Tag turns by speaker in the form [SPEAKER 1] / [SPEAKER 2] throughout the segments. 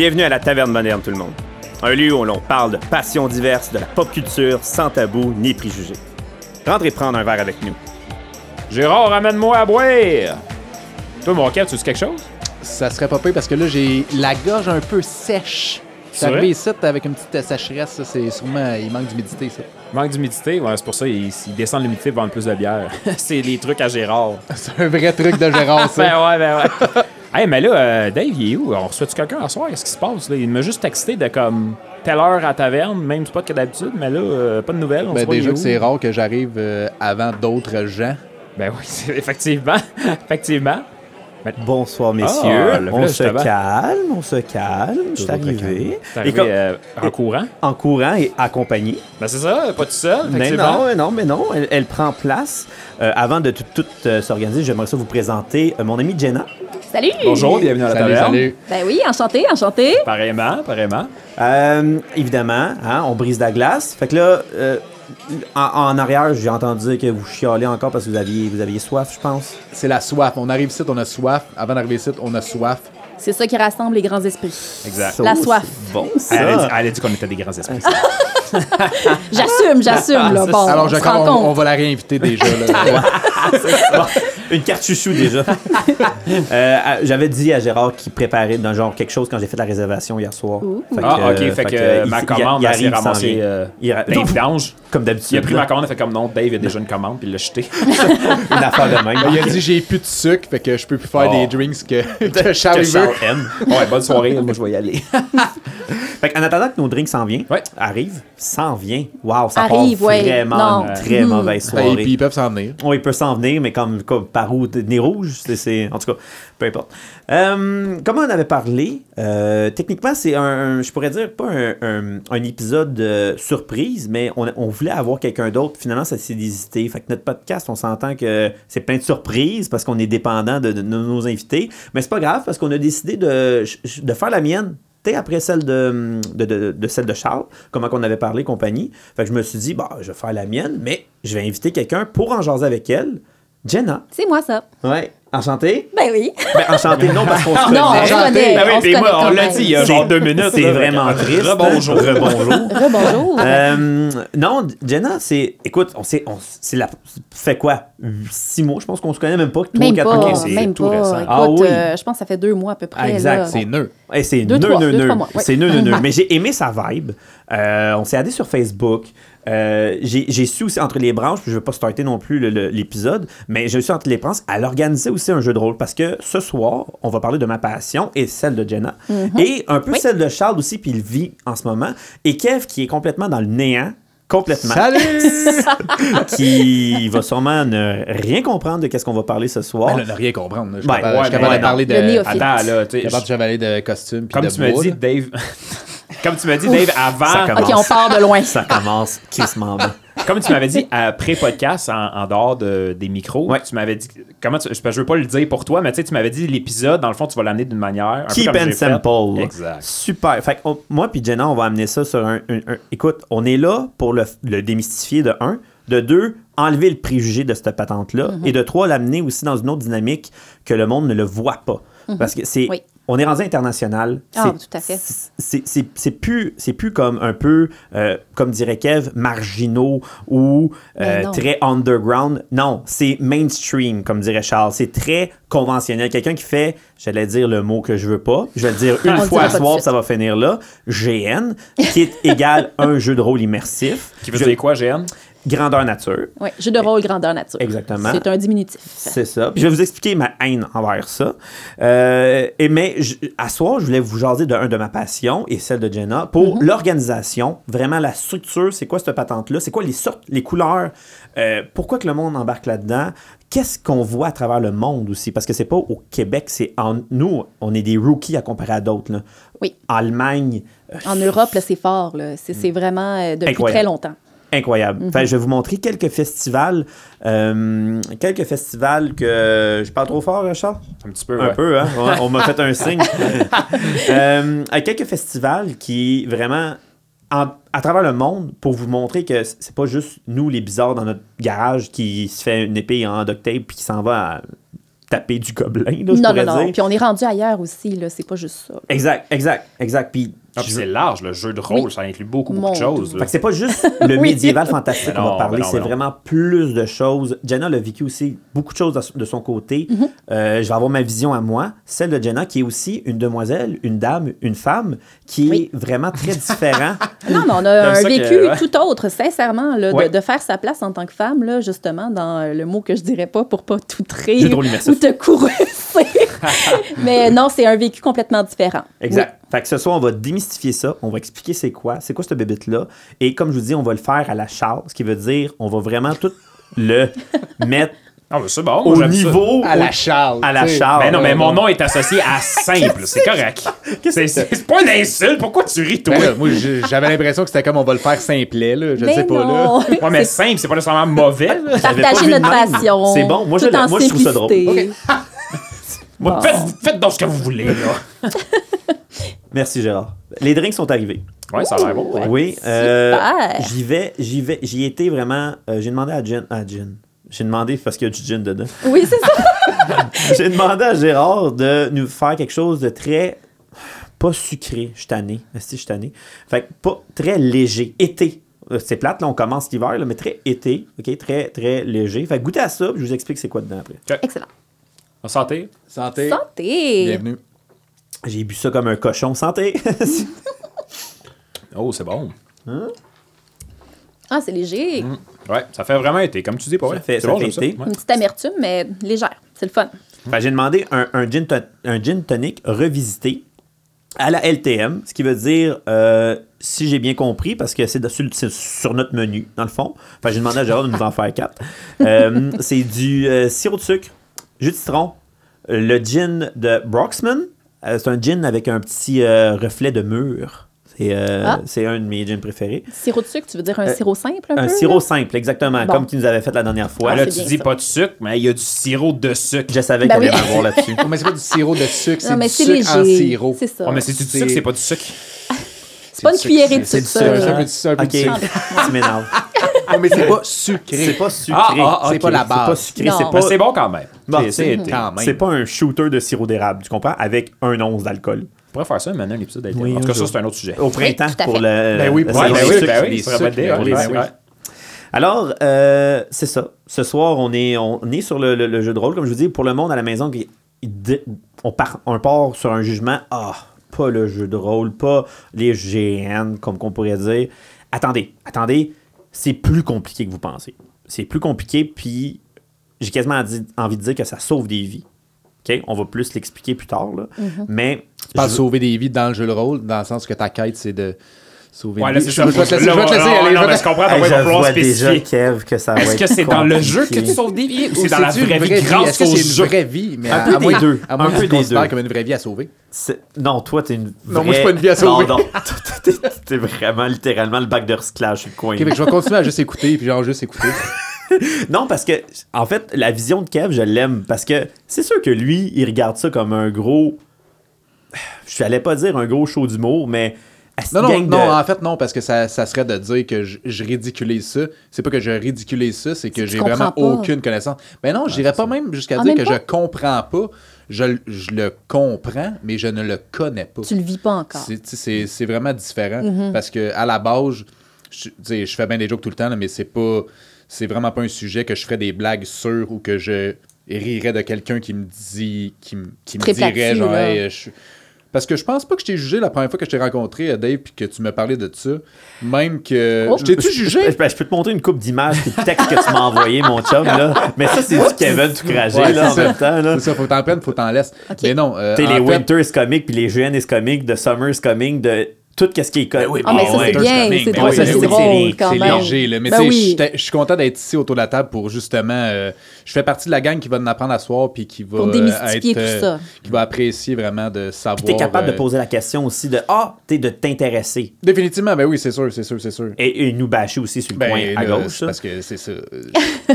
[SPEAKER 1] Bienvenue à la Taverne Moderne, tout le monde. Un lieu où l'on parle de passions diverses, de la pop culture, sans tabou ni préjugés. Rentrez prendre un verre avec nous.
[SPEAKER 2] Gérard, amène-moi à boire! Toi, mon cœur, tu veux quelque chose?
[SPEAKER 3] Ça serait pas pire parce que là, j'ai la gorge un peu sèche.
[SPEAKER 2] C'est
[SPEAKER 3] arrivé
[SPEAKER 2] vrai?
[SPEAKER 3] ici avec une petite sécheresse, ça, c'est sûrement. Il manque d'humidité, ça.
[SPEAKER 2] Manque d'humidité, ouais, c'est pour ça ils, ils descendent l'humidité pour vendre plus de bière. c'est les trucs à Gérard.
[SPEAKER 3] C'est un vrai truc de Gérard, ça.
[SPEAKER 2] Ben ouais, ben ouais. Hey, mais là, euh, Dave, il est où? On reçoit-tu quelqu'un à soir? Qu'est-ce qui se passe? Là? Il m'a juste texté de comme telle heure à taverne, même spot que d'habitude, mais là, euh, pas de nouvelles. On
[SPEAKER 3] Ben,
[SPEAKER 2] sait pas,
[SPEAKER 3] déjà que c'est rare que j'arrive euh, avant d'autres gens.
[SPEAKER 2] Ben oui, effectivement. effectivement.
[SPEAKER 1] Bonsoir, messieurs.
[SPEAKER 2] Ah, le
[SPEAKER 1] on se calme, on se calme. Je suis arrivé. Comme-
[SPEAKER 2] euh, en courant?
[SPEAKER 1] en courant et accompagné.
[SPEAKER 2] Ben c'est ça, pas tout seul.
[SPEAKER 1] Mais non, non, mais non, elle, elle prend place. Euh, avant de tout, tout, euh, s'organiser, j'aimerais ça vous présenter euh, mon amie Jenna.
[SPEAKER 4] Salut!
[SPEAKER 2] Bonjour, bienvenue à la
[SPEAKER 3] Salut,
[SPEAKER 2] taverne.
[SPEAKER 3] salut.
[SPEAKER 4] Ben oui, enchanté, enchanté.
[SPEAKER 2] Pareillement, pareillement.
[SPEAKER 1] Euh, évidemment, hein, on brise la glace. Fait que là, euh, en, en arrière, j'ai entendu dire que vous chialez encore parce que vous aviez, vous aviez soif, je pense.
[SPEAKER 3] C'est la soif. On arrive ici, on a soif. Avant d'arriver ici, on a soif.
[SPEAKER 4] C'est ça qui rassemble les grands esprits.
[SPEAKER 2] Exact.
[SPEAKER 4] La soif.
[SPEAKER 1] Bon,
[SPEAKER 2] Elle a, dit,
[SPEAKER 1] ça.
[SPEAKER 2] elle a dit qu'on était des grands esprits.
[SPEAKER 4] J'assume, j'assume, là. Bon,
[SPEAKER 3] Alors,
[SPEAKER 4] on
[SPEAKER 3] je on, va la réinviter déjà. Là.
[SPEAKER 1] Bon, une carte chouchou déjà. Euh, J'avais dit à Gérard qu'il préparait dans genre quelque chose quand j'ai fait la réservation hier soir. Fait
[SPEAKER 2] Ah,
[SPEAKER 1] que,
[SPEAKER 2] ok,
[SPEAKER 1] euh,
[SPEAKER 2] fait que
[SPEAKER 1] euh, il-
[SPEAKER 2] ma
[SPEAKER 1] il-
[SPEAKER 2] commande,
[SPEAKER 1] il arrive
[SPEAKER 2] euh,
[SPEAKER 1] Il ra-
[SPEAKER 2] dans les vidanges.
[SPEAKER 1] Comme d'habitude.
[SPEAKER 2] Il a pris ma commande, il a fait comme non, Dave a déjà une commande, puis il l'a jeté.
[SPEAKER 1] une affaire de même.
[SPEAKER 3] Il a dit j'ai plus de sucre, fait que je peux plus faire
[SPEAKER 2] Oh.
[SPEAKER 3] des drinks que, que Charles
[SPEAKER 1] Que. Charles aime.
[SPEAKER 2] ouais, bonne soirée, moi je vais y aller.
[SPEAKER 1] Fait en attendant que nos drinks s'en viennent,
[SPEAKER 2] Ouais.
[SPEAKER 1] arrive, s'en vient. Waouh, ça
[SPEAKER 4] Arrive,
[SPEAKER 1] part
[SPEAKER 4] ouais.
[SPEAKER 1] vraiment
[SPEAKER 4] Non.
[SPEAKER 1] une très
[SPEAKER 4] Mhm.
[SPEAKER 1] mauvaise
[SPEAKER 3] Ben, et
[SPEAKER 1] soirée.
[SPEAKER 3] puis ils peuvent s'en venir.
[SPEAKER 1] Oui, il peut s'en venir, mais comme, comme par rouge, c'est-. En tout cas, peu importe. Euh, on avait parlé, euh, techniquement, c'est un. Je pourrais dire pas un, un- un épisode surprise, mais on, voulait avoir quelqu'un d'autre. Finalement, ça s'est désisté. Fait que notre podcast, on s'entend que c'est plein de surprises parce qu'on est dépendant de, nos invités. Mais c'est pas grave parce qu'on a décidé de, faire la mienne. après celle de celle de Charles, comment qu'on avait parlé, compagnie. Fait que je me suis dit, bah, je vais faire la mienne, mais je vais inviter quelqu'un pour en jaser avec elle. Jenna.
[SPEAKER 4] C'est moi, ça.
[SPEAKER 1] Ouais. Enchanté?
[SPEAKER 4] Ben oui.
[SPEAKER 1] Ben, enchanté, non, parce qu'on se connaît.
[SPEAKER 4] Non, on se connaît.
[SPEAKER 2] Ben oui,
[SPEAKER 4] on se
[SPEAKER 2] puis moi,
[SPEAKER 4] connaît
[SPEAKER 2] on l'a dit il y a
[SPEAKER 1] C'est-
[SPEAKER 2] genre deux minutes.
[SPEAKER 1] C'est vraiment triste.
[SPEAKER 2] Rebonjour.
[SPEAKER 1] Rebonjour.
[SPEAKER 4] Rebonjour.
[SPEAKER 1] Euh, non, Jenna, c'est. Écoute, on sait. On, c'est la. Fait quoi? Six mois, je pense qu'on se connaît même pas. Trois,
[SPEAKER 4] même
[SPEAKER 1] quatre mois.
[SPEAKER 2] c'est
[SPEAKER 4] même
[SPEAKER 2] tout
[SPEAKER 4] pas.
[SPEAKER 2] récent.
[SPEAKER 4] Écoute,
[SPEAKER 1] Ah oui.
[SPEAKER 4] euh, je pense que ça fait deux mois à peu près.
[SPEAKER 1] Exact,
[SPEAKER 4] là.
[SPEAKER 3] C'est nœud.
[SPEAKER 1] Hey, c'est nœud, nœud, nœud. C'est nœud, nœud, nœud. Mais j'ai aimé sa vibe. Euh, on s'est aidé sur Facebook. Euh, j'ai su aussi entre les branches, puis je ne veux pas starter non plus l'épisode, mais j'ai su entre les branches, elle organisait aussi un jeu de rôle parce que ce soir, on va parler de ma passion et celle de Jenna, et un peu
[SPEAKER 4] Oui.
[SPEAKER 1] celle de Charles aussi, puis il vit en ce moment, et Kev qui est complètement dans le néant. Complètement.
[SPEAKER 3] Salut!
[SPEAKER 1] Qui va sûrement ne rien comprendre de qu'est-ce qu'on va parler ce soir.
[SPEAKER 3] Ben, ne rien comprendre. Je suis
[SPEAKER 1] Ben,
[SPEAKER 3] capable, je suis
[SPEAKER 2] ouais,
[SPEAKER 3] capable
[SPEAKER 2] mais
[SPEAKER 3] de parler de.
[SPEAKER 2] Attends, là, tu
[SPEAKER 3] Je suis capable de
[SPEAKER 2] sais.
[SPEAKER 3] chevalier de costume.
[SPEAKER 2] Comme
[SPEAKER 3] de
[SPEAKER 2] tu dit,
[SPEAKER 3] là.
[SPEAKER 2] Dave. Comme tu m'as dit, Dave,
[SPEAKER 1] Ça
[SPEAKER 2] avant.
[SPEAKER 1] commence.
[SPEAKER 4] OK, on part de loin.
[SPEAKER 1] Ça commence crissement.
[SPEAKER 2] Comme tu m'avais dit, après podcast, en, en dehors de- des micros,
[SPEAKER 1] Ouais.
[SPEAKER 2] tu m'avais dit. Comment tu, je, veux pas le dire pour toi, mais tu sais, tu m'avais dit l'épisode, dans le fond, tu vas l'amener d'une manière. Un peu
[SPEAKER 1] Keep
[SPEAKER 2] comme
[SPEAKER 1] and
[SPEAKER 2] fait.
[SPEAKER 1] simple.
[SPEAKER 2] Exact.
[SPEAKER 1] Super. Fait que, on- moi puis Jenna, on va amener ça sur un, un- un- Écoute, on est là pour le, le démystifier de un. De deux, enlever le préjugé de cette patente-là. Et de trois, l'amener aussi dans une autre dynamique que le monde ne le voit pas. Parce que c'est.
[SPEAKER 4] Oui.
[SPEAKER 1] On est rendu international.
[SPEAKER 4] Ah,
[SPEAKER 1] C'est-
[SPEAKER 4] tout à fait.
[SPEAKER 1] c'est- C'est c'est plus, c'est plus comme un peu, euh, comme dirait Kev, marginaux ou euh, très underground. Non, c'est mainstream, comme dirait Charles. C'est très conventionnel. Quelqu'un qui fait, j'allais dire le mot que je veux pas, je vais le dire une fois à soir, ça va finir là. GN, qui est égal un jeu de rôle immersif.
[SPEAKER 2] Qui veut
[SPEAKER 1] Je-
[SPEAKER 2] dire quoi, GN?
[SPEAKER 1] Grandeur nature.
[SPEAKER 4] Oui, jeu de rôle grandeur nature.
[SPEAKER 1] Exactement.
[SPEAKER 4] C'est un diminutif.
[SPEAKER 1] C'est ça. Puis je vais vous expliquer ma haine envers ça. Euh, et mais je- à soir, je voulais vous jaser de un de ma passion et celle de Jenna pour l'organisation, vraiment la structure, c'est quoi cette patente-là, c'est quoi les sortes, les couleurs, euh, pourquoi que le monde embarque là-dedans, qu'est-ce qu'on voit à travers le monde aussi, parce que c'est pas au Québec, c'est en nous, on est des rookies à comparer à d'autres.
[SPEAKER 4] Oui.
[SPEAKER 1] Allemagne, euh,
[SPEAKER 4] En Europe, là, c'est fort. là. C'est c'est vraiment euh, depuis
[SPEAKER 1] Incroyable.
[SPEAKER 4] très longtemps.
[SPEAKER 1] Incroyable. Enfin, je vais vous montrer quelques festivals. euh, quelques festivals que. Je parle trop fort, hein, Charles?
[SPEAKER 2] Un petit peu,
[SPEAKER 1] Un
[SPEAKER 2] ouais.
[SPEAKER 1] peu, hein? On, on m'a fait un signe. euh, quelques festivals qui vraiment. en- à travers le monde, pour vous montrer que c'est pas juste nous, les bizarres, dans notre garage, qui se fait une épée en duct tape puis qui s'en va à taper du gobelin, là, je
[SPEAKER 4] Non, non, non.
[SPEAKER 1] dire.
[SPEAKER 4] Puis on est rendu ailleurs aussi, là. C'est pas juste ça. là.
[SPEAKER 1] Exact, exact, exact. Puis,
[SPEAKER 2] Ah, c'est large, le jeu de rôle,
[SPEAKER 4] Oui.
[SPEAKER 2] ça inclut beaucoup, beaucoup
[SPEAKER 4] Mon
[SPEAKER 2] de choses.
[SPEAKER 1] Fait que c'est pas juste le
[SPEAKER 4] Oui.
[SPEAKER 1] médiéval fantastique qu'on va parler, c'est vraiment plus de choses. Jenna l'a vécu aussi beaucoup de choses de, son côté.
[SPEAKER 4] Mhm.
[SPEAKER 1] Euh, je vais avoir ma vision à moi, celle de Jenna, qui est aussi une demoiselle, une dame, une femme, qui
[SPEAKER 4] Oui.
[SPEAKER 1] est vraiment très différent.
[SPEAKER 4] Non, mais on a un
[SPEAKER 2] que-
[SPEAKER 4] vécu
[SPEAKER 2] ouais.
[SPEAKER 4] tout autre, sincèrement, là, de-
[SPEAKER 1] Ouais.
[SPEAKER 4] de, faire sa place en tant que femme, là, justement, dans euh, le mot que je dirais pas pour pas tout
[SPEAKER 1] immersif.
[SPEAKER 4] ou te couresser. mais non, c'est un vécu complètement différent.
[SPEAKER 1] Exact. Fait que ce soir, on va démystifier ça, on va expliquer c'est quoi, c'est quoi cette bébête-là. Et comme je vous dis, on va le faire à la charge, ce qui veut dire, on va vraiment tout le mettre
[SPEAKER 2] Ah, mais c'est bon,
[SPEAKER 1] au
[SPEAKER 2] ça.
[SPEAKER 1] niveau.
[SPEAKER 3] À la Charles.
[SPEAKER 1] À la. Charles.
[SPEAKER 2] Ben non, mais
[SPEAKER 3] Ouais,
[SPEAKER 2] mon nom est associé à simple, c'est correct. C'est c'est pas une insulte, pourquoi tu ris, toi?
[SPEAKER 3] Ben là, moi, j'avais l'impression que c'était comme on va le faire simplet, là. Je
[SPEAKER 4] mais
[SPEAKER 3] sais pas,
[SPEAKER 4] non.
[SPEAKER 3] là.
[SPEAKER 2] Ouais, mais simple, c'est pas nécessairement mauvais.
[SPEAKER 4] Partager notre passion.
[SPEAKER 1] C'est bon. Moi, je
[SPEAKER 4] tout
[SPEAKER 1] le-
[SPEAKER 4] en
[SPEAKER 1] moi, je trouve ça drôle.
[SPEAKER 4] simplicité.
[SPEAKER 2] Moi,
[SPEAKER 4] Bon.
[SPEAKER 2] faites, faites donc ce que vous voulez, là.
[SPEAKER 1] Merci Gérard. Les drinks sont arrivés.
[SPEAKER 2] Ouais, ça a l'air bon. ouais.
[SPEAKER 1] Oui. euh, j'y vais, j'y vais, j'y étais vraiment. euh, j'ai demandé à Jen. À Jen. J'ai demandé parce qu'il y a du gin dedans.
[SPEAKER 4] Oui, c'est ça.
[SPEAKER 1] J'ai demandé à Gérard de nous faire quelque chose de très. Pas sucré. Je suis tanné. Esti, je suis tanné. Fait que pas très léger. Été. Euh, C'est plate, là, on commence l'hiver, là, mais très été. OK? Très, très léger. Fait que goûtez à ça, puis je vous explique c'est quoi dedans après.
[SPEAKER 4] Excellent.
[SPEAKER 2] En santé.
[SPEAKER 3] Santé.
[SPEAKER 4] Santé.
[SPEAKER 3] Bienvenue.
[SPEAKER 1] J'ai bu ça comme un cochon. Santé!
[SPEAKER 2] Oh, c'est bon.
[SPEAKER 4] Ah, c'est léger.
[SPEAKER 2] Ouais, ça fait vraiment été, comme tu dis, pas vrai.
[SPEAKER 1] Ça fait- ça
[SPEAKER 2] bon,
[SPEAKER 1] fait
[SPEAKER 2] j'aime ça.
[SPEAKER 1] été.
[SPEAKER 2] Ouais.
[SPEAKER 4] Une petite amertume, mais légère. C'est le fun.
[SPEAKER 1] J'ai demandé un, un, gin ton- un gin tonic revisité à la LTM, ce qui veut dire, euh, si j'ai bien compris, parce que c'est sur notre menu, dans le fond. J'ai demandé à Gérard de nous en faire quatre. Euh, c'est du euh, sirop de sucre, jus de citron, le gin de Broxman. Euh, c'est un gin avec un petit euh, reflet de mur. C'est euh,
[SPEAKER 4] Ah.
[SPEAKER 1] c'est un de mes gins préférés.
[SPEAKER 4] Sirop de sucre, tu veux dire un
[SPEAKER 1] Euh,
[SPEAKER 4] sirop simple un,
[SPEAKER 1] Un
[SPEAKER 4] peu? là?
[SPEAKER 1] simple, exactement,
[SPEAKER 4] Bon.
[SPEAKER 1] comme tu nous avais fait la dernière fois.
[SPEAKER 4] Ah,
[SPEAKER 2] là, tu dis
[SPEAKER 4] ça.
[SPEAKER 2] pas de sucre, mais il y a du sirop de sucre.
[SPEAKER 1] Je savais
[SPEAKER 4] Ben
[SPEAKER 1] qu'il allait
[SPEAKER 4] oui.
[SPEAKER 1] m'avoir là-dessus.
[SPEAKER 3] Oh, mais c'est pas du sirop de sucre, c'est
[SPEAKER 4] Non, mais
[SPEAKER 3] du
[SPEAKER 4] c'est
[SPEAKER 3] sucre en
[SPEAKER 4] léger.
[SPEAKER 3] sirop.
[SPEAKER 4] C'est ça.
[SPEAKER 2] Oh, mais c'est du sucre, c'est pas du sucre.
[SPEAKER 4] C'est pas une cuillerée de
[SPEAKER 1] C'est
[SPEAKER 4] sucre,
[SPEAKER 1] sucre,
[SPEAKER 3] C'est un peu de de
[SPEAKER 1] Ok,
[SPEAKER 3] sucre.
[SPEAKER 1] tu m'énerves.
[SPEAKER 3] Oh, mais c'est pas sucré.
[SPEAKER 1] C'est pas sucré.
[SPEAKER 2] Ah, ah,
[SPEAKER 3] C'est pas la
[SPEAKER 1] C'est pas
[SPEAKER 3] base.
[SPEAKER 1] sucré,
[SPEAKER 4] Non.
[SPEAKER 1] c'est pas,
[SPEAKER 2] c'est bon quand même.
[SPEAKER 1] Bon,
[SPEAKER 2] C'est-
[SPEAKER 1] c'est-
[SPEAKER 2] c'est-
[SPEAKER 3] Quand même.
[SPEAKER 1] c'est pas un shooter de sirop d'érable, tu comprends? Avec un once d'alcool.
[SPEAKER 2] On pourrait faire ça maintenant, un épisode d'ITM.
[SPEAKER 1] Oui,
[SPEAKER 2] en tout cas, ça, c'est un autre sujet.
[SPEAKER 1] Au printemps pour le.
[SPEAKER 3] Ben oui,
[SPEAKER 2] ben
[SPEAKER 1] des
[SPEAKER 2] oui, ben oui, ça.
[SPEAKER 1] Alors, euh, c'est ça. Ce soir, on est, on est sur le, le- le jeu de rôle. Comme je vous dis, pour le monde à la maison, on, part, on part sur un jugement. Ah, pas le jeu de rôle, pas les GN, comme qu'on pourrait dire. Attendez, attendez, c'est plus compliqué que vous pensez. C'est plus compliqué, puis j'ai quasiment envie de dire que ça sauve des vies. OK? On va plus l'expliquer plus tard, là. Mais.
[SPEAKER 3] Pas
[SPEAKER 1] je-
[SPEAKER 3] sauver des vies dans le jeu de rôle, dans le sens que ta quête, c'est de sauver
[SPEAKER 2] Ouais, là, c'est
[SPEAKER 3] Je
[SPEAKER 2] ça.
[SPEAKER 3] je vais te laisser, je vais te laisser
[SPEAKER 2] non,
[SPEAKER 3] aller.
[SPEAKER 2] non, mais je comprends,
[SPEAKER 1] Hey, je vois déjà,
[SPEAKER 2] spécifier.
[SPEAKER 1] Kev, que ça va
[SPEAKER 2] Est-ce que c'est dans le jeu que tu sauves des vies ou c'est dans la vraie vie? grâce
[SPEAKER 3] Est-ce que
[SPEAKER 2] au
[SPEAKER 3] c'est
[SPEAKER 2] jeu?
[SPEAKER 3] une vraie vie? Mais
[SPEAKER 1] Un
[SPEAKER 3] à-
[SPEAKER 1] peu
[SPEAKER 3] à
[SPEAKER 1] des
[SPEAKER 3] moins-
[SPEAKER 1] deux.
[SPEAKER 3] À moins
[SPEAKER 1] Un
[SPEAKER 3] que
[SPEAKER 1] peu
[SPEAKER 3] tu
[SPEAKER 1] des
[SPEAKER 3] considères
[SPEAKER 1] deux.
[SPEAKER 3] comme une vraie vie à sauver.
[SPEAKER 1] C'est- Non, toi, t'es une.
[SPEAKER 3] Non, moi,
[SPEAKER 1] vraie-
[SPEAKER 3] je suis pas une vie à sauver.
[SPEAKER 1] Non, non. T'es- vraiment littéralement le bac de recyclage sur le coin.
[SPEAKER 3] Je vais continuer à juste écouter, puis genre juste écouter.
[SPEAKER 1] Non, parce que, en fait, la vision de Kev, je l'aime. Parce que c'est sûr que lui, il regarde ça comme un gros. Je n'allais pas dire un gros show d'humour, mais.
[SPEAKER 3] Non, non,
[SPEAKER 1] de-
[SPEAKER 3] non, en fait, non, parce que ça, ça serait de dire que je, je ridiculise ça. C'est pas que je ridiculise ça, c'est que j'ai vraiment
[SPEAKER 4] pas.
[SPEAKER 3] aucune connaissance. Mais non, j'irais pas même jusqu'à dire
[SPEAKER 4] même
[SPEAKER 3] que
[SPEAKER 4] pas?
[SPEAKER 3] je comprends pas. Je, je le comprends, mais je ne le connais pas.
[SPEAKER 4] Tu le vis pas encore.
[SPEAKER 3] C'est- vraiment différent
[SPEAKER 4] Mm-hmm.
[SPEAKER 3] parce que à la base, je, je fais bien des jokes tout le temps, là, mais c'est pas c'est vraiment pas un sujet que je ferais des blagues sur ou que je rirais de quelqu'un qui me dit qui, me- qui me dirait genre. Hey, je- parce que je pense pas que je t'ai jugé la première fois que je t'ai rencontré, euh, Dave, puis que tu me parlais de ça. Même que.
[SPEAKER 4] Oh.
[SPEAKER 3] Je t'ai-tu jugé?
[SPEAKER 1] Je, je peux te montrer une coupe d'images et de textes que tu m'as envoyé, mon chum, là. Mais ça, c'est du Kevin tout cragé,
[SPEAKER 3] Ouais,
[SPEAKER 1] là, en
[SPEAKER 3] ça.
[SPEAKER 1] même temps, là.
[SPEAKER 3] C'est ça, faut t'en prendre, faut t'en laisser. Mais non, euh,
[SPEAKER 1] Tu sais,
[SPEAKER 3] en
[SPEAKER 1] les
[SPEAKER 3] fait-
[SPEAKER 1] Winter is comic, puis les GN is comic, de Summer is coming, de tout ce qui est comic.
[SPEAKER 2] oui,
[SPEAKER 4] Ah, mais ça,
[SPEAKER 2] ouais,
[SPEAKER 4] c'est bien. C'est
[SPEAKER 2] Ben
[SPEAKER 4] drôle,
[SPEAKER 2] ben
[SPEAKER 4] c'est drôle quand
[SPEAKER 3] C'est
[SPEAKER 4] même.
[SPEAKER 3] léger, là. Mais
[SPEAKER 4] Ben
[SPEAKER 3] tu sais,
[SPEAKER 4] oui.
[SPEAKER 3] je suis content d'être ici autour de la table pour justement. euh, je fais partie de la gang qui va en apprendre à soir puis qui va.
[SPEAKER 4] Pour
[SPEAKER 3] euh,
[SPEAKER 4] démystifier
[SPEAKER 3] être,
[SPEAKER 4] tout
[SPEAKER 3] euh,
[SPEAKER 4] ça.
[SPEAKER 3] Qui va apprécier vraiment de savoir.
[SPEAKER 1] Puis t'es capable
[SPEAKER 3] euh,
[SPEAKER 1] de poser la question aussi de Ah, t'es de t'intéresser.
[SPEAKER 3] Définitivement, ben oui, c'est sûr, c'est sûr, c'est sûr.
[SPEAKER 1] Et, et nous bâcher aussi sur le
[SPEAKER 3] Ben,
[SPEAKER 1] coin à gauche.
[SPEAKER 3] c'est
[SPEAKER 1] ça.
[SPEAKER 3] parce que c'est ça.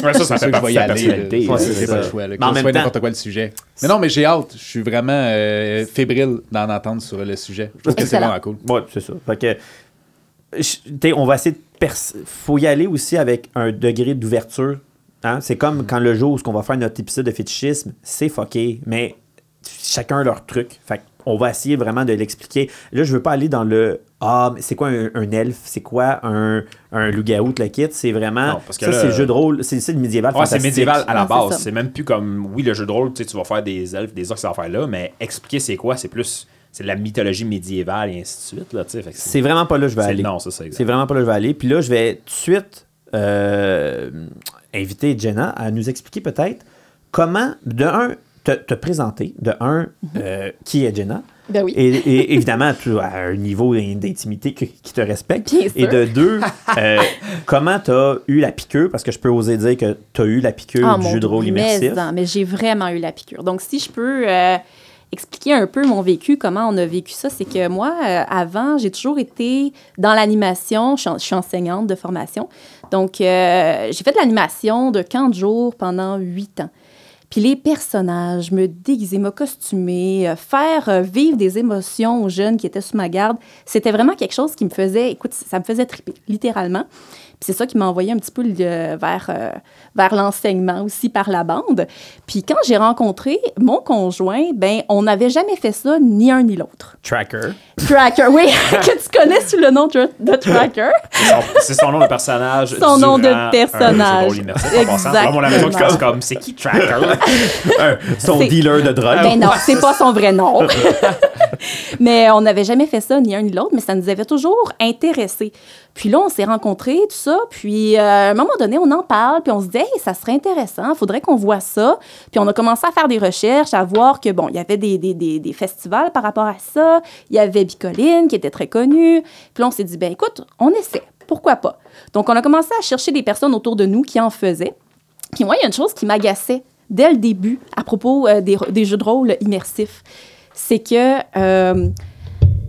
[SPEAKER 2] Ouais, ça, ça fait
[SPEAKER 3] que je
[SPEAKER 2] partie de
[SPEAKER 3] aller.
[SPEAKER 2] personnalité.
[SPEAKER 1] c'est
[SPEAKER 3] pas le choix. là. Que n'importe quoi le sujet. Mais non, mais j'ai hâte. Je suis vraiment fébrile d'en entendre sur le sujet. Je trouve que c'est vraiment cool.
[SPEAKER 1] C'est ça. Fait que, je- on va essayer de. pers- faut y aller aussi avec un degré d'ouverture Hein? C'est comme quand le jour où on va faire notre épisode de fétichisme, c'est fucké, mais chacun leur truc. Fait on va essayer vraiment de l'expliquer. Là, je veux pas aller dans le Ah, mais c'est quoi un, un elfe? C'est quoi un, un loup-garou, le kit C'est vraiment.
[SPEAKER 2] Non, parce que
[SPEAKER 1] ça,
[SPEAKER 2] là-
[SPEAKER 1] c'est le jeu de rôle. C'est c'est le médiéval.
[SPEAKER 2] Ouais, c'est médiéval à la base. C'est même plus comme, oui, le jeu de rôle, tu sais, tu vas faire des elfes, des orques, ces affaires-là, mais expliquer c'est quoi, c'est plus, c'est de la mythologie médiévale et ainsi de suite, là,
[SPEAKER 1] C'est vraiment pas là que je vais aller.
[SPEAKER 2] Non, c'est ça, exact.
[SPEAKER 1] C'est vraiment pas là que je vais aller. Puis là, je vais tout de suite euh, inviter Jenna à nous expliquer peut-être comment, de un, te, te présenter, de un, euh, qui est Jenna.
[SPEAKER 4] Ben oui.
[SPEAKER 1] Et, et évidemment, tu as un niveau d'in- d'intimité que- qui te respecte.
[SPEAKER 4] Bien
[SPEAKER 1] Et
[SPEAKER 4] sûr.
[SPEAKER 1] de deux, euh, comment tu as eu la piqûre, parce que je peux oser dire que tu as eu la piqûre
[SPEAKER 4] Ah,
[SPEAKER 1] du jeu de rôle immersif.
[SPEAKER 4] Mais, non, mais j'ai vraiment eu la piqûre. Donc, si je peux euh, expliquer un peu mon vécu, comment on a vécu ça, c'est que moi, euh, avant, j'ai toujours été dans l'animation. Je, suis enseignante de formation. Donc, euh, j'ai fait de l'animation de camp de jour pendant huit ans. Puis les personnages, me déguiser, me costumer, euh, faire vivre des émotions aux jeunes qui étaient sous ma garde, c'était vraiment quelque chose qui me faisait, écoute, ça me faisait triper, littéralement. Puis c'est ça qui m'a envoyé un petit peu le- vers, euh, vers l'enseignement aussi par la bande. Puis quand j'ai rencontré mon conjoint, ben on n'avait jamais fait ça, ni un ni l'autre.
[SPEAKER 1] Tracker.
[SPEAKER 4] Tracker, oui, que tu connais sous le nom de, de Tracker.
[SPEAKER 2] C'est son- nom de personnage.
[SPEAKER 4] Son nom de personnage. Exactement.
[SPEAKER 2] La maison qui fasse comme, c'est qui Tracker?
[SPEAKER 1] Son dealer de drogue.
[SPEAKER 4] Ben non, c'est pas son vrai nom. mais on n'avait jamais fait ça, ni un ni l'autre, mais ça nous avait toujours intéressés. Puis là, on s'est rencontrés, tout puis euh, à un moment donné, on en parle, puis on se dit, hey, ça serait intéressant, il faudrait qu'on voit ça. Puis on a commencé à faire des recherches, à voir que, bon, il y avait des, des, des, festivals par rapport à ça, il y avait Bicoline qui était très connu. Puis là, on s'est dit, ben écoute, on essaie, pourquoi pas? Donc, on a commencé à chercher des personnes autour de nous qui en faisaient. Puis moi, il y a une chose qui m'agaçait dès le début à propos euh, des, des jeux de rôle immersifs. C'est que euh,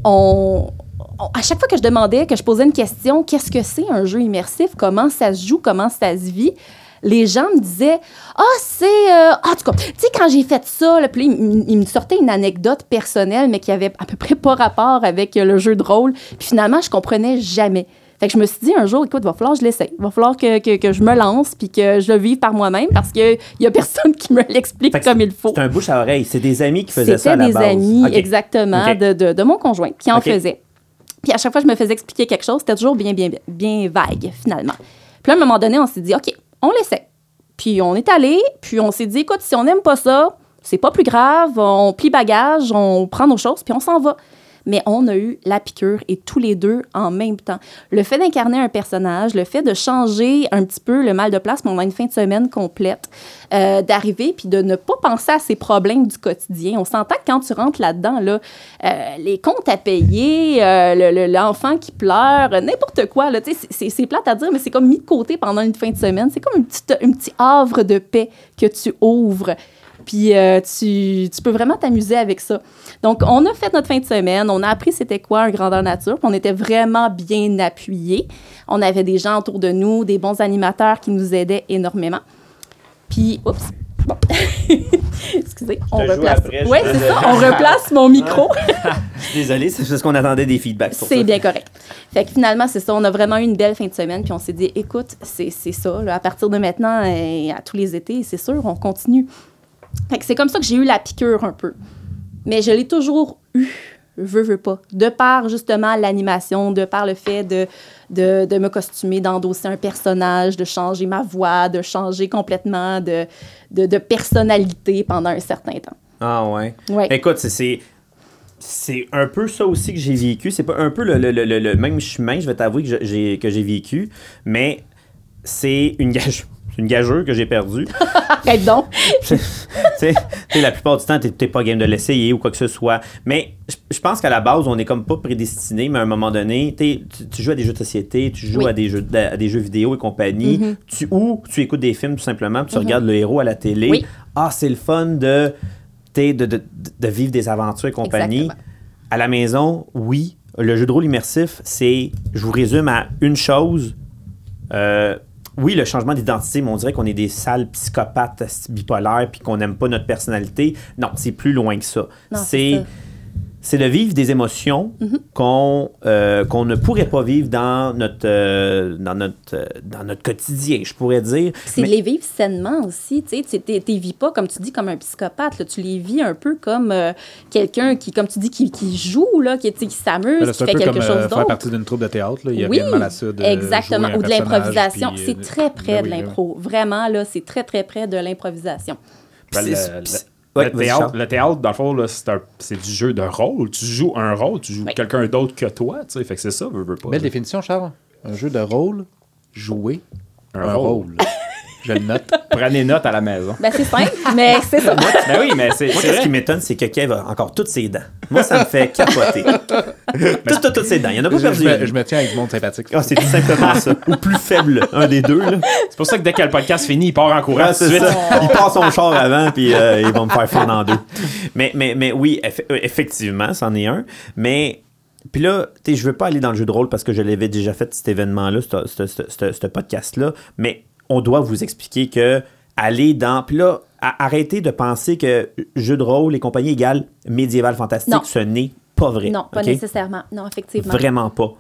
[SPEAKER 4] on, on- à chaque fois que je demandais, que je posais une question, qu'est-ce que c'est un jeu immersif, comment ça se joue, comment ça se vit, les gens me disaient Ah, c'est. euh, ah, en tout cas, tu sais, quand j'ai fait ça, là, puis là, ils, ils me sortaient une anecdote personnelle, mais qui avait à peu près pas rapport avec le jeu de rôle. Puis finalement, je comprenais jamais. Fait que je me suis dit un jour, écoute, il va falloir que je l'essaye. Il va falloir que, que, que je me lance puis que je le vive par moi-même parce qu'il n'y a personne qui me l'explique comme il faut.
[SPEAKER 1] C'est un bouche à oreille. C'est des amis qui faisaient ça à
[SPEAKER 4] C'était
[SPEAKER 1] la
[SPEAKER 4] des
[SPEAKER 1] base.
[SPEAKER 4] amis, exactement, de, de, de mon conjoint qui en
[SPEAKER 1] Ok.
[SPEAKER 4] faisait. Puis à chaque fois je me faisais expliquer quelque chose, c'était toujours bien, bien, bien vague, finalement. Puis là, à un moment donné, on s'est dit, OK, on l'essaie. Puis on est allé, puis on s'est dit, écoute, si on n'aime pas ça, c'est pas plus grave, on plie bagage, on prend nos choses, puis on s'en va. Mais on a eu la piqûre et tous les deux en même temps. Le fait d'incarner un personnage, le fait de changer un petit peu le mal de place pendant une fin de semaine complète, euh, d'arriver puis de ne pas penser à ses problèmes du quotidien. On s'entend que quand tu rentres là-dedans, là, euh, les comptes à payer, euh, le- le- l'enfant qui pleure, n'importe quoi, c'est- plate à dire, mais c'est comme mis de côté pendant une fin de semaine. C'est comme une petite, un petit havre de paix que tu ouvres. Puis euh, tu, tu peux vraiment t'amuser avec ça. Donc, on a fait notre fin de semaine, on a appris c'était quoi un grandeur nature, puis on était vraiment bien appuyés. On avait des gens autour de nous, des bons animateurs qui nous aidaient énormément. Puis, oups, bon. Excusez, on replace. Oui, c'est ça, on replace mon micro.
[SPEAKER 1] Désolé, c'est parce qu'on attendait des feedbacks.
[SPEAKER 4] C'est bien correct. Fait que finalement, c'est ça. On a vraiment eu une belle fin de semaine. Puis on s'est dit, écoute, c'est c'est ça. là, à partir de maintenant et à tous les étés, c'est sûr, on continue. Fait que c'est comme ça que j'ai eu la piqûre un peu. Mais je l'ai toujours eu, veux, veux pas. De par justement l'animation, de par le fait de, de, de me costumer, d'endosser un personnage, de changer ma voix, de changer complètement de, de, de personnalité pendant un certain temps.
[SPEAKER 1] Ah ouais.
[SPEAKER 4] Ouais.
[SPEAKER 1] Écoute, c'est- c'est. Un peu ça aussi que j'ai vécu. C'est pas un peu le, le- le- le- même chemin, je vais t'avouer, que je- j'ai que j'ai vécu, mais c'est une gage. C'est Une gageure que j'ai perdue.
[SPEAKER 4] Arrête donc!
[SPEAKER 1] Tu sais, tu la plupart du temps, t'es t'es pas game de l'essayer ou quoi que ce soit. Mais je- pense qu'à la base, on est comme pas prédestiné, mais à un moment donné, tu, tu joues à des jeux de société, tu joues
[SPEAKER 4] Oui.
[SPEAKER 1] à, des jeux, à des jeux vidéo et compagnie, tu, ou tu écoutes des films tout simplement, puis tu regardes le héros à la télé.
[SPEAKER 4] Oui.
[SPEAKER 1] Ah, c'est le fun de, de, de, de vivre des aventures et compagnie.
[SPEAKER 4] Exactement.
[SPEAKER 1] À la maison, oui. Le jeu de rôle immersif, c'est, je vous résume à une chose. Euh, oui, le changement d'identité, mais on dirait qu'on est des sales psychopathes bipolaires puis qu'on n'aime pas notre personnalité. Non, c'est plus loin que ça.
[SPEAKER 4] C'est
[SPEAKER 1] c'est de vivre des émotions
[SPEAKER 4] Mm-hmm.
[SPEAKER 1] qu'on euh, qu'on ne pourrait pas vivre dans notre, euh, dans notre, euh, dans notre quotidien, je pourrais dire.
[SPEAKER 4] C'est
[SPEAKER 1] Mais-
[SPEAKER 4] de les vivre sainement aussi. Tu sais, tu t'es- t'es vis pas, comme tu dis, comme un psychopathe. là. Tu les vis un peu comme euh, quelqu'un qui, comme tu dis, qui, qui joue, là, qui, qui s'amuse,
[SPEAKER 3] là,
[SPEAKER 4] qui fait quelque
[SPEAKER 3] comme
[SPEAKER 4] chose
[SPEAKER 3] euh, faire
[SPEAKER 4] d'autre.
[SPEAKER 3] partie d'une troupe de théâtre. Là. Il y a
[SPEAKER 4] Oui,
[SPEAKER 3] rien de mal à ça. De
[SPEAKER 4] exactement.
[SPEAKER 3] jouer un
[SPEAKER 4] Ou de l'improvisation.
[SPEAKER 3] puis,
[SPEAKER 4] C'est très près
[SPEAKER 3] ben
[SPEAKER 4] de
[SPEAKER 3] oui, ben oui.
[SPEAKER 4] l'impro. Vraiment, là, c'est très, très près de l'improvisation.
[SPEAKER 2] Ben, Le, théâtre,
[SPEAKER 1] Charles.
[SPEAKER 2] le théâtre, dans le fond, c'est, un- c'est du jeu de rôle. Tu joues un rôle, tu joues quelqu'un d'autre que toi. tu sais. Fait que c'est ça, veux, veux pas.
[SPEAKER 3] Belle définition, Charles. Un jeu de rôle, jouer
[SPEAKER 2] Un
[SPEAKER 3] un,
[SPEAKER 2] rôle.
[SPEAKER 3] rôle. Je le note.
[SPEAKER 2] Prenez note à la maison.
[SPEAKER 4] Ben, c'est simple, mais c'est ça.
[SPEAKER 2] ben oui, mais c'est,
[SPEAKER 1] Moi,
[SPEAKER 2] vrai.
[SPEAKER 1] qui m'étonne, c'est que Kev a encore toutes ses dents. Moi, ça me fait capoter. toutes, toutes, toutes ses dents. Il y en a pas
[SPEAKER 3] je,
[SPEAKER 1] perdu.
[SPEAKER 3] je me,
[SPEAKER 1] une.
[SPEAKER 3] je me tiens avec du monde sympathique.
[SPEAKER 1] Ah, c'est tout simplement ça. Ou plus faible, un des deux. Là.
[SPEAKER 2] C'est pour ça que dès que le podcast finit, il part en courant tout suite.
[SPEAKER 1] ça. Il passe son char avant, puis euh, ils vont me faire fendre en deux. Mais, mais, mais oui, eff- euh, effectivement, c'en est un. Mais, puis là, tu sais, je veux pas aller dans le jeu de rôle parce que je l'avais déjà fait, cet événement-là, ce- ce- ce ce- ce podcast-là. Mais on doit vous expliquer que aller dans. Puis là, arrêtez de penser que jeu de rôle et compagnie égale médiéval fantastique.
[SPEAKER 4] Non.
[SPEAKER 1] Ce n'est pas vrai.
[SPEAKER 4] Non, pas nécessairement. Non, effectivement.
[SPEAKER 1] Vraiment pas.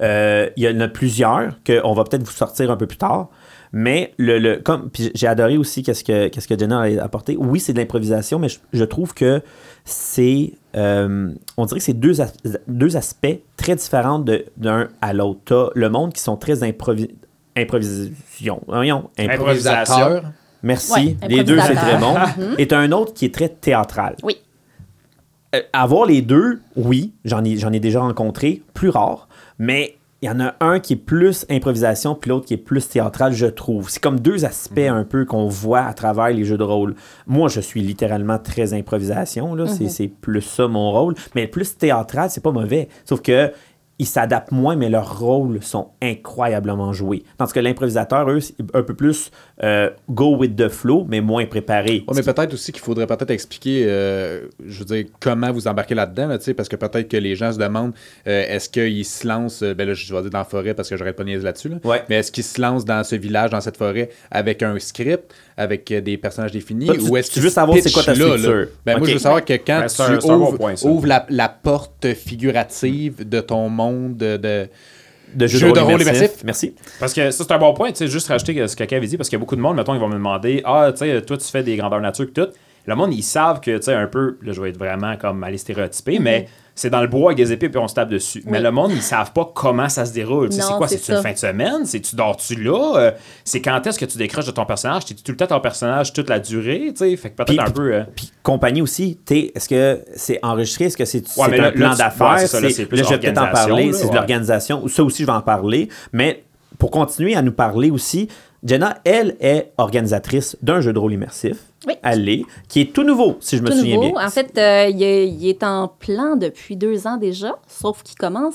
[SPEAKER 1] Euh, Il y en a plusieurs qu'on va peut-être vous sortir un peu plus tard. Mais le, le comme j'ai adoré aussi qu'est-ce que qu'est-ce que Jenna a apporté. Oui, c'est de l'improvisation, mais je, je trouve que c'est euh, on dirait que c'est deux, as- deux aspects très différents de- d'un à l'autre. T'as le monde qui sont très improvi improvisation. Voyons, impro-
[SPEAKER 2] Improvisation.
[SPEAKER 1] Merci.
[SPEAKER 4] Ouais,
[SPEAKER 1] les deux c'est très bon.
[SPEAKER 4] improvisateur.
[SPEAKER 1] Et t'as un autre qui est très théâtral.
[SPEAKER 4] Oui.
[SPEAKER 1] Euh, avoir les deux, oui, j'en ai, j'en ai déjà rencontré, plus rare, mais il y en a un qui est plus improvisation, puis l'autre qui est plus théâtral, je trouve. C'est comme deux aspects un peu qu'on voit à travers les jeux de rôle. Moi, je suis littéralement très improvisation, là, c'est, c'est plus ça mon rôle, mais plus théâtral, c'est pas mauvais. Sauf que ils s'adaptent moins, mais leurs rôles sont incroyablement joués. Tandis que l'improvisateur, eux, un peu plus euh, go with the flow, mais moins préparé.
[SPEAKER 3] Mais peut-être aussi qu'il faudrait peut-être expliquer, euh, je veux dire, comment vous embarquez là-dedans, là, tu sais, parce que peut-être que les gens se demandent, euh, est-ce qu'ils se lancent, ben là, je vais dire dans la forêt parce que j'aurais pas de niaiser là-dessus, là,
[SPEAKER 1] Ouais.
[SPEAKER 3] mais est-ce qu'ils se lancent dans ce village, dans cette forêt, avec un script, avec des personnages définis,
[SPEAKER 1] Toi, tu-
[SPEAKER 3] ou est-ce
[SPEAKER 1] tu
[SPEAKER 3] qu'ils
[SPEAKER 1] veux savoir c'est quoi ta
[SPEAKER 3] pitchent là, là?
[SPEAKER 1] structure.
[SPEAKER 3] Ben, moi, je veux savoir que quand
[SPEAKER 2] Ben, un-
[SPEAKER 3] tu
[SPEAKER 2] bon point,
[SPEAKER 3] ouvres la, la porte figurative de ton monde de... de-
[SPEAKER 1] de
[SPEAKER 3] Jeu de rôle immersif.
[SPEAKER 1] Merci.
[SPEAKER 2] Parce que ça, c'est un bon point, tu sais, juste rajouter ce que Kev avait dit, parce qu'il y a beaucoup de monde, mettons, ils vont me demander Ah, tu sais, toi, tu fais des grandeurs nature et tout. Le monde, ils savent que, tu sais, un peu, là, je vais être vraiment comme aller stéréotyper, mais c'est dans le bois avec des épées puis on se tape dessus. Mais le monde, ils savent pas comment ça se déroule. Tu c'est quoi?
[SPEAKER 4] c'est
[SPEAKER 2] C'est une fin de semaine? C'est-tu dors-tu là? Euh, C'est quand est-ce que tu décroches de ton personnage? T'es tout le temps ton personnage toute la durée, tu sais Fait que peut-être
[SPEAKER 1] Puis-
[SPEAKER 2] un peu. euh,
[SPEAKER 1] Puis compagnie aussi, t'es- est-ce que c'est enregistré? Est-ce que c'est c'est
[SPEAKER 2] mais
[SPEAKER 1] un
[SPEAKER 2] là-
[SPEAKER 1] plan
[SPEAKER 2] tu-
[SPEAKER 1] d'affaires?
[SPEAKER 2] ouais, c'est là, c'est
[SPEAKER 1] je vais peut-être en parler, c'est de
[SPEAKER 2] ouais.
[SPEAKER 1] l'organisation. Ça aussi, je vais en parler. Mais pour continuer à nous parler aussi, Jenna, elle est organisatrice d'un jeu de rôle immersif.
[SPEAKER 4] Oui.
[SPEAKER 1] L'est, qui est tout nouveau, si je me souviens
[SPEAKER 4] nouveau.
[SPEAKER 1] bien.
[SPEAKER 4] En fait, euh, il, est, il est en plan depuis deux ans déjà, sauf qu'il commence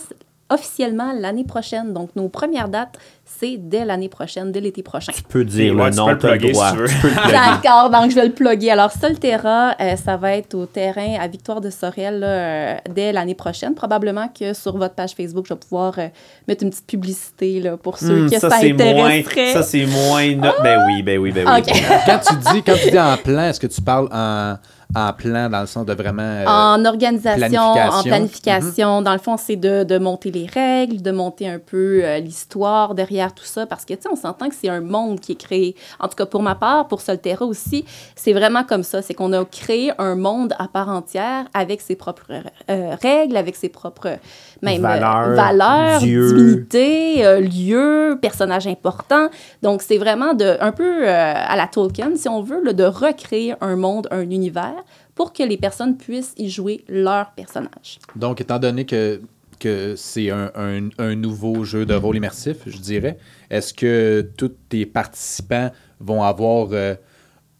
[SPEAKER 4] officiellement l'année prochaine. Donc, nos premières dates, c'est dès l'année prochaine, dès l'été prochain.
[SPEAKER 1] Tu peux dire
[SPEAKER 2] Ouais,
[SPEAKER 1] le
[SPEAKER 2] tu
[SPEAKER 1] nom,
[SPEAKER 2] peux le
[SPEAKER 1] droit.
[SPEAKER 2] si tu
[SPEAKER 1] peux le plugger.
[SPEAKER 4] D'accord, donc je vais le plugger. Alors, Solterra, euh, ça va être au terrain à Victoire de Sorel là, euh, dès l'année prochaine. Probablement que sur votre page Facebook, je vais pouvoir euh, mettre une petite publicité là, pour ceux
[SPEAKER 1] Hmm,
[SPEAKER 4] que ça,
[SPEAKER 1] ça, c'est moins,
[SPEAKER 4] intéresserait.
[SPEAKER 1] ça, c'est moins... no- Ben oui, ben oui, ben oui.
[SPEAKER 3] Quand, tu dis, quand tu dis en plan, est-ce que tu parles en, en plan dans le sens de vraiment... euh,
[SPEAKER 4] en organisation, en
[SPEAKER 3] planification?
[SPEAKER 4] planification. Dans le fond, c'est de, de monter les règles, de monter un peu euh, l'histoire derrière tout ça, parce que, tu sais, on s'entend que c'est un monde qui est créé. En tout cas, pour ma part, pour Solterra aussi, c'est vraiment comme ça. C'est qu'on a créé un monde à part entière avec ses propres euh, règles, avec ses propres même, euh,
[SPEAKER 1] Valeurs,
[SPEAKER 4] valeurs
[SPEAKER 1] dieux.
[SPEAKER 4] divinités, euh, lieux, personnages importants. Donc, c'est vraiment de, un peu euh, à la Tolkien, si on veut, là, de recréer un monde, un univers pour que les personnes puissent y jouer leur personnage.
[SPEAKER 3] Donc, étant donné que, que c'est un, un- nouveau jeu de rôle immersif, je dirais, est-ce que tous tes participants vont avoir euh,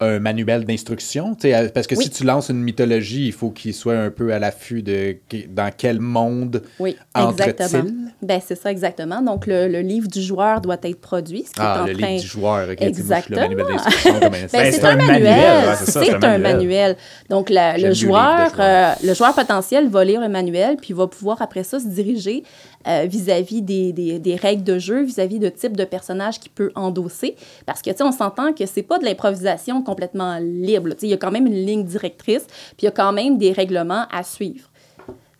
[SPEAKER 3] un manuel d'instruction? Tu sais, Parce que
[SPEAKER 4] Oui.
[SPEAKER 3] si tu lances une mythologie, il faut qu'il soit un peu à l'affût de dans quel monde
[SPEAKER 4] Oui,
[SPEAKER 3] entre-t-il?
[SPEAKER 4] exactement. Ben, c'est ça exactement. Donc, le, le livre du joueur doit être produit, ce qui est
[SPEAKER 3] Ah,
[SPEAKER 4] en
[SPEAKER 3] le
[SPEAKER 4] train...
[SPEAKER 3] livre du joueur.
[SPEAKER 4] Exactement.
[SPEAKER 3] le
[SPEAKER 4] Ben,
[SPEAKER 2] Ben,
[SPEAKER 4] c'est un,
[SPEAKER 2] un
[SPEAKER 4] manuel.
[SPEAKER 2] manuel, ouais, c'est
[SPEAKER 4] un manuel. Donc, la- le, joueur,
[SPEAKER 3] joueurs.
[SPEAKER 4] euh, le joueur potentiel va lire le manuel, puis va pouvoir après ça se diriger euh, vis-à-vis des, des- règles de jeu, vis-à-vis de type de personnage qu'il peut endosser. Parce que, tu sais, on s'entend que c'est pas de l'improvisation complètement libre. il y a quand même une ligne directrice, puis il y a quand même des règlements à suivre.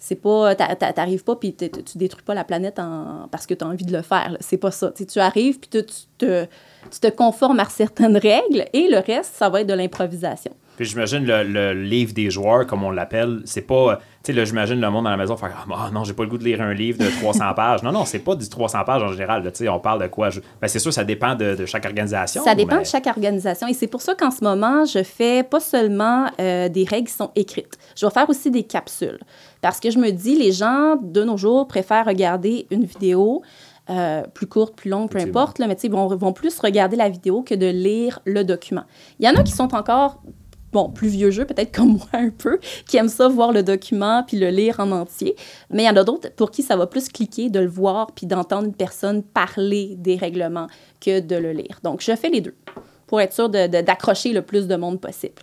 [SPEAKER 4] C'est pas, t'a- t'a- t'arrives pas puis tu détruis pas la planète parce que tu as envie de le faire. C'est pas ça. Tu arrives puis tu te, tu te conformes à certaines règles et le reste, ça va être de l'improvisation.
[SPEAKER 2] Puis j'imagine le, le livre des joueurs, comme on l'appelle, c'est pas. Tu sais, là, j'imagine le monde à la maison faire Ah non, j'ai pas le goût de lire un livre de 300 pages. Non, non, c'est pas du 300 pages en général. là. Tu sais, on parle de quoi? Je- ben, C'est sûr, ça dépend de, de chaque organisation.
[SPEAKER 4] Ça dépend
[SPEAKER 2] mais-
[SPEAKER 4] de chaque organisation. Et c'est pour ça qu'en ce moment, je fais pas seulement euh, des règles qui sont écrites. Je vais faire aussi des capsules. Parce que je me dis, les gens de nos jours préfèrent regarder une vidéo euh, plus courte, plus longue, peu importe, là, mais tu sais, vont, vont plus regarder la vidéo que de lire le document. Il y en a qui sont encore, bon, plus vieux jeux, peut-être comme moi un peu, qui aiment ça, voir le document puis le lire en entier. Mais il y en a d'autres pour qui ça va plus cliquer de le voir puis d'entendre une personne parler des règlements que de le lire. Donc, je fais les deux pour être sûr d'accrocher le plus de monde possible.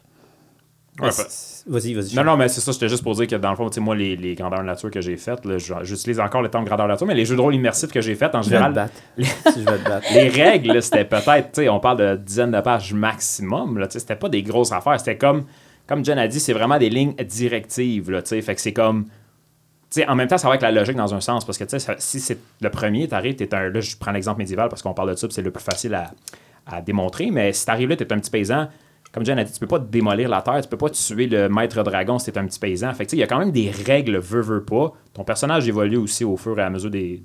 [SPEAKER 2] Ouais,
[SPEAKER 1] Vas-y, vas-y.
[SPEAKER 2] Non, non, mais c'est ça, c'était juste pour dire que dans le fond, tu sais, moi, les, les grandeurs nature que j'ai faites, j'utilise encore le terme grandeur nature, mais les jeux de rôle immersifs que j'ai faits, en
[SPEAKER 1] je vais te
[SPEAKER 2] général, les-
[SPEAKER 1] Si je vais te battre.
[SPEAKER 2] les règles, c'était peut-être, tu sais, on parle de dizaines de pages maximum, là, tu sais, c'était pas des grosses affaires, c'était comme, comme Jen a dit, c'est vraiment des lignes directives, là, tu sais, fait que c'est comme, en même temps, ça va avec la logique dans un sens, parce que, ça- si c'est le premier, t'arrives, t'es un, là, je prends l'exemple médiéval parce qu'on parle de ça, c'est le plus facile à, à démontrer, mais si t'arrives là, t'es un petit paysan, comme Jen a dit, tu peux pas démolir la terre, tu peux pas tuer le maître dragon si t'es un petit paysan, fait il y a quand même des règles, veux, veux pas, ton personnage évolue aussi au fur et à mesure des-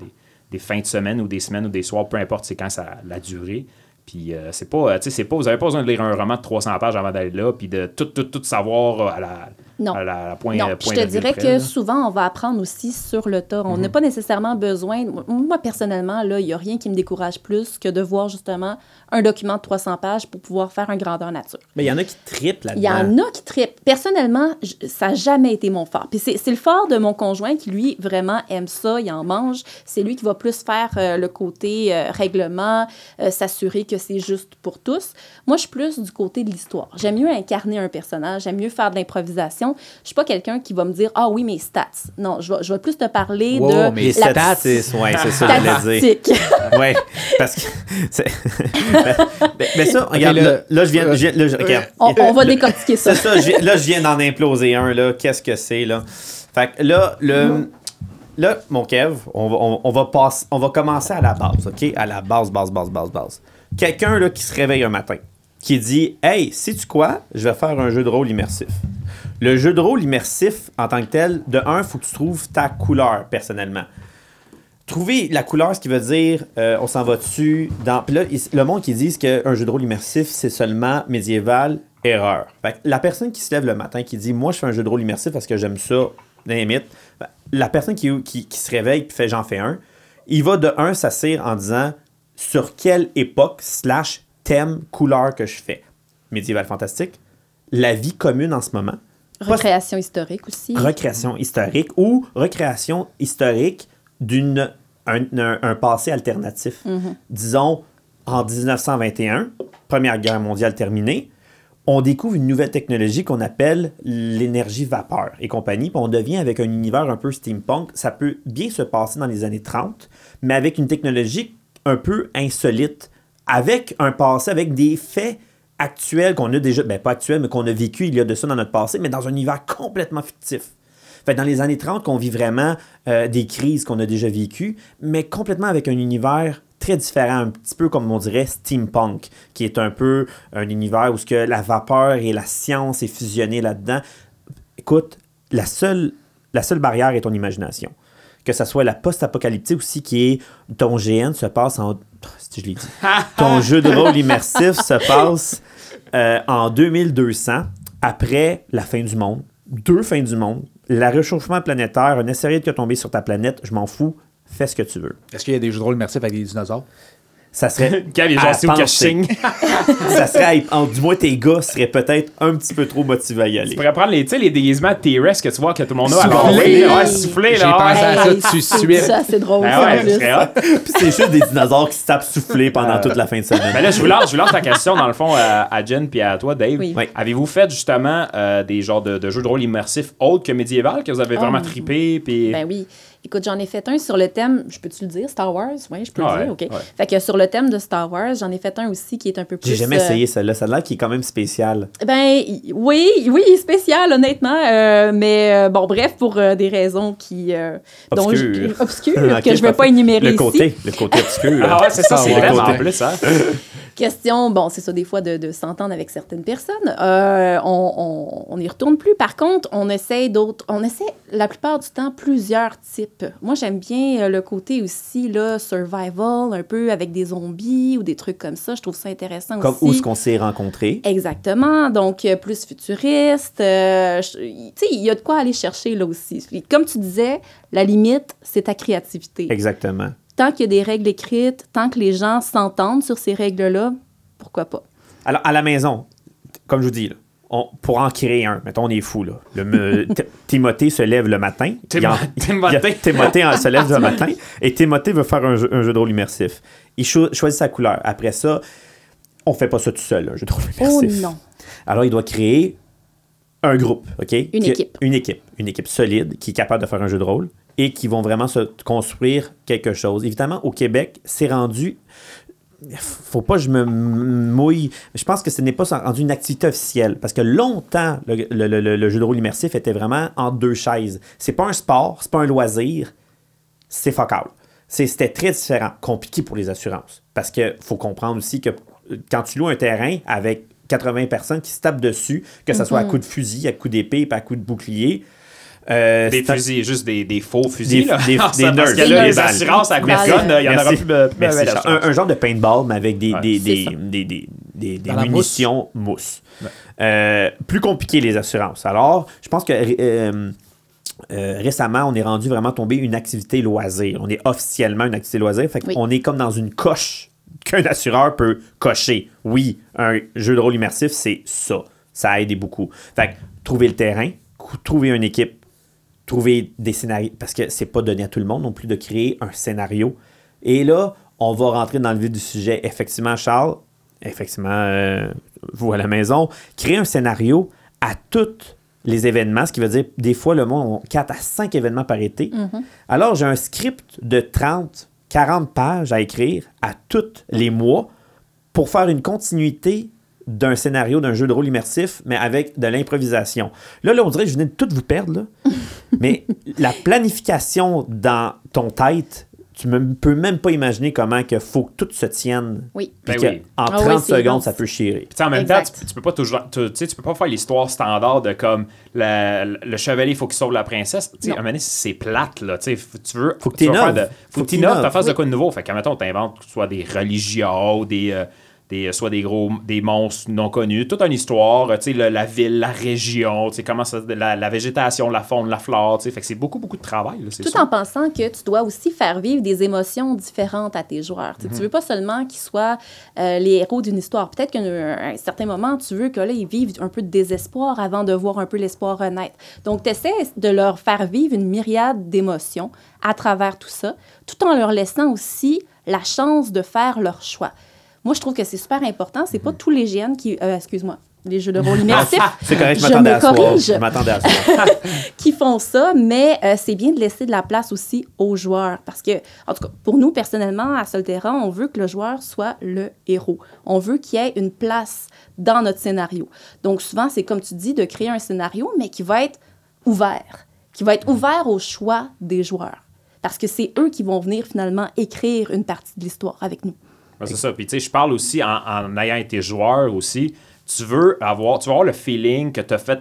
[SPEAKER 2] des fins de semaine ou des semaines ou des soirs, peu importe c'est quand ça la durée. Puis euh, c'est pas, euh, c'est pas, vous avez pas besoin de lire un roman de 300 pages avant d'aller là, puis de tout, tout, tout savoir euh, à la,
[SPEAKER 4] Non.
[SPEAKER 2] à la, à la point,
[SPEAKER 4] Non,
[SPEAKER 2] euh,
[SPEAKER 4] je te dirais
[SPEAKER 2] près,
[SPEAKER 4] que
[SPEAKER 2] là.
[SPEAKER 4] souvent, on va apprendre aussi sur le tas.
[SPEAKER 1] Mhm.
[SPEAKER 4] On n'a pas nécessairement besoin. Moi, personnellement, là, il n'y a rien qui me décourage plus que de voir justement un document de 300 pages pour pouvoir faire un grandeur nature.
[SPEAKER 1] Mais il y en a qui triplent
[SPEAKER 4] Il
[SPEAKER 1] là-dedans.
[SPEAKER 4] y en a qui trippent. Personnellement, j- ça n'a jamais été mon fort. Puis c'est c'est le fort de mon conjoint qui, lui, vraiment aime ça, il en mange. C'est lui qui va plus faire euh, le côté euh, règlement, euh, s'assurer que c'est juste pour tous. Moi, je suis plus du côté de l'histoire. J'aime mieux incarner un personnage, j'aime mieux faire de l'improvisation. Je suis pas quelqu'un qui va me dire « Ah oui, mes stats ». Non, je vais, je vais plus te parler
[SPEAKER 3] Wow,
[SPEAKER 4] de
[SPEAKER 3] mais
[SPEAKER 1] Les
[SPEAKER 3] La
[SPEAKER 1] stats, c'est ouais, c'est ça que je voulais dire.
[SPEAKER 4] statistique.
[SPEAKER 1] Ouais, parce que. mais, mais ça, regarde,
[SPEAKER 3] le-
[SPEAKER 1] là, là, je viens. je viens- là, je- regarde.
[SPEAKER 4] on, on va décortiquer ça.
[SPEAKER 1] Je là, je viens d'en imploser un, là. Qu'est-ce que c'est, là? Fait que là, le. Là, mon Kev, on va, on, on va passer, on va commencer à la base, OK? À la base, base, base, base, base. Quelqu'un, là, qui se réveille un matin, qui dit Hey, sais-tu quoi? Je vais faire un jeu de rôle immersif. Le jeu de rôle immersif, en tant que tel, de un, faut que tu trouves ta couleur, personnellement trouver la couleur, ce qui veut dire euh, on s'en va dessus. Dans... Puis là, le monde qui dit qu'un jeu de rôle immersif, c'est seulement médiéval, erreur. Fait que la personne qui se lève le matin, qui dit moi, je fais un jeu de rôle immersif parce que j'aime ça, limites, ben, la personne qui se réveille et fait j'en fais un, il va de un s'assire en disant sur quelle époque, slash thème, couleur que je fais? Médiéval fantastique, la vie commune en ce moment,
[SPEAKER 4] Recréation historique aussi.
[SPEAKER 1] recréation historique ou recréation historique d'une un, passé alternatif. Disons en 1921, Première Guerre mondiale terminée, on découvre une nouvelle technologie qu'on appelle l'énergie vapeur et compagnie, puis on devient avec un univers un peu steampunk. Ça peut bien se passer dans les années 30, mais avec une technologie un peu insolite, avec un passé, avec des faits actuels qu'on a déjà, ben pas actuels, mais qu'on a vécu il y a de ça dans notre passé, mais dans un univers complètement fictif. Fait dans les années 30, qu'on vit vraiment euh, des crises qu'on a déjà vécues, mais complètement avec un univers très différent, un petit peu comme on dirait steampunk, qui est un peu un univers où ce que la vapeur et la science est fusionnée là-dedans. Écoute, la seule, la seule barrière est ton imagination. Que ce soit la post-apocalyptique aussi, qui est ton GN se passe en. Si je l'ai dit. ton jeu de rôle immersif se passe euh, en 2200, après la fin du monde. Deux fins du monde. Le réchauffement planétaire, un astéroïde qui a tombé sur ta planète, je m'en fous, fais ce que tu veux.
[SPEAKER 3] Est-ce qu'il y a des jeux de rôle immersifs avec des dinosaures?
[SPEAKER 1] Ça serait.
[SPEAKER 2] Quand les
[SPEAKER 1] à
[SPEAKER 2] gens au caching.
[SPEAKER 1] ça serait. à- Du moins, tes gars seraient peut-être un petit peu trop motivés à y
[SPEAKER 2] Tu
[SPEAKER 1] aller.
[SPEAKER 2] pourrais prendre les, tu sais, les déguisements de T-Rex que tu vois que tout le monde a.
[SPEAKER 3] Souffler.
[SPEAKER 2] Alors, ouais, souffler,
[SPEAKER 3] J'ai
[SPEAKER 2] là.
[SPEAKER 3] pensé
[SPEAKER 2] ouais.
[SPEAKER 3] à ça tout de
[SPEAKER 4] c'est
[SPEAKER 3] suite.
[SPEAKER 4] ça, c'est drôle.
[SPEAKER 2] Ben
[SPEAKER 4] en.
[SPEAKER 1] Puis c'est juste des dinosaures qui se tapent souffler pendant toute la fin de semaine.
[SPEAKER 2] Mais là, je vous lance, je vous lance la question, dans le fond, à, à Jen puis à toi, Dave. Avez-vous fait justement euh, des genres de, de jeux de rôle immersifs autres que médiéval, que vous avez
[SPEAKER 4] Oh,
[SPEAKER 2] vraiment? Puis...
[SPEAKER 4] Ben oui. Écoute, j'en ai fait un sur le thème, je peux-tu le dire, Star Wars? Oui, je peux
[SPEAKER 2] Ouais,
[SPEAKER 4] le dire, OK.
[SPEAKER 2] ouais.
[SPEAKER 4] Fait que sur le thème de Star Wars, j'en ai fait un aussi qui est un peu plus.
[SPEAKER 1] J'ai jamais
[SPEAKER 4] euh,
[SPEAKER 1] essayé celle-là. L'air qui est quand même spécial.
[SPEAKER 4] Ben oui, oui, il est spécial honnêtement, euh, mais euh, bon bref pour euh, des raisons qui euh, dont je-
[SPEAKER 1] Obscures.
[SPEAKER 4] obscures,
[SPEAKER 1] Ok,
[SPEAKER 4] que je vais pas énumérer
[SPEAKER 1] Le
[SPEAKER 4] ici.
[SPEAKER 1] côté, le côté obscur.
[SPEAKER 2] Ah ouais, c'est ça, c'est
[SPEAKER 3] Ah ouais,
[SPEAKER 2] vrai, en
[SPEAKER 3] côté.
[SPEAKER 2] plus, hein.
[SPEAKER 4] Question, bon, c'est ça des fois de, de s'entendre avec certaines personnes. Euh, on, on, on y retourne plus. Par contre, on essaie d'autres, on essaie la plupart du temps plusieurs types. Moi, j'aime bien euh, le côté aussi là survival, un peu avec des zombies ou des trucs comme ça. Je trouve ça intéressant
[SPEAKER 1] Comme
[SPEAKER 4] aussi.
[SPEAKER 1] où est-ce qu'on s'est rencontrés?
[SPEAKER 4] Exactement, donc euh, plus futuriste. euh, tu sais, il y a de quoi aller chercher là aussi. Comme tu disais, la limite, c'est ta créativité.
[SPEAKER 1] Exactement.
[SPEAKER 4] Tant qu'il y a des règles écrites, tant que les gens s'entendent sur ces règles-là, pourquoi pas?
[SPEAKER 1] Alors, à la maison, comme je vous dis, là, on, pour en créer un, mettons, on est fou, là. Le, Timothée se lève le matin. En-
[SPEAKER 2] Timothée.
[SPEAKER 1] a- Timothée en- se lève le matin. Et Timothée veut faire un jeu, un jeu de rôle immersif. Il cho- choisit sa couleur. Après ça, on fait pas ça tout seul, un jeu de rôle
[SPEAKER 4] Oh
[SPEAKER 1] immersif.
[SPEAKER 4] non!
[SPEAKER 1] Alors, il doit créer un groupe, OK? Une
[SPEAKER 4] équipe.
[SPEAKER 1] Une équipe. Une équipe solide qui est capable de faire un jeu de rôle et qui vont vraiment se construire quelque chose. Évidemment, au Québec, c'est rendu... Faut pas que je me mouille. Je pense que ce n'est pas rendu une activité officielle. Parce que longtemps, le, le- le- le jeu de rôle immersif était vraiment en deux chaises. C'est pas un sport, c'est pas un loisir, c'est focal. C'est- C'était très différent, compliqué pour les assurances. Parce qu'il faut comprendre aussi que euh, quand tu loues un terrain avec 80 personnes qui se tapent dessus, que ce soit à coup de fusil, à coup d'épée, à coup de bouclier. Euh,
[SPEAKER 2] Des fusils, juste des, des faux fusils.
[SPEAKER 1] Des-
[SPEAKER 2] là.
[SPEAKER 1] des-
[SPEAKER 2] Ça,
[SPEAKER 1] des
[SPEAKER 2] parce
[SPEAKER 1] nerds,
[SPEAKER 2] que là,
[SPEAKER 4] des
[SPEAKER 2] les
[SPEAKER 4] balles.
[SPEAKER 2] assurances à coup de
[SPEAKER 4] Merci.
[SPEAKER 2] gun, il y en aura plus. euh, plus
[SPEAKER 1] Merci, un, un genre de paintball, mais avec des,
[SPEAKER 2] Ouais,
[SPEAKER 1] des,
[SPEAKER 4] c'est
[SPEAKER 1] des,
[SPEAKER 4] ça.
[SPEAKER 1] des, des, des- des
[SPEAKER 3] Dans la
[SPEAKER 1] munitions mousse. Euh, plus compliqué les assurances. Alors, je pense que euh, euh, récemment, on est rendu vraiment tombé une activité loisir. On est officiellement une activité loisir. Fait
[SPEAKER 4] Oui.
[SPEAKER 1] qu'on est comme dans une coche qu'un assureur peut cocher. Oui, un jeu de rôle immersif, c'est ça. Ça aide beaucoup. Fait que trouver le terrain, trouver une équipe, trouver des scénarios, parce que c'est pas donné à tout le monde non plus de créer un scénario. Et là, on va rentrer dans le vif du sujet. Effectivement, Charles, effectivement, euh, vous à la maison, créer un scénario à tous les événements, ce qui veut dire des fois le monde a 4 à 5 événements par été. Alors, j'ai un script de 30, 40 pages à écrire à tous les mois pour faire une continuité d'un scénario, d'un jeu de rôle immersif, mais avec de l'improvisation. Là, là, on dirait que je venais de tout vous perdre, là. mais la planification dans ton tête, tu ne peux même pas imaginer comment il faut que tout se tienne.
[SPEAKER 4] Oui.
[SPEAKER 1] Puis
[SPEAKER 2] Ben
[SPEAKER 1] que
[SPEAKER 2] oui.
[SPEAKER 1] en
[SPEAKER 4] Ah
[SPEAKER 1] 30
[SPEAKER 4] oui, c'est
[SPEAKER 1] secondes, ça peut chier.
[SPEAKER 2] En même
[SPEAKER 4] Exact.
[SPEAKER 2] temps, tu, tu peux pas toujours, tu, tu sais, tu peux pas faire l'histoire standard de comme la- le chevalier, il faut qu'il sauve la princesse. Tu sais, à un moment donné, c'est plate, là. Tu veux.
[SPEAKER 1] Faut que
[SPEAKER 2] tu de-
[SPEAKER 1] Faut
[SPEAKER 2] Faut
[SPEAKER 1] que
[SPEAKER 2] que tu innoves, fasses de quoi de nouveau. Fait qu'à mettons, t'inventes soit des religions, des. euh, des, soit des gros des monstres non connus, toute une histoire, euh, tu sais, la ville, la région, tu sais, comment ça, la, la végétation, la faune, la flore, tu sais, fait que c'est beaucoup, beaucoup de travail, là,
[SPEAKER 4] Tout en pensant que tu dois aussi faire vivre des émotions différentes à tes joueurs. Tu sais,
[SPEAKER 2] Mhm.
[SPEAKER 4] Tu veux pas seulement qu'ils soient euh, les héros d'une histoire. Peut-être qu'à un, un certain moment, tu veux que là, ils vivent un peu de désespoir avant de voir un peu l'espoir renaître. Donc, tu essaies de leur faire vivre une myriade d'émotions à travers tout ça, tout en leur laissant aussi la chance de faire leur choix. Moi, je trouve que c'est super important. C'est
[SPEAKER 2] Mhm.
[SPEAKER 4] pas tous les GN qui... euh, excuse-moi. Les jeux de rôle immersifs.
[SPEAKER 1] C'est correct, je m'attendais à ça. Je m'attendais à ça.
[SPEAKER 4] qui font ça, mais euh, c'est bien de laisser de la place aussi aux joueurs. Parce que, en tout cas, pour nous, personnellement, à Solterra, on veut que le joueur soit le héros. On veut qu'il y ait une place dans notre scénario. Donc, souvent, c'est comme tu dis, de créer un scénario, mais qui va être ouvert. Qui va être ouvert au choix des joueurs. Parce que c'est eux qui vont venir finalement écrire une partie de l'histoire avec nous.
[SPEAKER 2] Ouais, c'est ça. Puis tu sais, je parle aussi en, en ayant été joueur aussi. Tu veux avoir, tu veux avoir le feeling que tu as fait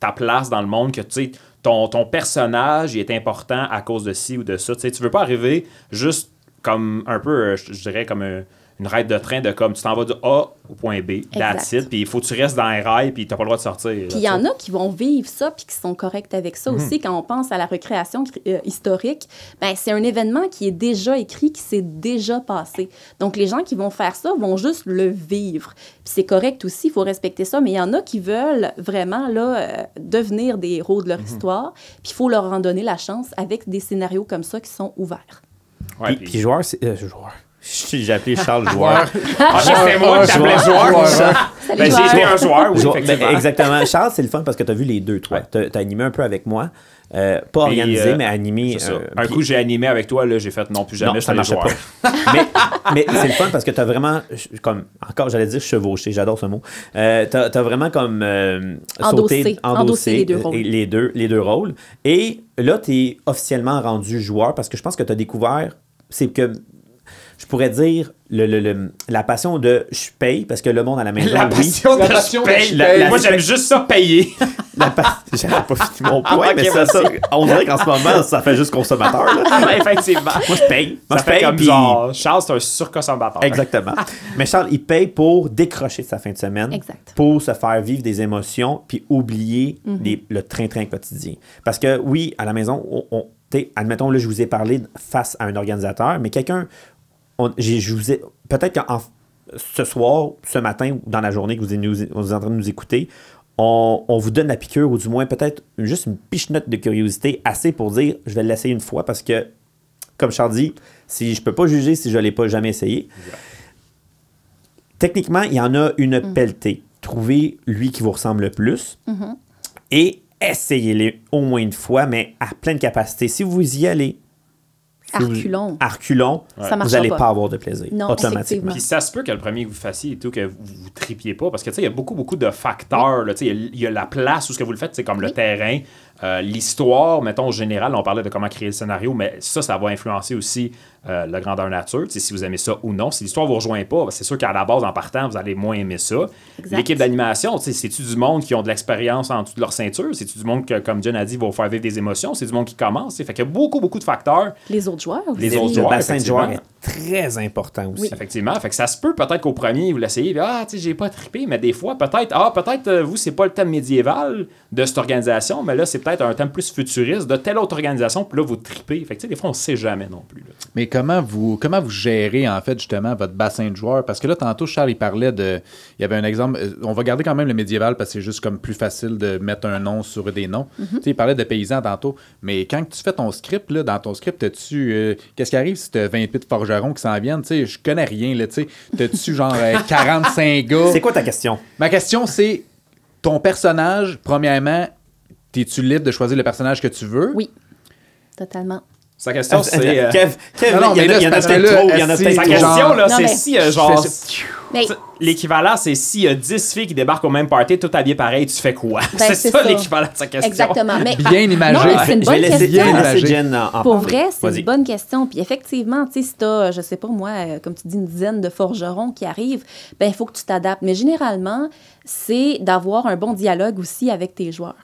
[SPEAKER 2] ta place dans le monde, que tu sais, ton, ton personnage il est important à cause de ci ou de ça. Tu sais, tu veux pas arriver juste comme un peu, euh, je je dirais, comme un- une raide de train de comme tu t'en vas de A au point B, that's it, puis il faut que tu restes dans les rails, puis t'as pas le droit de sortir.
[SPEAKER 4] Puis il y en a qui vont vivre ça puis qui sont corrects avec ça aussi. Quand on pense à la recréation euh, historique, ben, c'est un événement qui est déjà écrit, qui s'est déjà passé. Donc les gens qui vont faire ça vont juste le vivre. Puis c'est correct aussi, il faut respecter ça. Mais il y en a qui veulent vraiment là, euh, devenir des héros de leur histoire. Puis il faut leur en donner la chance avec des scénarios comme ça qui sont ouverts.
[SPEAKER 2] Ouais,
[SPEAKER 1] puis, puis joueur, c'est. euh, joueur. J'ai appelé Charles Joueur.
[SPEAKER 2] Ah, c'était moi qui t'appelais joueur.
[SPEAKER 3] Joueur,
[SPEAKER 2] ça.
[SPEAKER 4] Salut,
[SPEAKER 2] Ben, j'ai été un joueur, oui,
[SPEAKER 1] Joueur-
[SPEAKER 2] effectivement.
[SPEAKER 1] ben, exactement. Charles, c'est le fun parce que tu as vu les deux, toi. Tu as, animé un peu avec moi. Euh, pas
[SPEAKER 2] Puis,
[SPEAKER 1] organisé,
[SPEAKER 2] euh,
[SPEAKER 1] mais animé.
[SPEAKER 2] C'est ça.
[SPEAKER 1] euh,
[SPEAKER 2] un
[SPEAKER 1] puis-
[SPEAKER 2] coup, j'ai animé avec toi, là, j'ai fait non plus jamais,
[SPEAKER 1] non,
[SPEAKER 2] je
[SPEAKER 1] ça marchait pas. mais mais c'est le fun parce que tu as vraiment, comme, encore, j'allais dire chevauché, j'adore ce mot. Euh, tu as, vraiment comme euh,
[SPEAKER 4] Endossé.
[SPEAKER 1] sauté,
[SPEAKER 4] Endossé les deux rôles.
[SPEAKER 1] les, deux, les deux rôles. Et là, tu es officiellement rendu joueur parce que je pense que tu as découvert, c'est que je pourrais dire le, le- le- la passion de je paye parce que le monde à la maison,
[SPEAKER 2] La
[SPEAKER 1] oui.
[SPEAKER 2] passion de
[SPEAKER 3] La
[SPEAKER 2] je
[SPEAKER 3] passion de
[SPEAKER 2] paye.
[SPEAKER 3] je
[SPEAKER 1] paye.
[SPEAKER 2] Moi,
[SPEAKER 1] La-
[SPEAKER 2] j'aime juste ça payer.
[SPEAKER 1] La pa- J'avais pas fini mon point,
[SPEAKER 2] Ok,
[SPEAKER 1] mais ça, ça, on dirait qu'en ce moment, ça fait juste consommateur. là.
[SPEAKER 2] Ah, Effectivement.
[SPEAKER 1] Moi, je paye. Moi,
[SPEAKER 2] Ça
[SPEAKER 1] je
[SPEAKER 2] fait
[SPEAKER 1] paye.
[SPEAKER 2] comme genre, Charles, c'est un surconsommateur.
[SPEAKER 1] Exactement. Mais Charles, il paye pour décrocher sa fin de semaine.
[SPEAKER 4] Exact.
[SPEAKER 1] Pour se faire vivre des émotions, puis oublier
[SPEAKER 4] Mhm.
[SPEAKER 1] les- le train-train quotidien. Parce que oui, à la maison, on, on- t'sais, admettons, là, je vous ai parlé face à un organisateur, mais quelqu'un, on- je vous ai, peut-être qu'en ce soir, ce matin, ou dans la journée que vous êtes, nous- vous êtes en train de nous écouter, on, on vous donne la piqûre, ou du moins peut-être juste une piche-note de curiosité, assez pour dire, je vais l'essayer une fois, parce que, comme Charles dit, si je peux pas juger si je l'ai pas jamais essayé, techniquement, il y en a une
[SPEAKER 4] Mm.
[SPEAKER 1] pelletée. Trouvez lui qui vous ressemble le plus
[SPEAKER 4] Mm-hmm.
[SPEAKER 1] et essayez-les au moins une fois, mais à pleine capacité. Si vous y allez, à reculons,
[SPEAKER 4] Ça
[SPEAKER 1] vous n'allez
[SPEAKER 4] pas.
[SPEAKER 1] pas. avoir de plaisir
[SPEAKER 4] Non,
[SPEAKER 1] automatiquement.
[SPEAKER 2] Puis ça se peut que le premier que vous fassiez et tout, que vous, vous tripiez pas, parce que tu sais, il y a beaucoup, beaucoup de facteurs. là. Tu sais, Il y, a- il y a la place où ce que vous le faites, c'est comme le
[SPEAKER 4] Oui.
[SPEAKER 2] terrain, euh, l'histoire, mettons, au général, on parlait de comment créer le scénario, mais ça, ça va influencer aussi euh, la grandeur nature, tu sais, si vous aimez ça ou non. Si l'histoire vous rejoint pas, ben, c'est sûr qu'à la base, en partant, vous allez moins aimer ça. L'équipe d'animation, tu sais, c'est-tu du monde qui ont de l'expérience en dessous de leur ceinture? C'est-tu du monde que, comme John a dit, va vous faire vivre des émotions? C'est du monde qui commence? Fait qu'il y a beaucoup, beaucoup de facteurs.
[SPEAKER 4] Les autres joueurs aussi.
[SPEAKER 2] Les autres
[SPEAKER 1] Le
[SPEAKER 2] joueurs,
[SPEAKER 1] bassin de joueurs
[SPEAKER 2] effectivement.
[SPEAKER 1] est très important aussi.
[SPEAKER 2] Effectivement. Fait que ça se peut peut-être qu'au premier, vous l'essayez, ah, tu sais, j'ai pas trippé, mais des fois, peut-être, ah, peut-être, euh, vous, c'est pas le thème médiéval de cette organisation, mais là, c'est peut-être un thème plus futuriste de telle autre organisation, puis là, vous tripez. Fait que, tu sais, des fois, on sait jamais non plus. là.
[SPEAKER 3] Mais comment vous, comment vous gérez, en fait, justement, votre bassin de joueurs? Parce que là, tantôt, Charles, il parlait de. Il y avait un exemple. euh, On va garder quand même le médiéval parce que c'est juste comme plus facile de mettre un nom sur des noms. Tu sais, il parlait de paysans tantôt. Mais quand tu fais ton script, là, dans ton script, as-tu. euh, Qu'est-ce qui arrive si tu as 28 forgerons qui s'en viennent? Tu sais, je connais rien, là. Tu sais, t'as-tu genre euh, 45 gars?
[SPEAKER 1] C'est quoi ta question?
[SPEAKER 3] Ma question, c'est ton personnage, premièrement, es-tu libre de choisir le personnage que tu veux?
[SPEAKER 4] Oui, totalement.
[SPEAKER 2] Sa question, c'est. euh,
[SPEAKER 1] Kev, Kev,
[SPEAKER 3] Non, non,
[SPEAKER 1] il y en
[SPEAKER 3] mais
[SPEAKER 1] a-
[SPEAKER 3] là,
[SPEAKER 1] il y en a
[SPEAKER 3] c'est parce que
[SPEAKER 1] peut-être
[SPEAKER 3] là,
[SPEAKER 1] trop. Il y en a peut-être
[SPEAKER 2] Sa question, là, c'est si, euh, genre. L'équivalent, c'est s'il y a 10 filles qui débarquent au même party, tout habillées pareil, tu fais quoi?
[SPEAKER 4] Ben,
[SPEAKER 2] c'est ça,
[SPEAKER 4] ça.
[SPEAKER 2] l'équivalent de sa question.
[SPEAKER 4] exactement. Mais,
[SPEAKER 3] Bien imagé.
[SPEAKER 4] Non, mais c'est une
[SPEAKER 1] Je vais
[SPEAKER 4] bonne
[SPEAKER 1] laisser, je vais
[SPEAKER 4] question.
[SPEAKER 3] Imagé.
[SPEAKER 4] Pour
[SPEAKER 1] parler.
[SPEAKER 4] vrai, c'est une bonne question. Puis effectivement, tu sais, si t'as, je sais pas moi, euh, comme tu dis, une dizaine de forgerons qui arrivent, ben il faut que tu t'adaptes. Mais généralement, c'est d'avoir un bon dialogue aussi avec tes joueurs.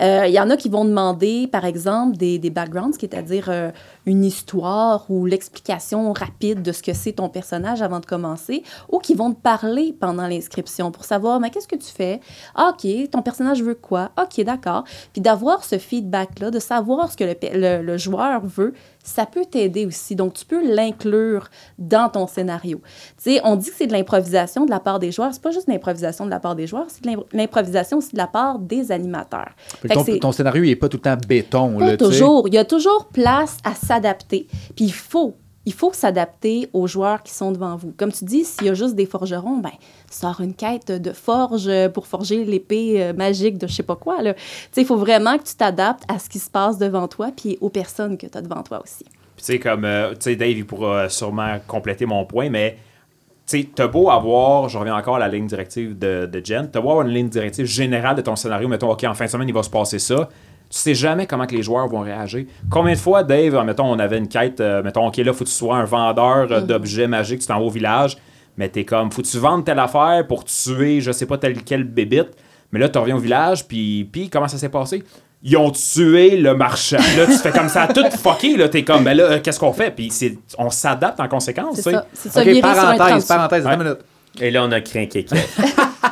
[SPEAKER 4] Euh, Il y en a qui vont demander, par exemple, des, backgrounds, c'est-à-dire euh, une histoire ou l'explication rapide de ce que c'est ton personnage avant de commencer, ou qui vont te parler pendant l'inscription pour savoir, mais qu'est-ce que tu fais? Ah, OK, ton personnage veut quoi? OK, d'accord. Puis d'avoir ce feedback-là, de savoir ce que le joueur veut, ça peut t'aider aussi. Donc, tu peux l'inclure dans ton scénario. Tu sais, on dit que c'est de l'improvisation de la part des joueurs. C'est pas juste de l'improvisation de la part des joueurs, c'est de l'im- l'improvisation aussi de la part des animateurs.
[SPEAKER 3] Fait que
[SPEAKER 4] Fait que
[SPEAKER 3] ton, scénario, il n'est pas tout le temps béton.
[SPEAKER 4] pas
[SPEAKER 3] là,
[SPEAKER 4] toujours. Il y a toujours place à s'adapter. Puis il faut, il faut s'adapter aux joueurs qui sont devant vous. Comme tu dis, s'il y a juste des forgerons, ben sors une quête de forge pour forger l'épée euh, magique de je sais pas quoi. il faut vraiment que tu t'adaptes à ce qui se passe devant toi puis aux personnes que tu as devant toi aussi.
[SPEAKER 2] Tu sais, comme, euh, tu sais, Dave, il pourra sûrement compléter mon point, mais, tu t'as beau avoir, je reviens encore à la ligne directive de, de Jen, t'as beau avoir une ligne directive générale de ton scénario, mettons, OK, en fin de semaine, il va se passer ça. Tu sais jamais comment que les joueurs vont réagir. Combien de fois, Dave, euh, mettons, on avait une quête, euh, mettons, OK, là, faut que tu sois un vendeur euh, d'objets magiques, tu t'en vas au village, mais t'es comme, faut que tu vendes telle affaire pour tuer, je sais pas, telle quelle bébite. Mais là, tu reviens au village, puis, puis comment ça s'est passé? Ils ont tué le marchand. Là, tu fais comme ça, tout fucké. Là, t'es comme, ben là, euh, qu'est-ce qu'on fait? Puis c'est- on s'adapte en conséquence.
[SPEAKER 4] C'est
[SPEAKER 2] tu sais.
[SPEAKER 4] ça. C'est ça,
[SPEAKER 3] OK,
[SPEAKER 4] virer sur un
[SPEAKER 3] parenthèse,
[SPEAKER 4] 36.
[SPEAKER 3] parenthèse.
[SPEAKER 1] Et là, on a craqué.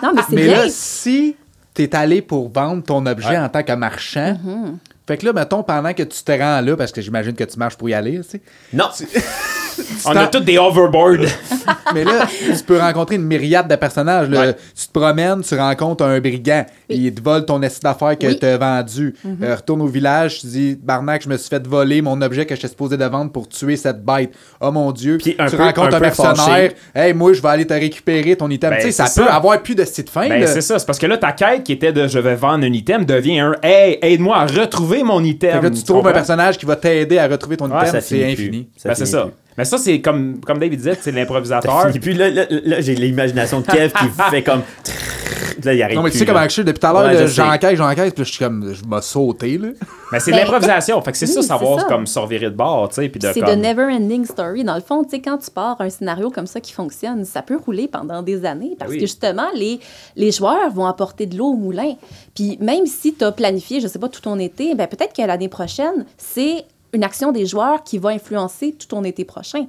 [SPEAKER 4] Non, mais c'est
[SPEAKER 3] Mais
[SPEAKER 4] bien.
[SPEAKER 3] là, si tu es allé pour vendre ton objet
[SPEAKER 2] Ouais.
[SPEAKER 3] en tant que marchand,
[SPEAKER 4] Mm-hmm.
[SPEAKER 3] fait que là, mettons, pendant que tu te rends là, parce que j'imagine que tu marches pour y aller, tu sais,
[SPEAKER 1] non.
[SPEAKER 2] On a tous des overboard.
[SPEAKER 3] Mais là, tu peux rencontrer une myriade de personnages. là.
[SPEAKER 2] Ouais.
[SPEAKER 3] Tu te promènes, tu rencontres un brigand. Il te vole ton essai d'affaires que
[SPEAKER 4] Oui.
[SPEAKER 3] tu as vendu. Euh, retourne au village, tu dis Barnac, je me suis fait voler mon objet que j'étais supposé de vendre pour tuer cette bête. Oh mon Dieu.
[SPEAKER 1] Puis un
[SPEAKER 3] tu
[SPEAKER 1] peu-
[SPEAKER 3] rencontres
[SPEAKER 1] un
[SPEAKER 3] un,
[SPEAKER 1] peu
[SPEAKER 3] mercenaire.
[SPEAKER 1] fâché.
[SPEAKER 3] Hey, moi, je vais aller te récupérer ton item.
[SPEAKER 2] Ben,
[SPEAKER 3] tu sais, ça
[SPEAKER 2] c'est
[SPEAKER 3] peut
[SPEAKER 2] ça.
[SPEAKER 3] avoir plus de site fin.
[SPEAKER 2] Ben,
[SPEAKER 3] là.
[SPEAKER 2] c'est ça. C'est parce que là, ta quête qui était de je vais vendre un item devient un Hey, aide-moi à retrouver mon item.
[SPEAKER 3] Fait que là, tu
[SPEAKER 2] Tu
[SPEAKER 3] trouves un
[SPEAKER 2] comprends?
[SPEAKER 3] personnage qui va t'aider à retrouver ton
[SPEAKER 1] Ah,
[SPEAKER 3] item.
[SPEAKER 1] ça
[SPEAKER 3] C'est
[SPEAKER 1] finit plus.
[SPEAKER 3] infini.
[SPEAKER 2] Ben, c'est
[SPEAKER 1] finit
[SPEAKER 2] ça.
[SPEAKER 1] plus.
[SPEAKER 2] Mais ça, c'est comme, comme David disait, c'est l'improvisateur.
[SPEAKER 1] Et puis là, là, là, j'ai l'imagination de Kev qui fait comme. Là, il arrive.
[SPEAKER 3] Non, mais tu sais je suis depuis tout à l'heure,
[SPEAKER 1] Ouais,
[SPEAKER 3] là,
[SPEAKER 1] je sais.
[SPEAKER 3] j'enquête, j'enquête, puis je suis comme, je m'ai sauté, là.
[SPEAKER 2] Mais c'est
[SPEAKER 4] Ben,
[SPEAKER 2] l'improvisation. Fait que c'est
[SPEAKER 4] oui,
[SPEAKER 2] ça, savoir
[SPEAKER 4] ça.
[SPEAKER 2] comme se revirer de bord, tu sais. Puis de
[SPEAKER 4] C'est
[SPEAKER 2] comme...
[SPEAKER 4] de never ending story. Dans le fond, tu sais, quand tu pars un scénario comme ça qui fonctionne, ça peut rouler pendant des années parce
[SPEAKER 2] Ben oui.
[SPEAKER 4] que justement, les, les joueurs vont apporter de l'eau au moulin. Puis même si tu as planifié, je sais pas, tout ton été, ben peut-être que l'année prochaine, c'est une action des joueurs qui va influencer tout ton été prochain.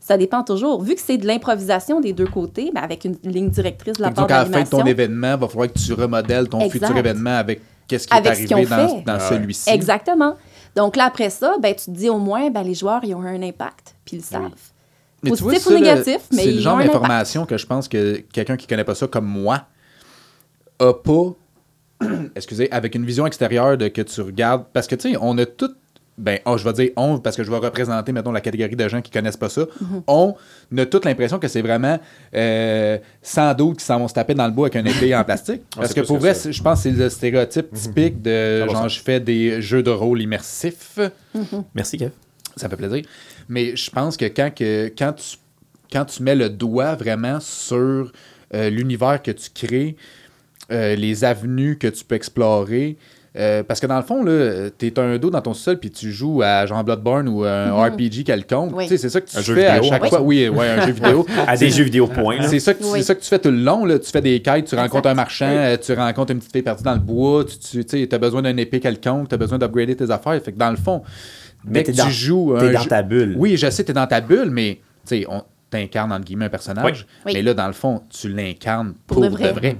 [SPEAKER 4] Ça dépend toujours. Vu que c'est de l'improvisation des deux côtés, ben avec une ligne directrice de la part
[SPEAKER 3] donc, à la fin de ton événement, il va falloir que tu remodèles ton
[SPEAKER 4] Exact.
[SPEAKER 3] futur événement avec qu'est-ce qui
[SPEAKER 4] Avec
[SPEAKER 3] est
[SPEAKER 4] ce qu'ils
[SPEAKER 3] arrivé
[SPEAKER 4] ont
[SPEAKER 3] dans,
[SPEAKER 4] fait.
[SPEAKER 3] dans
[SPEAKER 2] Ah ouais.
[SPEAKER 3] celui-ci.
[SPEAKER 4] Exactement. Donc là, après ça, ben, tu te dis au moins, ben, les joueurs, ils ont un impact, puis ils le savent.
[SPEAKER 3] Mais tu vois,
[SPEAKER 4] Positif ou négatif, mais
[SPEAKER 3] c'est le
[SPEAKER 4] ils
[SPEAKER 3] genre
[SPEAKER 4] ont un impact.
[SPEAKER 3] d'information que je pense que quelqu'un qui connaît pas ça comme moi a pas, excusez, avec une vision extérieure de que tu regardes, parce que tu sais, on a tout, ben, oh, je vais dire on, parce que je vais représenter, mettons, la catégorie de gens qui connaissent pas ça.
[SPEAKER 4] Mhm.
[SPEAKER 3] On a toute l'impression que c'est vraiment euh, sans doute qui s'en vont se taper dans le bois avec un épée en plastique. Parce
[SPEAKER 2] c'est
[SPEAKER 3] que pour
[SPEAKER 2] que
[SPEAKER 3] vrai, je pense que c'est le stéréotype typique de genre, je fais des jeux de rôle immersifs.
[SPEAKER 1] Merci, Kev.
[SPEAKER 3] Ça me fait plaisir. Mais je pense que quand, que, quand, tu, quand tu mets le doigt vraiment sur euh, l'univers que tu crées, euh, les avenues que tu peux explorer, euh, parce que dans le fond, tu es un dos dans ton sol puis tu joues à genre Bloodborne ou un RPG quelconque.
[SPEAKER 4] Oui.
[SPEAKER 3] Tu sais, C'est ça que tu
[SPEAKER 2] Un
[SPEAKER 3] fais à chaque fois. Oui, ouais, un jeu vidéo.
[SPEAKER 1] À des jeux vidéo point.
[SPEAKER 3] C'est ça,
[SPEAKER 4] Oui.
[SPEAKER 3] ça que tu fais tout le long. Là. Tu fais des quêtes, tu rencontres
[SPEAKER 4] Exact.
[SPEAKER 3] un marchand, euh, tu rencontres une petite fille perdue dans le bois, tu, tu as besoin d'un épée quelconque, tu as besoin d'upgrader tes affaires. Fait que dans le fond,
[SPEAKER 1] Mais
[SPEAKER 3] dès que
[SPEAKER 1] t'es dans-
[SPEAKER 3] tu joues.
[SPEAKER 1] T'es
[SPEAKER 3] un
[SPEAKER 1] dans
[SPEAKER 3] jeu-
[SPEAKER 1] ta bulle.
[SPEAKER 3] Oui, je sais, tu es dans ta bulle, mais tu sais, on t'incarne entre guillemets un personnage.
[SPEAKER 4] Oui.
[SPEAKER 3] Mais là, dans le fond, tu l'incarnes
[SPEAKER 4] Pour
[SPEAKER 3] pour,
[SPEAKER 4] de
[SPEAKER 3] de
[SPEAKER 4] vrai.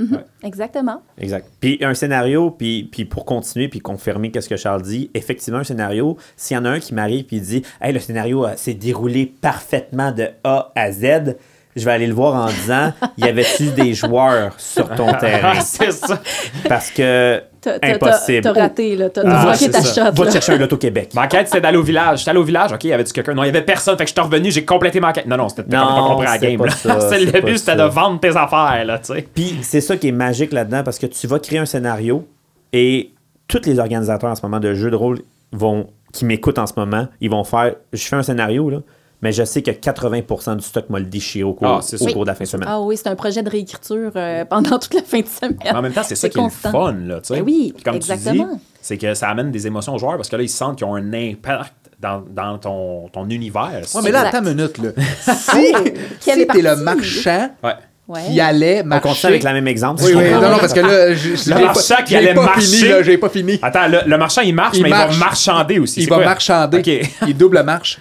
[SPEAKER 2] Ouais.
[SPEAKER 4] Exactement.
[SPEAKER 1] Exact. Puis un scénario, puis, puis pour continuer, puis confirmer qu'est-ce que Charles dit, effectivement, un scénario, s'il y en a un qui m'arrive puis il dit Hey, le scénario euh, s'est déroulé parfaitement de A à Z, je vais aller le voir en disant Y avait-tu des joueurs sur ton terrain
[SPEAKER 2] c'est ça.
[SPEAKER 1] Parce que impossible.
[SPEAKER 4] T'as raté, là. T'as
[SPEAKER 1] Ah,
[SPEAKER 4] manqué ta
[SPEAKER 1] ça.
[SPEAKER 4] shot.
[SPEAKER 1] Va chercher un loto Québec.
[SPEAKER 2] Ma quête, c'était d'aller au village. J'étais allé au village, OK, y avait-tu quelqu'un? Non, il y avait personne. Fait que je suis revenu, j'ai complété ma quête. Non, non, c'était pas compris la
[SPEAKER 1] c'est
[SPEAKER 2] game.
[SPEAKER 1] pas
[SPEAKER 2] là.
[SPEAKER 1] ça,
[SPEAKER 2] C'est
[SPEAKER 1] c'est
[SPEAKER 2] le
[SPEAKER 1] pas
[SPEAKER 2] but, c'était de vendre tes affaires, là, tu sais.
[SPEAKER 1] Puis c'est ça qui est magique là-dedans parce que tu vas créer un scénario et tous les organisateurs en ce moment de jeux de rôle vont qui m'écoutent en ce moment, ils vont faire je fais un scénario là, mais je sais que 80% du stock m'a le déchiré au cours,
[SPEAKER 2] Ah, c'est
[SPEAKER 1] au cours de la fin de semaine.
[SPEAKER 4] Ah oui, c'est un projet de réécriture euh, pendant toute la fin de semaine.
[SPEAKER 2] Mais en même temps, c'est ça qui est le fun, là, tu sais.
[SPEAKER 4] Ben oui,
[SPEAKER 2] Puis comme tu
[SPEAKER 4] exactement.
[SPEAKER 2] dis, c'est que ça amène des émotions aux joueurs parce que là, ils sentent qu'ils ont un impact dans, dans ton, ton univers.
[SPEAKER 3] Ouais, mais là, attends une minute. Là. Si, si t'es le marchand
[SPEAKER 2] Ouais.
[SPEAKER 4] Ouais.
[SPEAKER 3] qui allait
[SPEAKER 1] On
[SPEAKER 3] marcher...
[SPEAKER 1] continue avec le même exemple.
[SPEAKER 3] Oui, oui, non, non, parce que là, je- je-
[SPEAKER 2] Le
[SPEAKER 3] j'ai
[SPEAKER 2] marchand
[SPEAKER 3] pas-
[SPEAKER 2] qui allait
[SPEAKER 3] pas
[SPEAKER 2] marcher.
[SPEAKER 3] fini, là, j'ai pas fini.
[SPEAKER 2] Attends, le, le marchand, il marche,
[SPEAKER 3] Il
[SPEAKER 2] mais
[SPEAKER 3] marche.
[SPEAKER 2] il va marchander aussi.
[SPEAKER 3] Il
[SPEAKER 2] C'est
[SPEAKER 3] va
[SPEAKER 2] quoi?
[SPEAKER 3] marchander.
[SPEAKER 2] OK.
[SPEAKER 3] Il double marche.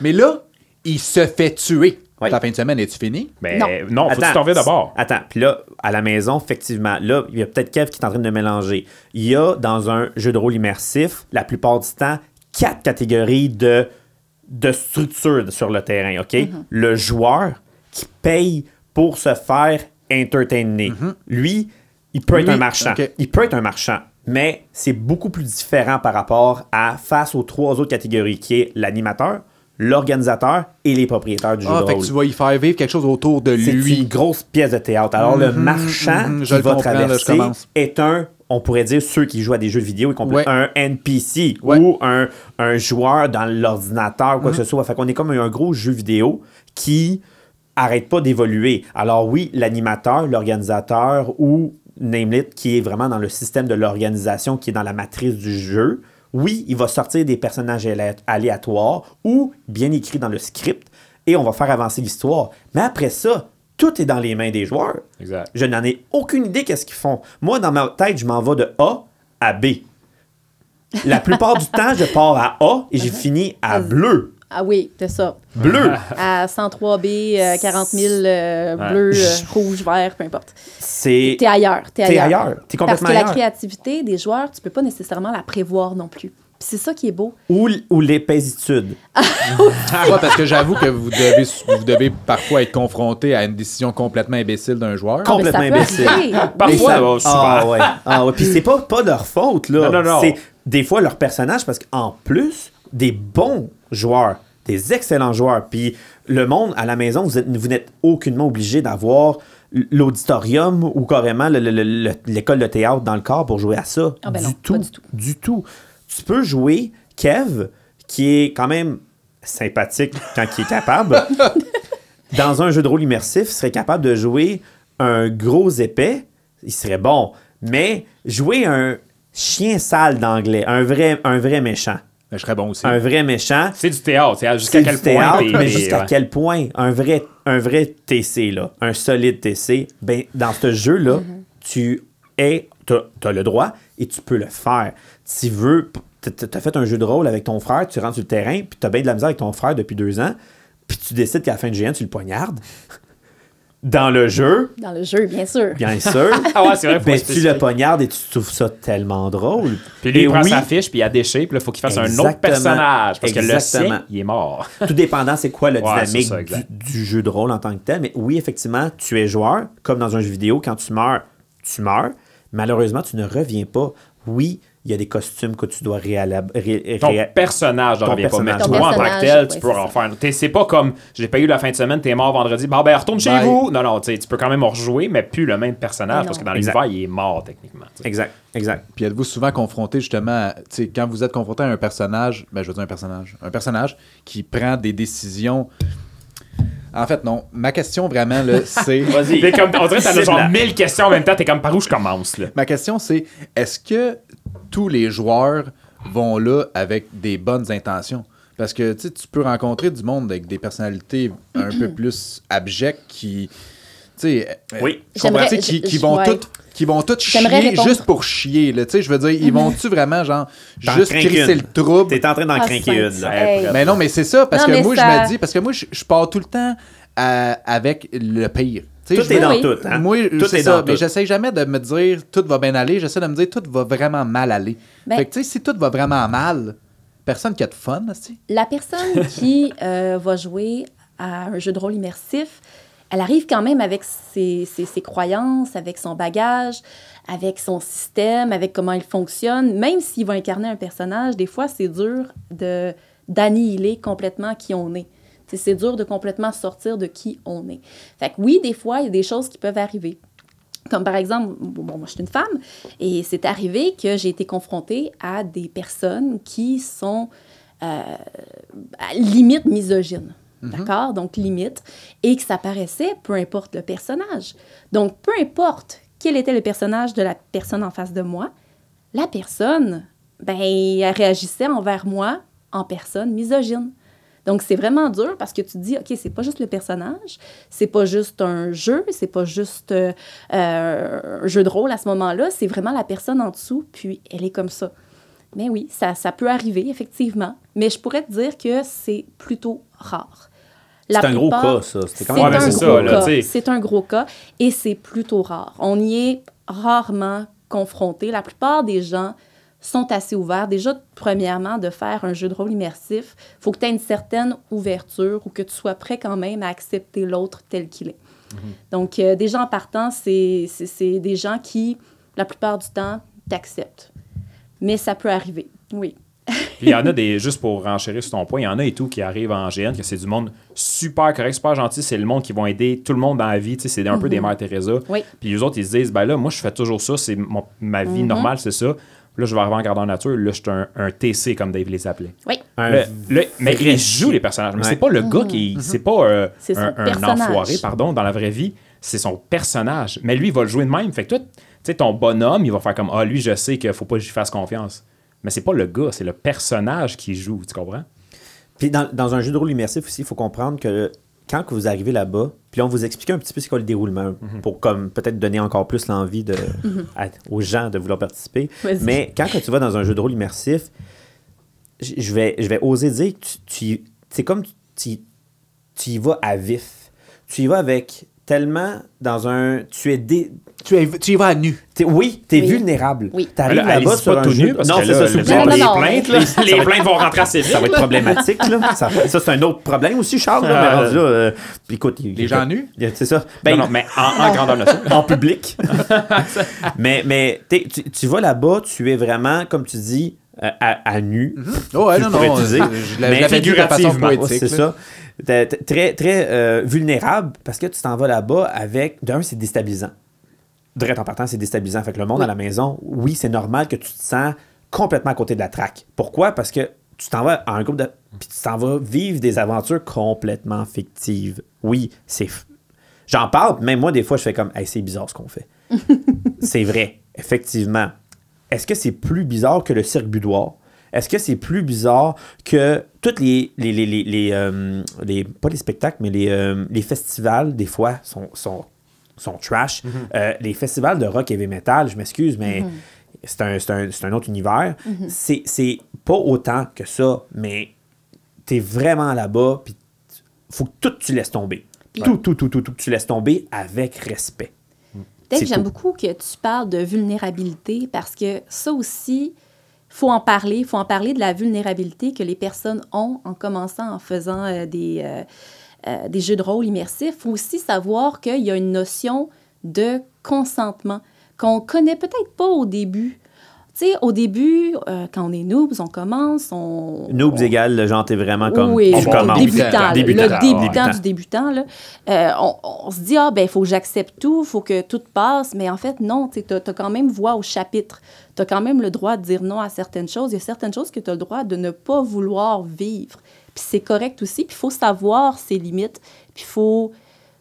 [SPEAKER 3] Mais là, il se fait tuer.
[SPEAKER 1] Oui.
[SPEAKER 3] La fin de semaine, es-tu fini?
[SPEAKER 2] Mais
[SPEAKER 4] Non.
[SPEAKER 2] non, faut que tu d'abord?
[SPEAKER 1] Attends, puis là, à la maison, effectivement, là, il y a peut-être Kev qui est en train de mélanger. Il y a dans un jeu de rôle immersif, la plupart du temps, quatre catégories de, de structure sur le terrain, OK? Le joueur qui paye pour se faire entertainer. Lui, il peut être
[SPEAKER 3] Lui,
[SPEAKER 1] un marchand. Il peut être un marchand, mais c'est beaucoup plus différent par rapport à face aux trois autres catégories, qui est l'animateur, l'organisateur et les propriétaires du jeu
[SPEAKER 3] Ah,
[SPEAKER 1] de
[SPEAKER 3] fait
[SPEAKER 1] rôle.
[SPEAKER 3] que tu vas y faire vivre quelque chose autour de
[SPEAKER 1] C'est
[SPEAKER 3] lui.
[SPEAKER 1] une grosse pièce de théâtre. Alors, le marchand
[SPEAKER 3] mhm, je
[SPEAKER 1] qui va
[SPEAKER 3] comprends, là, je
[SPEAKER 1] traverser est un, on pourrait dire, ceux qui jouent à des jeux vidéo, compris
[SPEAKER 3] Ouais.
[SPEAKER 1] un NPC
[SPEAKER 3] Ouais.
[SPEAKER 1] ou un, un joueur dans l'ordinateur ou quoi que ce soit. Fait qu'on est comme un gros jeu vidéo qui arrête pas d'évoluer. Alors oui, l'animateur, l'organisateur ou Namelit qui est vraiment dans le système de l'organisation, qui est dans la matrice du jeu, oui, il va sortir des personnages alé- aléatoires ou bien écrits dans le script et on va faire avancer l'histoire. Mais après ça, tout est dans les mains des joueurs.
[SPEAKER 2] Exact.
[SPEAKER 1] Je n'en ai aucune idée qu'est-ce qu'ils font. Moi, dans ma tête, je m'en vais de A à B. La plupart du temps, je pars à A et j'ai fini à bleu.
[SPEAKER 4] Ah oui, c'est ça.
[SPEAKER 1] Bleu.
[SPEAKER 4] À 103B, euh, 40 000, euh,
[SPEAKER 2] Ouais.
[SPEAKER 4] bleu, euh, rouge, vert, peu importe.
[SPEAKER 1] C'est.
[SPEAKER 4] T'es ailleurs. T'es
[SPEAKER 1] T'es
[SPEAKER 4] ailleurs.
[SPEAKER 1] ailleurs. T'es
[SPEAKER 4] Parce
[SPEAKER 1] complètement
[SPEAKER 4] que la
[SPEAKER 1] ailleurs.
[SPEAKER 4] créativité des joueurs, tu peux pas nécessairement la prévoir non plus. Puis c'est ça qui est beau.
[SPEAKER 1] Ou, ou l'épaisitude.
[SPEAKER 3] Ouais, parce que j'avoue que vous devez, vous devez parfois être confronté à une décision complètement imbécile d'un joueur.
[SPEAKER 4] Ah, ben, ça
[SPEAKER 1] Complètement imbécile.
[SPEAKER 2] Parfois,
[SPEAKER 1] ça-
[SPEAKER 2] souvent.
[SPEAKER 1] Ah ouais. Ah ouais. Puis c'est pas, pas leur faute, là.
[SPEAKER 2] Non, non, non.
[SPEAKER 1] C'est des fois leur personnage, parce qu'en plus, des bons joueurs, des excellents joueurs, puis le monde à la maison, vous êtes- vous n'êtes aucunement obligé d'avoir l'auditorium ou carrément le- le- le- le- l'école de théâtre dans le corps pour jouer à ça.
[SPEAKER 4] Ah ben
[SPEAKER 1] du
[SPEAKER 4] non,
[SPEAKER 1] tout.
[SPEAKER 4] du tout.
[SPEAKER 1] Du tout. Tu peux jouer Kev, qui est quand même sympathique quand il est capable. dans un jeu de rôle immersif, serait capable de jouer un gros épais, il serait bon. Mais jouer un chien sale d'anglais, un vrai, un vrai méchant.
[SPEAKER 3] Mais je serais bon aussi.
[SPEAKER 1] Un vrai méchant.
[SPEAKER 2] C'est du théâtre. c'est Jusqu'à quel
[SPEAKER 1] du théâtre,
[SPEAKER 2] point t'es-
[SPEAKER 1] mais jusqu'à
[SPEAKER 2] ouais.
[SPEAKER 1] quel point un vrai, un vrai TC, là, un solide TC, ben, dans ce jeu-là, tu es, as, le droit et tu peux le faire. Tu veux, tu as fait un jeu de rôle avec ton frère, tu rentres sur le terrain, puis tu as bien de la misère avec ton frère depuis deux ans, puis tu décides qu'à la fin de géant, tu le poignardes. Dans le jeu,
[SPEAKER 4] Dans le jeu, bien sûr.
[SPEAKER 1] bien sûr.
[SPEAKER 2] Ah ouais, c'est vrai, faut
[SPEAKER 1] ben, tu le poignardes et tu trouves ça tellement drôle.
[SPEAKER 2] Puis lui,
[SPEAKER 1] Et
[SPEAKER 2] il prend
[SPEAKER 1] oui,
[SPEAKER 2] sa fiche, puis il a déchire, puis là, il faut qu'il fasse un autre personnage. Parce que le sien, il est mort.
[SPEAKER 1] tout dépendant c'est quoi la
[SPEAKER 2] Ouais,
[SPEAKER 1] dynamique
[SPEAKER 2] ça,
[SPEAKER 1] du, du jeu de rôle en tant que tel. Mais oui, effectivement, tu es joueur, comme dans un jeu vidéo, quand tu meurs, tu meurs. Malheureusement, tu ne reviens pas. Oui, il y a des costumes que tu dois réélaborer.
[SPEAKER 2] Ton personnage n'en revient pas. Mais
[SPEAKER 1] personnage.
[SPEAKER 2] toi, en tant que tel, tu
[SPEAKER 4] ouais,
[SPEAKER 2] peux
[SPEAKER 4] c'est
[SPEAKER 2] en faire. C'est pas comme j'ai pas eu la fin de semaine, t'es mort vendredi. Bon, ben, retourne chez
[SPEAKER 3] Bye.
[SPEAKER 2] vous. Non, non, tu peux quand même rejouer, mais plus le même personnage, parce que dans l'univers, il est mort, techniquement.
[SPEAKER 1] Exact, exact.
[SPEAKER 3] Puis êtes-vous souvent confronté justement, à- tu sais, quand vous êtes confronté à un personnage, ben je veux dire un personnage, un personnage qui prend des décisions. En fait, non. Ma question vraiment, là, c'est.
[SPEAKER 1] Vas-y.
[SPEAKER 2] On dirait que t'as
[SPEAKER 1] C'est
[SPEAKER 2] genre. 1000 questions en même temps, t'es comme par où je commence, là?
[SPEAKER 3] Ma question, c'est est-ce que tous les joueurs vont là avec des bonnes intentions? Parce que tu peux rencontrer du monde avec des personnalités un peu plus abjectes qui. Tu sais, euh,
[SPEAKER 1] Oui.
[SPEAKER 3] qui, vont
[SPEAKER 4] ouais.
[SPEAKER 3] toutes qui vont chier
[SPEAKER 4] répondre.
[SPEAKER 3] juste pour chier là, tu sais, je veux dire, ils vont-tu vraiment genre juste crisser le trouble?
[SPEAKER 1] T'es en train d'en
[SPEAKER 4] Ah,
[SPEAKER 1] craquer une, là.
[SPEAKER 4] Hey.
[SPEAKER 3] mais non, mais c'est ça, parce
[SPEAKER 4] Non,
[SPEAKER 3] que moi,
[SPEAKER 4] ça-
[SPEAKER 3] je me dis, parce que moi, je, je pars tout le temps avec le pire.
[SPEAKER 1] Tout est dans
[SPEAKER 4] Oui.
[SPEAKER 1] tout. Hein?
[SPEAKER 3] Moi,
[SPEAKER 1] tout
[SPEAKER 3] c'est
[SPEAKER 1] est
[SPEAKER 3] ça,
[SPEAKER 1] dans
[SPEAKER 3] mais j'essaie jamais de me dire tout va bien aller, j'essaie de me dire tout va vraiment mal aller.
[SPEAKER 4] Ben-
[SPEAKER 3] fait que, tu sais, si tout va vraiment mal, personne qui a de fun, tu
[SPEAKER 4] La personne qui euh, va jouer à un jeu de rôle immersif, elle arrive quand même avec ses, ses- ses croyances, avec son bagage, avec son système, avec comment il fonctionne. Même s'il va incarner un personnage, des fois, c'est dur de d'annihiler complètement qui on est. C'est dur de complètement sortir de qui on est. Fait que oui, des fois, il y a des choses qui peuvent arriver. Comme par exemple, bon, moi je suis une femme, et c'est arrivé que j'ai été confrontée à des personnes qui sont euh, à limite misogyne. D'accord? Donc, limite. Et que ça paraissait, peu importe le personnage. Donc, peu importe quel était le personnage de la personne en face de moi, la personne, ben, elle réagissait envers moi en personne misogyne. Donc, c'est vraiment dur parce que tu te dis, OK, c'est pas juste le personnage, c'est pas juste un jeu, c'est pas juste euh, euh, un jeu de rôle à ce moment-là, c'est vraiment la personne en dessous, puis elle est comme ça. Mais oui, ça, ça peut arriver, effectivement. Mais je pourrais te dire que c'est plutôt rare.
[SPEAKER 1] C'est un gros cas, ça.
[SPEAKER 4] C'est
[SPEAKER 1] quand
[SPEAKER 2] Ouais,
[SPEAKER 1] même
[SPEAKER 2] mais
[SPEAKER 4] un.
[SPEAKER 2] C'est
[SPEAKER 4] un gros cas et c'est plutôt rare. On y est rarement confronté. La plupart des gens sont assez ouverts. Déjà, premièrement, de faire un jeu de rôle immersif, il faut que tu aies une certaine ouverture ou que tu sois prêt quand même à accepter l'autre tel qu'il est. Donc, euh, des gens partant, c'est des gens qui, la plupart du temps, t'acceptent. Mais ça peut arriver, oui.
[SPEAKER 2] Puis il y en a des, juste pour renchérir sur ton point, il y en a et tout qui arrivent en GN, que c'est du monde super correct, super gentil, c'est le monde qui vont aider tout le monde dans la vie, tu sais, c'est un peu des mères Teresa.
[SPEAKER 4] Oui.
[SPEAKER 2] Puis les autres, ils se disent, ben là, moi, je fais toujours ça, c'est ma vie
[SPEAKER 4] Mhm.
[SPEAKER 2] normale, c'est ça. Là, je vais arriver en grandeur nature, là, je suis un, un TC, comme Dave les appelait.
[SPEAKER 4] Oui.
[SPEAKER 1] Un
[SPEAKER 2] Le- le- mais il joue les personnages. Mais
[SPEAKER 1] Ouais.
[SPEAKER 2] c'est pas le gars qui. C'est pas euh, un, un enfoiré, pardon, dans la vraie vie. C'est son personnage. Mais lui, il va le jouer de même. Fait que toi, tu sais, ton bonhomme, il va faire comme Ah, lui, je sais qu'il faut pas que j'y fasse confiance. Mais c'est pas le gars, c'est le personnage qui joue. Tu comprends?
[SPEAKER 1] Puis dans, dans un jeu de rôle immersif aussi, il faut comprendre que quand que vous arrivez là-bas, puis on vous explique un petit peu c'est quoi le déroulement pour comme peut-être donner encore plus l'envie de, à- aux gens de vouloir participer. Mais quand que tu vas dans un jeu de rôle immersif, j- je vais, je vais oser dire que tu, tu- c'est comme tu, tu y vas à vif. Tu y vas avec tellement dans un. Tu es dé-
[SPEAKER 3] Tu, es- tu y vas à nu.
[SPEAKER 1] t'es- oui, tu es
[SPEAKER 4] Oui.
[SPEAKER 1] vulnérable.
[SPEAKER 4] Oui.
[SPEAKER 1] T'arrives
[SPEAKER 2] Là,
[SPEAKER 1] là-bas sur
[SPEAKER 2] pas
[SPEAKER 1] un
[SPEAKER 2] tout nu, parce
[SPEAKER 1] non,
[SPEAKER 2] que
[SPEAKER 1] c'est
[SPEAKER 2] là,
[SPEAKER 1] ça,
[SPEAKER 2] le-.
[SPEAKER 4] Non, non,
[SPEAKER 2] les
[SPEAKER 4] non.
[SPEAKER 2] plaintes, là, les plaintes vont rentrer assez vite.
[SPEAKER 1] Ça va être problématique, là. Ça, ça, c'est un autre problème aussi, Charles. Mais
[SPEAKER 2] Ah.
[SPEAKER 1] euh, puis écoute, il-
[SPEAKER 3] Les gens nus?
[SPEAKER 1] C'est ça. Ben,
[SPEAKER 2] non, non, mais en, en grandeur nature.
[SPEAKER 1] en public. mais mais t'es- tu, tu vas là-bas, tu es vraiment, comme tu dis, euh, à, à nu.
[SPEAKER 3] Oh, ouais,
[SPEAKER 1] Tu
[SPEAKER 3] non,
[SPEAKER 1] pourrais
[SPEAKER 3] non.
[SPEAKER 1] utiliser.
[SPEAKER 3] Je l'a- je
[SPEAKER 1] Mais
[SPEAKER 3] de façon
[SPEAKER 2] figurativement,
[SPEAKER 3] poétique.
[SPEAKER 1] c'est
[SPEAKER 3] là.
[SPEAKER 1] ça. T'es- t'es Très, très euh, vulnérable parce que tu t'en vas là-bas avec. D'un, c'est déstabilisant. Direct en partant, c'est déstabilisant. Fait que le monde à la maison, oui, c'est normal que tu te sens complètement à côté de la traque. Pourquoi? Parce que tu t'en vas à un groupe de. Puis tu t'en vas vivre des aventures complètement fictives. Oui, c'est. J'en parle, même moi, des fois, je fais comme, hey, c'est bizarre ce qu'on fait. c'est vrai, effectivement. Est-ce que c'est plus bizarre que le cirque budoir? Est-ce que c'est plus bizarre que toutes les. les, les, les, les, euh, pas les spectacles, mais les, euh, les festivals, des fois, sont, sont, sont trash. Euh, les festivals de rock et heavy metal, je m'excuse, mais c'est un, c'est un- c'est un autre univers. C'est- C'est pas autant que ça, mais t'es vraiment là-bas, puis faut que tout tu laisses tomber. Tout, tout, tout, tout, tout, que tu laisses tomber avec respect.
[SPEAKER 4] Dave,
[SPEAKER 1] C'est
[SPEAKER 4] j'aime beaucoup que tu parles de vulnérabilité parce que ça aussi, faut en parler. Il faut en parler de la vulnérabilité que les personnes ont en commençant en faisant euh, des, euh, euh, des jeux de rôle immersifs. Il faut aussi savoir qu'il y a une notion de consentement qu'on connaît peut-être pas au début. Tu sais, au début, euh, quand on est noobs, on commence, on...
[SPEAKER 1] Noobs
[SPEAKER 4] on-
[SPEAKER 1] égale, le genre, t'es vraiment comme.
[SPEAKER 4] oui,
[SPEAKER 1] tu
[SPEAKER 4] le
[SPEAKER 1] commences.
[SPEAKER 4] débutant, le débutant
[SPEAKER 1] Débutant.
[SPEAKER 4] du débutant. Là. Euh, on, on se dit, ah, ben, il faut que j'accepte tout, il faut que tout passe. Mais en fait, non, tu as, quand même voix au chapitre. Tu as quand même le droit de dire non à certaines choses. Il y a certaines choses que tu as le droit de ne pas vouloir vivre. Puis c'est correct aussi. Puis il faut savoir ses limites. Puis il faut,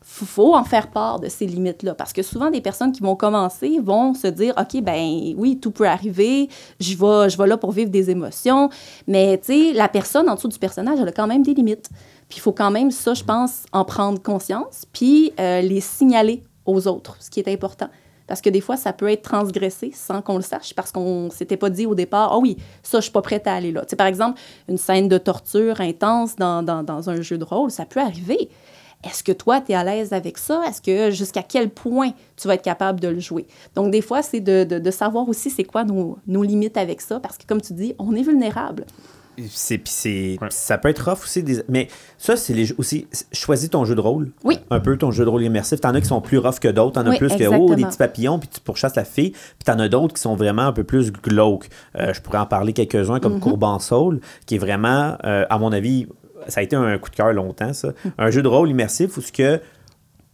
[SPEAKER 4] faut, en faire part de ces limites-là. Parce que souvent, des personnes qui vont commencer vont se dire, OK, ben oui, tout peut arriver, je vais, je vais là pour vivre des émotions. Mais, tu sais, la personne en dessous du personnage, elle a quand même des limites. Puis il faut quand même, ça, je pense, en prendre conscience, puis euh, les signaler aux autres, ce qui est important. Parce que des fois, ça peut être transgressé sans qu'on le sache, parce qu'on s'était pas dit au départ, ah oui, ça, je suis pas prête à aller là. Par exemple, une scène de torture intense dans, dans, dans un jeu de rôle, ça peut arriver. Est-ce que toi, tu es à l'aise avec ça? Est-ce que jusqu'à quel point tu vas être capable de le jouer? Donc, des fois, c'est de, de, de savoir aussi c'est quoi nos, nos limites avec ça, parce que, comme tu dis, on est vulnérable.
[SPEAKER 1] C'est,
[SPEAKER 2] Ouais.
[SPEAKER 1] ça peut être rough aussi. Des, mais ça, c'est les, jeux- aussi. Choisis ton jeu de rôle.
[SPEAKER 4] Oui.
[SPEAKER 1] Un peu ton jeu de rôle immersif. T'en as qui sont plus rough que d'autres. T'en as
[SPEAKER 4] Oui,
[SPEAKER 1] plus que, oh, des petits papillons, puis tu pourchasses la fille. Puis t'en as d'autres qui sont vraiment un peu plus glauques. Euh, je pourrais en parler quelques-uns,
[SPEAKER 4] Mm-hmm.
[SPEAKER 1] comme Courban Soul, qui est vraiment, euh, à mon avis, ça a été un coup de cœur longtemps, ça. un jeu de rôle immersif où ce que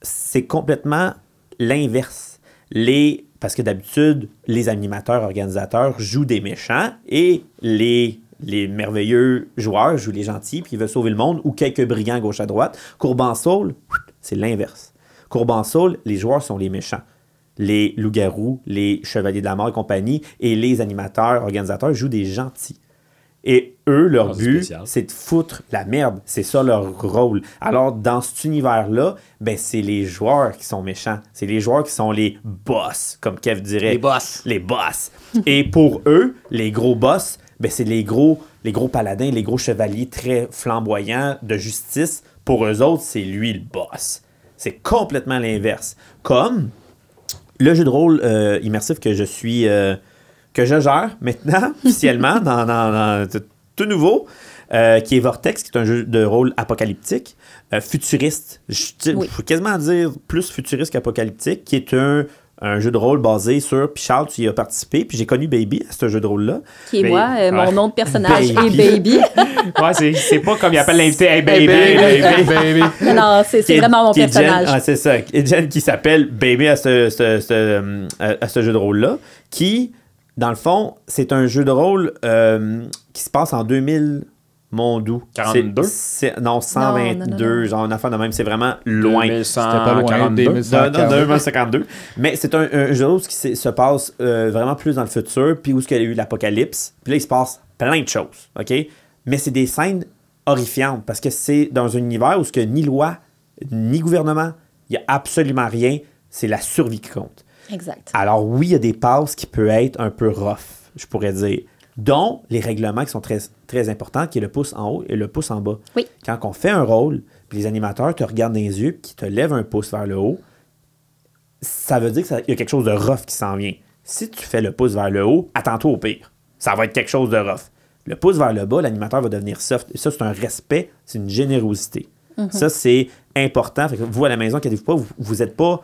[SPEAKER 1] c'est complètement l'inverse. Les, parce que d'habitude, les animateurs, organisateurs jouent des méchants et les, les merveilleux joueurs jouent les gentils puis ils veulent sauver le monde ou quelques brillants gauche à droite. Courban Soul, c'est l'inverse. Courban Soul, les joueurs sont les méchants. Les loups-garous, les chevaliers de la mort et compagnie et les animateurs, organisateurs jouent des gentils. Et eux, leur
[SPEAKER 2] Ah, c'est
[SPEAKER 1] but, c'est de foutre la merde. C'est ça leur rôle. Alors, dans cet univers-là, ben, c'est les joueurs qui sont méchants. C'est les joueurs qui sont les boss, comme Kev dirait.
[SPEAKER 3] Les boss.
[SPEAKER 1] Les boss. Et pour eux, les gros boss, ben, c'est les gros, les gros paladins, les gros chevaliers très flamboyants de justice. Pour eux autres, c'est lui le boss. C'est complètement l'inverse. Comme le jeu de rôle euh, immersif que je suis euh, que je gère maintenant officiellement dans, dans- dans- tout- nouveau euh, qui est Vortex qui est un jeu de rôle apocalyptique futuriste je
[SPEAKER 4] Oui.
[SPEAKER 1] faut quasiment dire plus futuriste qu'apocalyptique qui est un, un jeu de rôle basé sur puis Charles tu y as participé puis j'ai connu Baby à ce jeu de rôle là
[SPEAKER 4] Qui est
[SPEAKER 1] Mais-
[SPEAKER 4] moi, euh, mon
[SPEAKER 2] ouais.
[SPEAKER 4] nom de personnage
[SPEAKER 1] Baby.
[SPEAKER 4] est Baby.
[SPEAKER 2] Ouais, c'est, pas comme il appelle l'invité Hey baby,
[SPEAKER 3] baby,
[SPEAKER 2] baby.
[SPEAKER 3] baby.
[SPEAKER 4] non, non, c'est vraiment mon personnage.
[SPEAKER 1] ah, c'est ça. Et Jen qui s'appelle Baby à ce, ce- ce, euh, à ce jeu de rôle-là, qui, dans le fond, c'est un jeu de rôle euh, qui se passe en 2000. Mon doux.
[SPEAKER 2] 42?
[SPEAKER 1] C'est- c'est- Non, 122,
[SPEAKER 4] non, non.
[SPEAKER 1] genre une affaire de même. C'est vraiment loin.
[SPEAKER 2] 2142.
[SPEAKER 1] Non,
[SPEAKER 3] 2142.
[SPEAKER 1] non, 2052. Mais c'est un, un jeu rôle qui se, se passe euh, vraiment plus dans le futur, puis où il y a eu l'apocalypse. Puis là, il se passe plein de choses, OK? Mais c'est des scènes horrifiantes parce que c'est dans un univers où ce que ni loi, ni gouvernement, il n'y a absolument rien. C'est la survie qui compte.
[SPEAKER 4] Exact.
[SPEAKER 1] Alors oui, il y a des passes qui peuvent être un peu rough, je pourrais dire. Dont les règlements qui sont très, très importants, qui est le pouce en haut et le pouce en bas.
[SPEAKER 4] Oui.
[SPEAKER 1] Quand on fait un rôle, puis les animateurs te regardent dans les yeux, puis qui te lèvent un pouce vers le haut, ça veut dire qu'il y a quelque chose de rough qui s'en vient. Si tu fais le pouce vers le haut, attends-toi au pire. Ça va être quelque chose de rough. Le pouce vers le bas, l'animateur va devenir soft. Et ça, c'est un respect, c'est une générosité. Ça, c'est important. Fait que vous, à la maison, inquiétez-vous pas, vous n'êtes pas.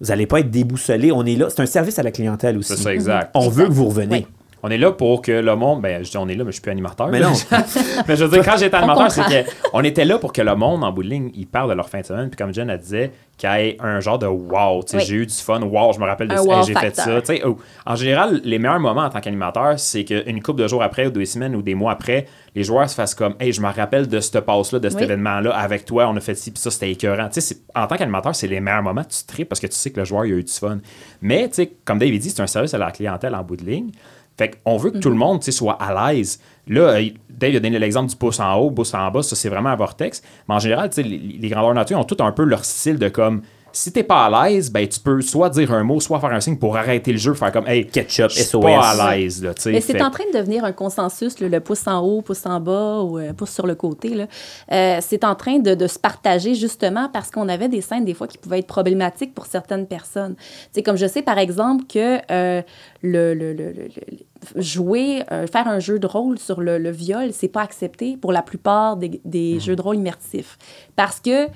[SPEAKER 1] Vous n'allez pas être déboussolé. On est là. C'est un service à la clientèle aussi.
[SPEAKER 2] C'est ça, exact.
[SPEAKER 1] On veut que vous reveniez.
[SPEAKER 4] Oui.
[SPEAKER 2] On est là pour que le monde. Ben, je dis on est là, mais je suis plus animateur.
[SPEAKER 1] Mais
[SPEAKER 2] là.
[SPEAKER 1] non.
[SPEAKER 2] mais je veux dire, quand j'étais animateur, c'est qu'on était là pour que le monde, en bout de ligne, il parle de leur fin de semaine. Puis comme Jen, elle disait, qu'il y ait un genre de wow. tu sais,
[SPEAKER 4] Oui.
[SPEAKER 2] J'ai eu du fun. Wow, je me rappelle de ça.
[SPEAKER 4] wow
[SPEAKER 2] Hey, j'ai fait ça. Tu sais, oh, en général, les meilleurs moments en tant qu'animateur, c'est qu'une couple de jours après, ou deux semaines, ou des mois après, les joueurs se fassent comme Hey, je me rappelle de cette passe-là, de cet
[SPEAKER 4] Oui.
[SPEAKER 2] événement-là, avec toi, on a fait ci, puis ça, c'était écœurant. Tu sais, c'est- en tant qu'animateur, c'est les meilleurs moments. Tu tripes parce que tu sais que le joueur, il a eu du fun. Mais, tu sais, comme Dave dit, c'est un service à la clientèle en bout de ligne. Fait qu'on veut que tout le monde tu sais, soit à l'aise. Là, euh, Dave a donné l'exemple du pouce en haut, pouce en bas, ça c'est vraiment un vortex. Mais en général, les, les grandeurs nature ont tout un peu leur style de comme si t'es pas à l'aise, ben tu peux soit dire un mot, soit faire un signe pour arrêter le jeu, faire comme hey,
[SPEAKER 1] Ketchup,
[SPEAKER 2] je suis pas à l'aise là, tu sais.
[SPEAKER 4] Mais c'est
[SPEAKER 2] Fait-
[SPEAKER 4] en train de devenir un consensus, là, le pouce en haut, pouce en bas ou euh, pouce sur le côté. là. Euh, c'est en train de, de se partager justement parce qu'on avait des scènes des fois qui pouvaient être problématiques pour certaines personnes. C'est comme je sais par exemple que euh, le, le- le- le- le- jouer, euh, faire un jeu de rôle sur le, le viol, c'est pas accepté pour la plupart des, des jeux de rôle immersifs parce que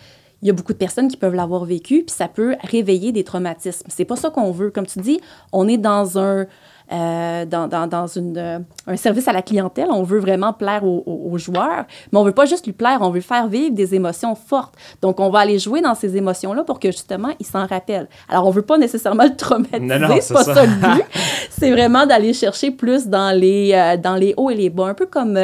[SPEAKER 4] il y a beaucoup de personnes qui peuvent l'avoir vécu, puis ça peut réveiller des traumatismes. C'est pas ça qu'on veut. Comme tu dis, on est dans un, euh, dans, dans, dans une, euh, un service à la clientèle. On veut vraiment plaire aux, aux- aux joueurs, mais on veut pas juste lui plaire, on veut faire vivre des émotions fortes. Donc, on va aller jouer dans ces émotions-là pour que justement, il s'en rappelle. Alors, on veut pas nécessairement le traumatiser, c'est pas
[SPEAKER 2] ça.
[SPEAKER 4] ça, le but. c'est vraiment d'aller chercher plus dans les, euh, dans les hauts et les bas, un peu comme...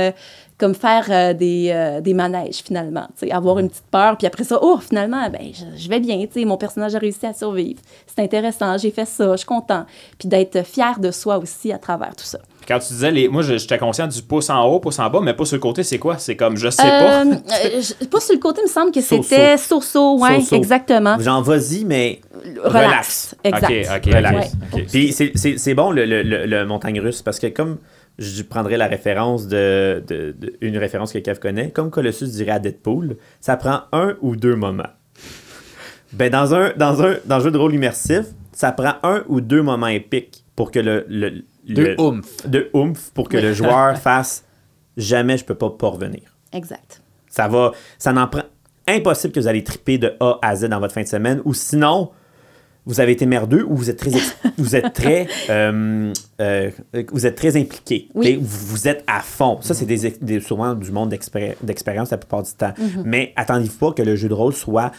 [SPEAKER 4] euh, comme faire euh, des, euh, des manèges, finalement. Avoir une petite peur, puis après ça, oh, finalement, ben, je, je vais bien. Mon personnage a réussi à survivre. C'est intéressant, j'ai fait ça, je suis content. Puis d'être fier de soi aussi à travers tout ça.
[SPEAKER 2] Quand tu disais les moi je- j'étais conscient du pouce en haut, pouce en bas, mais pas sur le côté, c'est quoi? C'est comme je sais pas.
[SPEAKER 4] Euh, euh, je- pas sur le côté, il me semble que c'était so-so, ouais,
[SPEAKER 1] So-so.
[SPEAKER 4] exactement.
[SPEAKER 1] Genre, vas-y, mais
[SPEAKER 4] Relax. Exact.
[SPEAKER 2] OK, OK,
[SPEAKER 1] Relax.
[SPEAKER 4] Ouais.
[SPEAKER 1] Puis c'est- c'est c'est bon le, le- le- le montagne russe parce que comme je prendrais la référence de, de- de- une référence que Kev connaît, comme Colossus dirait à Deadpool, ça prend un ou deux moments. Ben dans un dans un dans un jeu de rôle immersif, ça prend un ou deux moments épiques pour que le, le,
[SPEAKER 3] De
[SPEAKER 1] le-
[SPEAKER 3] oomph.
[SPEAKER 1] de oomph pour que le joueur fasse jamais je peux pas pas revenir.
[SPEAKER 4] Exact.
[SPEAKER 1] Ça va, ça n'en prend impossible que vous allez triper de A à Z dans votre fin de semaine, ou sinon vous avez été merdeux ou vous êtes très, vous êtes très, euh, euh, vous êtes très impliqué.
[SPEAKER 4] Oui.
[SPEAKER 1] Vous, vous êtes à fond. Ça, c'est des, souvent du monde d'expé- d'expérience la plupart du temps. Mais attendez-vous pas que le jeu de rôle soit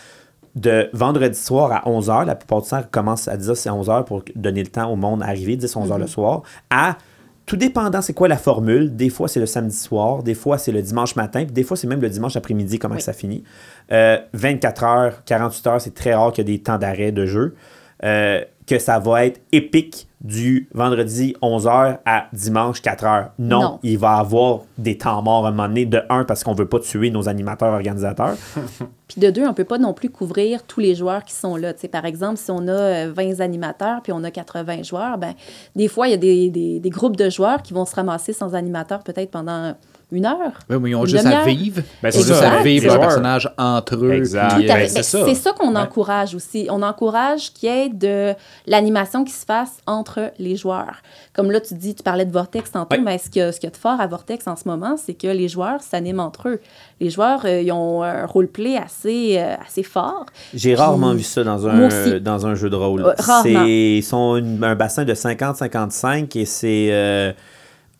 [SPEAKER 1] de vendredi soir à 11h, la plupart du temps, commence à 10 à 11h pour donner le temps au monde d'arriver, 10-11h le soir, à tout dépendant c'est quoi la formule. Des fois, c'est le samedi soir, des fois, c'est le dimanche matin, puis des fois, c'est même le dimanche après-midi, comment
[SPEAKER 4] Oui.
[SPEAKER 1] que ça finit. Euh, 24 heures, 48 heures, c'est très rare qu'il y ait des temps d'arrêt de jeu. Euh, que ça va être épique du vendredi 11h à dimanche 4h. Non,
[SPEAKER 4] Non.
[SPEAKER 1] il va avoir des temps morts à un moment donné. De un, parce qu'on veut pas tuer nos animateurs organisateurs.
[SPEAKER 4] Puis de deux, on peut pas non plus couvrir tous les joueurs qui sont là. Tu sais, par exemple, si on a euh, 20 animateurs puis on a 80 joueurs, ben des fois, il y a des, des- des groupes de joueurs qui vont se ramasser sans animateur peut-être pendant une heure?
[SPEAKER 3] Oui, mais ils ont
[SPEAKER 4] Une
[SPEAKER 3] juste à vivre.
[SPEAKER 2] Ben,
[SPEAKER 3] ils
[SPEAKER 2] c'est
[SPEAKER 3] ont juste
[SPEAKER 2] ça.
[SPEAKER 3] à vivre
[SPEAKER 2] Les
[SPEAKER 3] leur
[SPEAKER 2] joueurs.
[SPEAKER 3] personnage entre eux. Euh,
[SPEAKER 4] fait.
[SPEAKER 2] c'est
[SPEAKER 4] Ben,
[SPEAKER 2] ça.
[SPEAKER 4] C'est ça qu'on
[SPEAKER 2] Ouais.
[SPEAKER 4] encourage aussi. On encourage qu'il y ait de l'animation qui se fasse entre les joueurs. Comme là, tu dis, tu parlais de Vortex tantôt,
[SPEAKER 1] Ouais.
[SPEAKER 4] mais ce qu'il y, a- y de fort à Vortex en ce moment, c'est que les joueurs s'animent entre eux. Les joueurs, euh, ils ont un roleplay assez, euh, assez fort.
[SPEAKER 1] J'ai rarement vu ça dans un, dans un jeu de rôle.
[SPEAKER 4] Ouais, rarement.
[SPEAKER 1] C'est, ils sont une- un bassin de 50-55 et c'est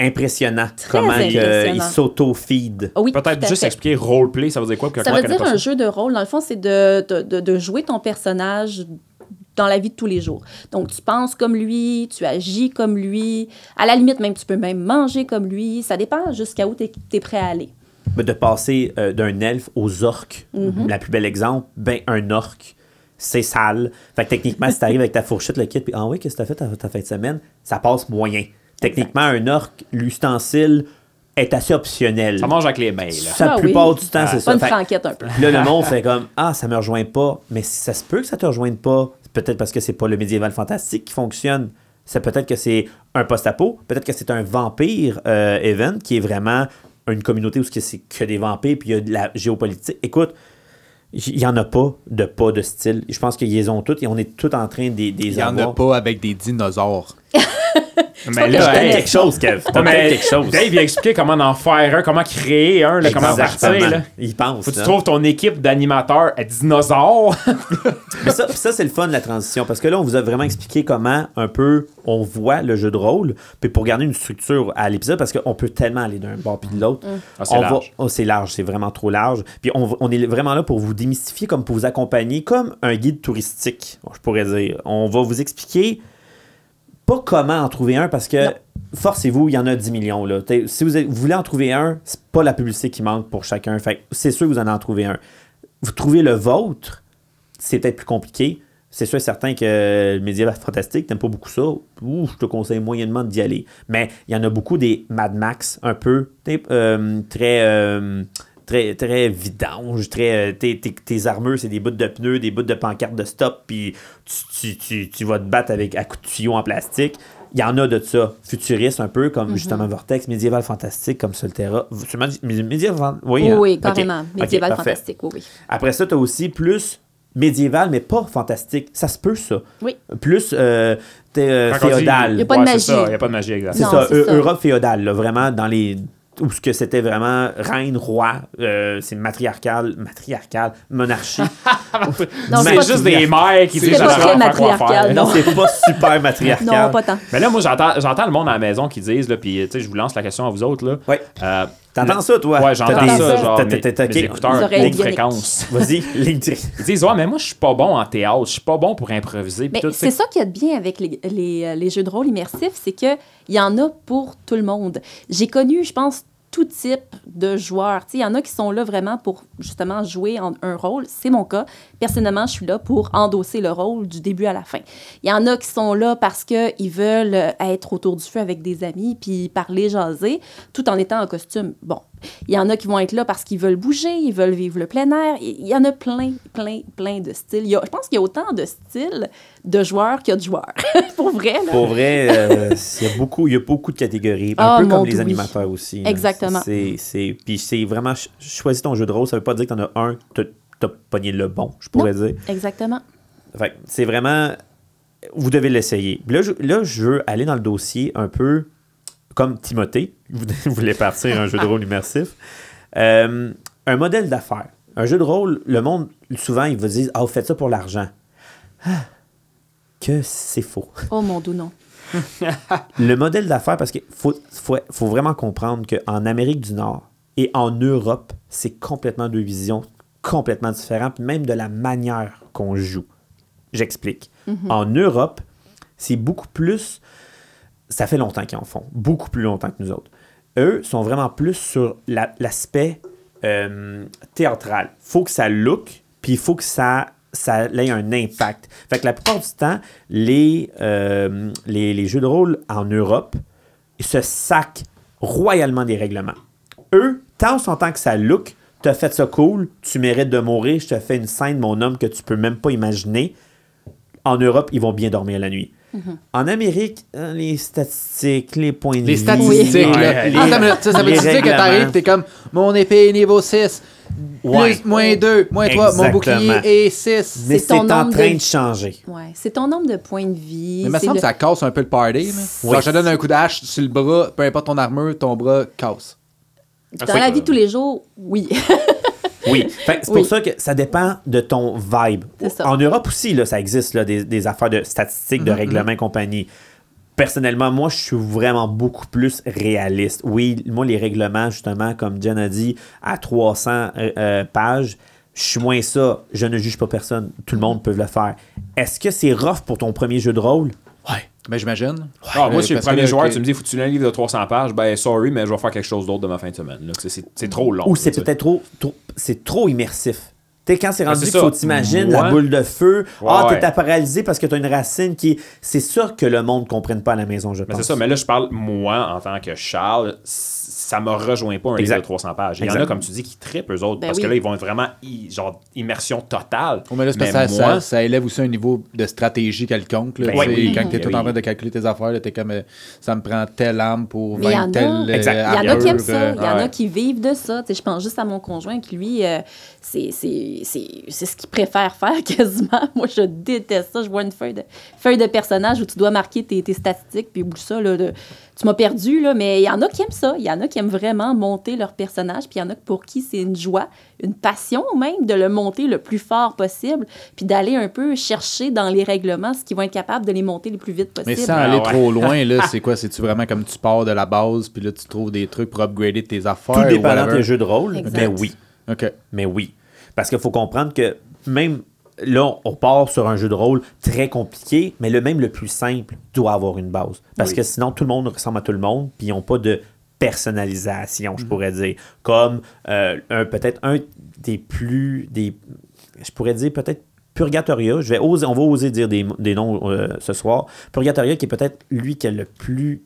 [SPEAKER 1] impressionnant comment
[SPEAKER 4] impressionnant.
[SPEAKER 1] ils s'auto-feed.
[SPEAKER 4] Ah Oui,
[SPEAKER 2] Peut-être juste
[SPEAKER 4] fait.
[SPEAKER 2] expliquer roleplay, ça veut dire quoi?
[SPEAKER 4] Ça veut dire un jeu de rôle. Dans le fond, c'est de, de, de- de jouer ton personnage dans la vie de tous les jours. Donc, tu penses comme lui, tu agis comme lui. À la limite, même, tu peux même manger comme lui. Ça dépend jusqu'à où tu es, prêt à aller.
[SPEAKER 1] Mais de passer euh, d'un elfe aux orques,
[SPEAKER 4] Mm-hmm.
[SPEAKER 1] la plus belle exemple, ben un orque, c'est sale. Fait que techniquement, si t'arrives avec ta fourchette, le kit, puis ah oui, qu'est-ce que t'as fait ta, ta fin de semaine, ça passe moyen. Techniquement, un orque, l'ustensile est assez optionnel.
[SPEAKER 2] Ça mange avec les mains, là.
[SPEAKER 1] La
[SPEAKER 4] Ah oui.
[SPEAKER 1] plupart du temps, c'est
[SPEAKER 4] Pas
[SPEAKER 1] ça.
[SPEAKER 4] une franquette un peu.
[SPEAKER 1] Là, le monde fait comme Ah, ça me rejoint pas. Mais si ça se peut que ça te rejoigne pas. C'est Peut-être parce que c'est pas le médiéval fantastique qui fonctionne. C'est peut-être que c'est un post-apo, peut-être que c'est un vampire euh, event qui est vraiment une communauté où c'est que des vampires, puis il y a de la géopolitique. Écoute, il n'y en a pas de pas de style. Je pense qu'ils les ont toutes et on est tous en train de les
[SPEAKER 3] Il n'y en a pas avec des dinosaures.
[SPEAKER 2] Mais
[SPEAKER 4] que
[SPEAKER 2] là,
[SPEAKER 4] je
[SPEAKER 2] hey,
[SPEAKER 4] connais.
[SPEAKER 1] quelque chose, Kev. T'as quelque chose.
[SPEAKER 2] Dave, il a expliqué comment en faire un, comment créer un, là, comment partir. Là.
[SPEAKER 1] Il pense.
[SPEAKER 2] Faut que tu trouves ton équipe d'animateurs à dinosaures.
[SPEAKER 1] Mais ça, ça c'est le fun de la transition parce que là, on vous a vraiment expliqué comment un peu on voit le jeu de rôle, puis pour garder une structure à l'épisode parce qu'on peut tellement aller d'un bord puis de l'autre.
[SPEAKER 2] Ah, c'est
[SPEAKER 1] va-
[SPEAKER 2] large.
[SPEAKER 1] oh, c'est large, c'est vraiment trop large. Puis on est vraiment là pour vous démystifier, comme pour vous accompagner, comme un guide touristique, je pourrais dire. On va vous expliquer pas comment en trouver un parce que forcez-vous, il y en a 10 millions. Là. Si vous, êtes- vous voulez en trouver un, c'est pas la publicité qui manque pour chacun. Fait c'est sûr que vous en en trouvez un. Vous trouvez le vôtre, c'est peut-être plus compliqué. C'est sûr et certain que le médiéval fantastique, t'aimes pas beaucoup ça. Ouh, je te conseille moyennement d'y aller. Mais il y en a beaucoup des Mad Max, un peu, euh, très, euh, très, très vidange, très, euh, tes, tes- tes armures, c'est des bouts de pneus, des bouts de pancartes de stop, puis tu, tu, tu, tu vas te battre avec à coups de tuyau en plastique. Il y en a de ça, futuriste un peu, comme justement Vortex, médiéval fantastique, comme Solterra. Tu m'as dit médiéval Oui,
[SPEAKER 4] Oui,
[SPEAKER 1] hein?
[SPEAKER 4] oui, carrément.
[SPEAKER 1] Ok,
[SPEAKER 4] Médiéval fantastique, oui, oui.
[SPEAKER 1] Après ça, tu as aussi plus médiéval, mais pas fantastique. Ça se peut, ça.
[SPEAKER 4] Oui.
[SPEAKER 1] Plus euh, t'es, euh, féodal.
[SPEAKER 4] Il y a pas de
[SPEAKER 2] Ouais,
[SPEAKER 4] magie.
[SPEAKER 2] Il n'y a pas de magie, exact.
[SPEAKER 1] C'est ça. Europe féodale, là, vraiment dans les où ce que c'était vraiment reine, roi, euh, c'est matriarcal, matriarcal, monarchie.
[SPEAKER 4] Non,
[SPEAKER 2] c'est
[SPEAKER 4] c'est pas
[SPEAKER 2] juste des mères qui
[SPEAKER 4] C'est
[SPEAKER 2] disent
[SPEAKER 4] pas
[SPEAKER 2] à
[SPEAKER 4] très matriarcal,
[SPEAKER 1] non, c'est pas super matriarcal.
[SPEAKER 4] Non, pas tant.
[SPEAKER 2] Mais là, moi, j'entends le monde à la maison qui disent, là, puis tu sais, je vous lance la question à vous autres. Là.
[SPEAKER 1] Ouais.
[SPEAKER 2] Euh,
[SPEAKER 1] T'entends ça, toi?
[SPEAKER 2] Ouais, j'entends ça, genre,
[SPEAKER 1] t'as-
[SPEAKER 2] écouteurs, fréquence.
[SPEAKER 1] Vas-y, ligne.
[SPEAKER 2] Ils disent, ouais, mais moi, je suis pas bon en théâtre, je suis pas bon pour improviser.
[SPEAKER 4] Mais
[SPEAKER 2] tout,
[SPEAKER 4] c'est ça qu'il y a de bien avec les, les, euh, les jeux de rôle immersifs, c'est qu'il y en a pour tout le monde. J'ai connu, je pense, tout type de joueurs. Il y en a qui sont là vraiment pour justement jouer un rôle. C'est mon cas. Personnellement, je suis là pour endosser le rôle du début à la fin. Il y en a qui sont là parce qu'ils veulent être autour du feu avec des amis, puis parler, jaser, tout en étant en costume. Bon. Il y en a qui vont être là parce qu'ils veulent bouger, ils veulent vivre le plein air. Il y en a plein, plein, plein de styles. Il y a- je pense qu'il y a autant de styles de joueurs qu'il y a de joueurs. Pour vrai, là.
[SPEAKER 1] Pour vrai, euh, il y a beaucoup, il y a beaucoup de catégories. Un
[SPEAKER 4] Ah,
[SPEAKER 1] peu comme les
[SPEAKER 4] oui.
[SPEAKER 1] animateurs aussi.
[SPEAKER 4] Exactement.
[SPEAKER 1] C'est, c'est, puis c'est vraiment ch- choisis ton jeu de rôle. Ça veut pas dire que t'en as un, t'as, t'as pogné le bon, je pourrais dire.
[SPEAKER 4] Exactement.
[SPEAKER 1] Fait c'est vraiment. Vous devez l'essayer. Là je, là, je veux aller dans le dossier un peu comme Timothée. Vous voulez partir un jeu de rôle immersif. Euh, un modèle d'affaires. Un jeu de rôle, le monde, souvent, il va dire Ah, vous faites ça pour l'argent. Ah, que c'est faux.
[SPEAKER 4] Oh mon doux non.
[SPEAKER 1] Le modèle d'affaires, parce qu'il faut, faut, faut vraiment comprendre qu'en Amérique du Nord et en Europe, c'est complètement deux visions complètement différentes, même de la manière qu'on joue. J'explique. En Europe, c'est beaucoup plus. Ça fait longtemps qu'ils en font, beaucoup plus longtemps que nous autres. Eux sont vraiment plus sur la- l'aspect euh, théâtral. faut que ça look, puis il faut que ça, ça ait un impact. Fait que la plupart du temps, les, euh, les, jeux de rôle en Europe se sacent royalement des règlements. Eux, tant en tant que ça look, t'as fait ça cool, tu mérites de mourir, je te fais une scène, mon homme, que tu peux même pas imaginer. En Europe, ils vont bien dormir la nuit. En Amérique, euh, les statistiques, les points de
[SPEAKER 3] Les
[SPEAKER 1] vie,
[SPEAKER 3] statistiques,
[SPEAKER 2] Oui.
[SPEAKER 3] là.
[SPEAKER 2] Ouais,
[SPEAKER 3] Ah, ça veut- ça, ça veut
[SPEAKER 1] les
[SPEAKER 3] dire que t'arrives, t'es comme mon épée est niveau 6,
[SPEAKER 1] Ouais.
[SPEAKER 3] plus, moins 2, moins 3, mon bouclier est 6.
[SPEAKER 1] Mais
[SPEAKER 4] C'est
[SPEAKER 1] en train
[SPEAKER 4] de-
[SPEAKER 1] de changer.
[SPEAKER 4] Ouais. C'est ton nombre de points de vie.
[SPEAKER 3] Mais il me semble
[SPEAKER 4] le-
[SPEAKER 3] que ça casse un peu le party. Genre, je te donne un coup d'hache sur le bras, peu importe ton armure, ton bras casse.
[SPEAKER 4] Dans la vie de tous les jours, oui.
[SPEAKER 1] Oui. C'est
[SPEAKER 4] Oui.
[SPEAKER 1] pour ça que ça dépend de ton vibe. En Europe aussi, là, ça existe, là, des, des affaires de statistiques, de
[SPEAKER 3] Mhm,
[SPEAKER 1] règlements et compagnie. Personnellement, moi, je suis vraiment beaucoup plus réaliste. Oui, moi, les règlements, justement, comme Jen a dit, à 300 euh, euh, pages, je suis moins ça. Je ne juge pas personne. Tout le monde peut le faire. Est-ce que c'est rough pour ton premier jeu de rôle? Ouais.
[SPEAKER 3] Ben, j'imagine.
[SPEAKER 2] Ah, moi,
[SPEAKER 3] Euh,
[SPEAKER 2] je suis le premier
[SPEAKER 3] que-
[SPEAKER 2] joueur, tu me dis, faut que tu lis un livre de 300 pages. Ben, sorry, mais je vais faire quelque chose d'autre de ma fin de semaine. là. C'est c'est trop long.
[SPEAKER 1] Ou
[SPEAKER 2] là,
[SPEAKER 1] c'est
[SPEAKER 2] tu sais.
[SPEAKER 1] peut-être trop, trop- c'est trop immersif. Tu sais, quand c'est
[SPEAKER 2] Ben,
[SPEAKER 1] rendu
[SPEAKER 2] c'est
[SPEAKER 1] qu'il
[SPEAKER 2] ça.
[SPEAKER 1] faut t'imaginer la
[SPEAKER 2] Ouais.
[SPEAKER 1] boule de feu,
[SPEAKER 2] Ouais,
[SPEAKER 1] ah,
[SPEAKER 2] ouais.
[SPEAKER 1] t'es paralysé parce que t'as une racine qui. C'est sûr que le monde ne comprenne pas à la maison, je
[SPEAKER 2] Mais
[SPEAKER 1] pense.
[SPEAKER 2] c'est ça, mais là, je parle, moi, en tant que Charles, c'est ça me rejoint pas un
[SPEAKER 1] Exact.
[SPEAKER 2] livre de 300 pages. Il y en a, comme tu dis, qui trippent eux autres,
[SPEAKER 4] Ben
[SPEAKER 2] parce
[SPEAKER 4] oui.
[SPEAKER 2] que là, ils vont être vraiment, genre, immersion totale.
[SPEAKER 3] Oh, mais là,
[SPEAKER 2] Mais
[SPEAKER 3] ça,
[SPEAKER 2] moi-
[SPEAKER 3] ça, ça élève aussi un niveau de stratégie quelconque. là.
[SPEAKER 2] Ben
[SPEAKER 3] Tu sais,
[SPEAKER 2] oui.
[SPEAKER 3] Quand tu es tout en train de calculer tes affaires, là, t'es comme euh, ça me prend telle arme pour
[SPEAKER 4] Mais il y en
[SPEAKER 3] vaincre
[SPEAKER 4] a.
[SPEAKER 3] telle euh.
[SPEAKER 4] Il y en a qui aiment ça.
[SPEAKER 3] euh,
[SPEAKER 4] Il y en
[SPEAKER 2] ouais.
[SPEAKER 4] a qui vivent de ça. Tu je pense juste à mon conjoint qui, lui, euh, c'est c'est- c'est- c'est ce qu'il préfère faire quasiment. Moi, je déteste ça. Je vois une feuille de, feuille de personnage où tu dois marquer tes, tes statistiques, puis oublie ça. Là, de- tu m'as perdu, là, mais il y en a qui aiment ça. Il y en a qui aiment vraiment monter leur personnage, puis il y en a pour qui c'est une joie, une passion même de le monter le plus fort possible, puis d'aller un peu chercher dans les règlements ce qu'ils vont être capables de les monter le plus vite possible.
[SPEAKER 3] Mais sans
[SPEAKER 2] Ah
[SPEAKER 3] aller
[SPEAKER 2] ouais.
[SPEAKER 3] trop loin, là, c'est quoi? C'est-tu vraiment comme tu pars de la base, puis là, tu trouves des trucs pour upgrader tes affaires?
[SPEAKER 1] Tout
[SPEAKER 3] ou
[SPEAKER 1] dépendant
[SPEAKER 3] whatever?
[SPEAKER 1] des jeux de rôle,
[SPEAKER 4] Exact.
[SPEAKER 1] mais oui.
[SPEAKER 3] OK.
[SPEAKER 1] Mais oui. Parce qu'il faut comprendre que même là, on part sur un jeu de rôle très compliqué, mais le même le plus simple doit avoir une base. Parce
[SPEAKER 2] Oui.
[SPEAKER 1] que sinon, tout le monde ressemble à tout le monde, puis ils n'ont pas de personnalisation, je pourrais dire. Comme euh, un- peut-être un des plus. Des, je pourrais dire peut-être Purgatoria. Je vais oser, on va oser dire des, des noms euh, ce soir. Purgatoria, qui est peut-être lui qui a le plus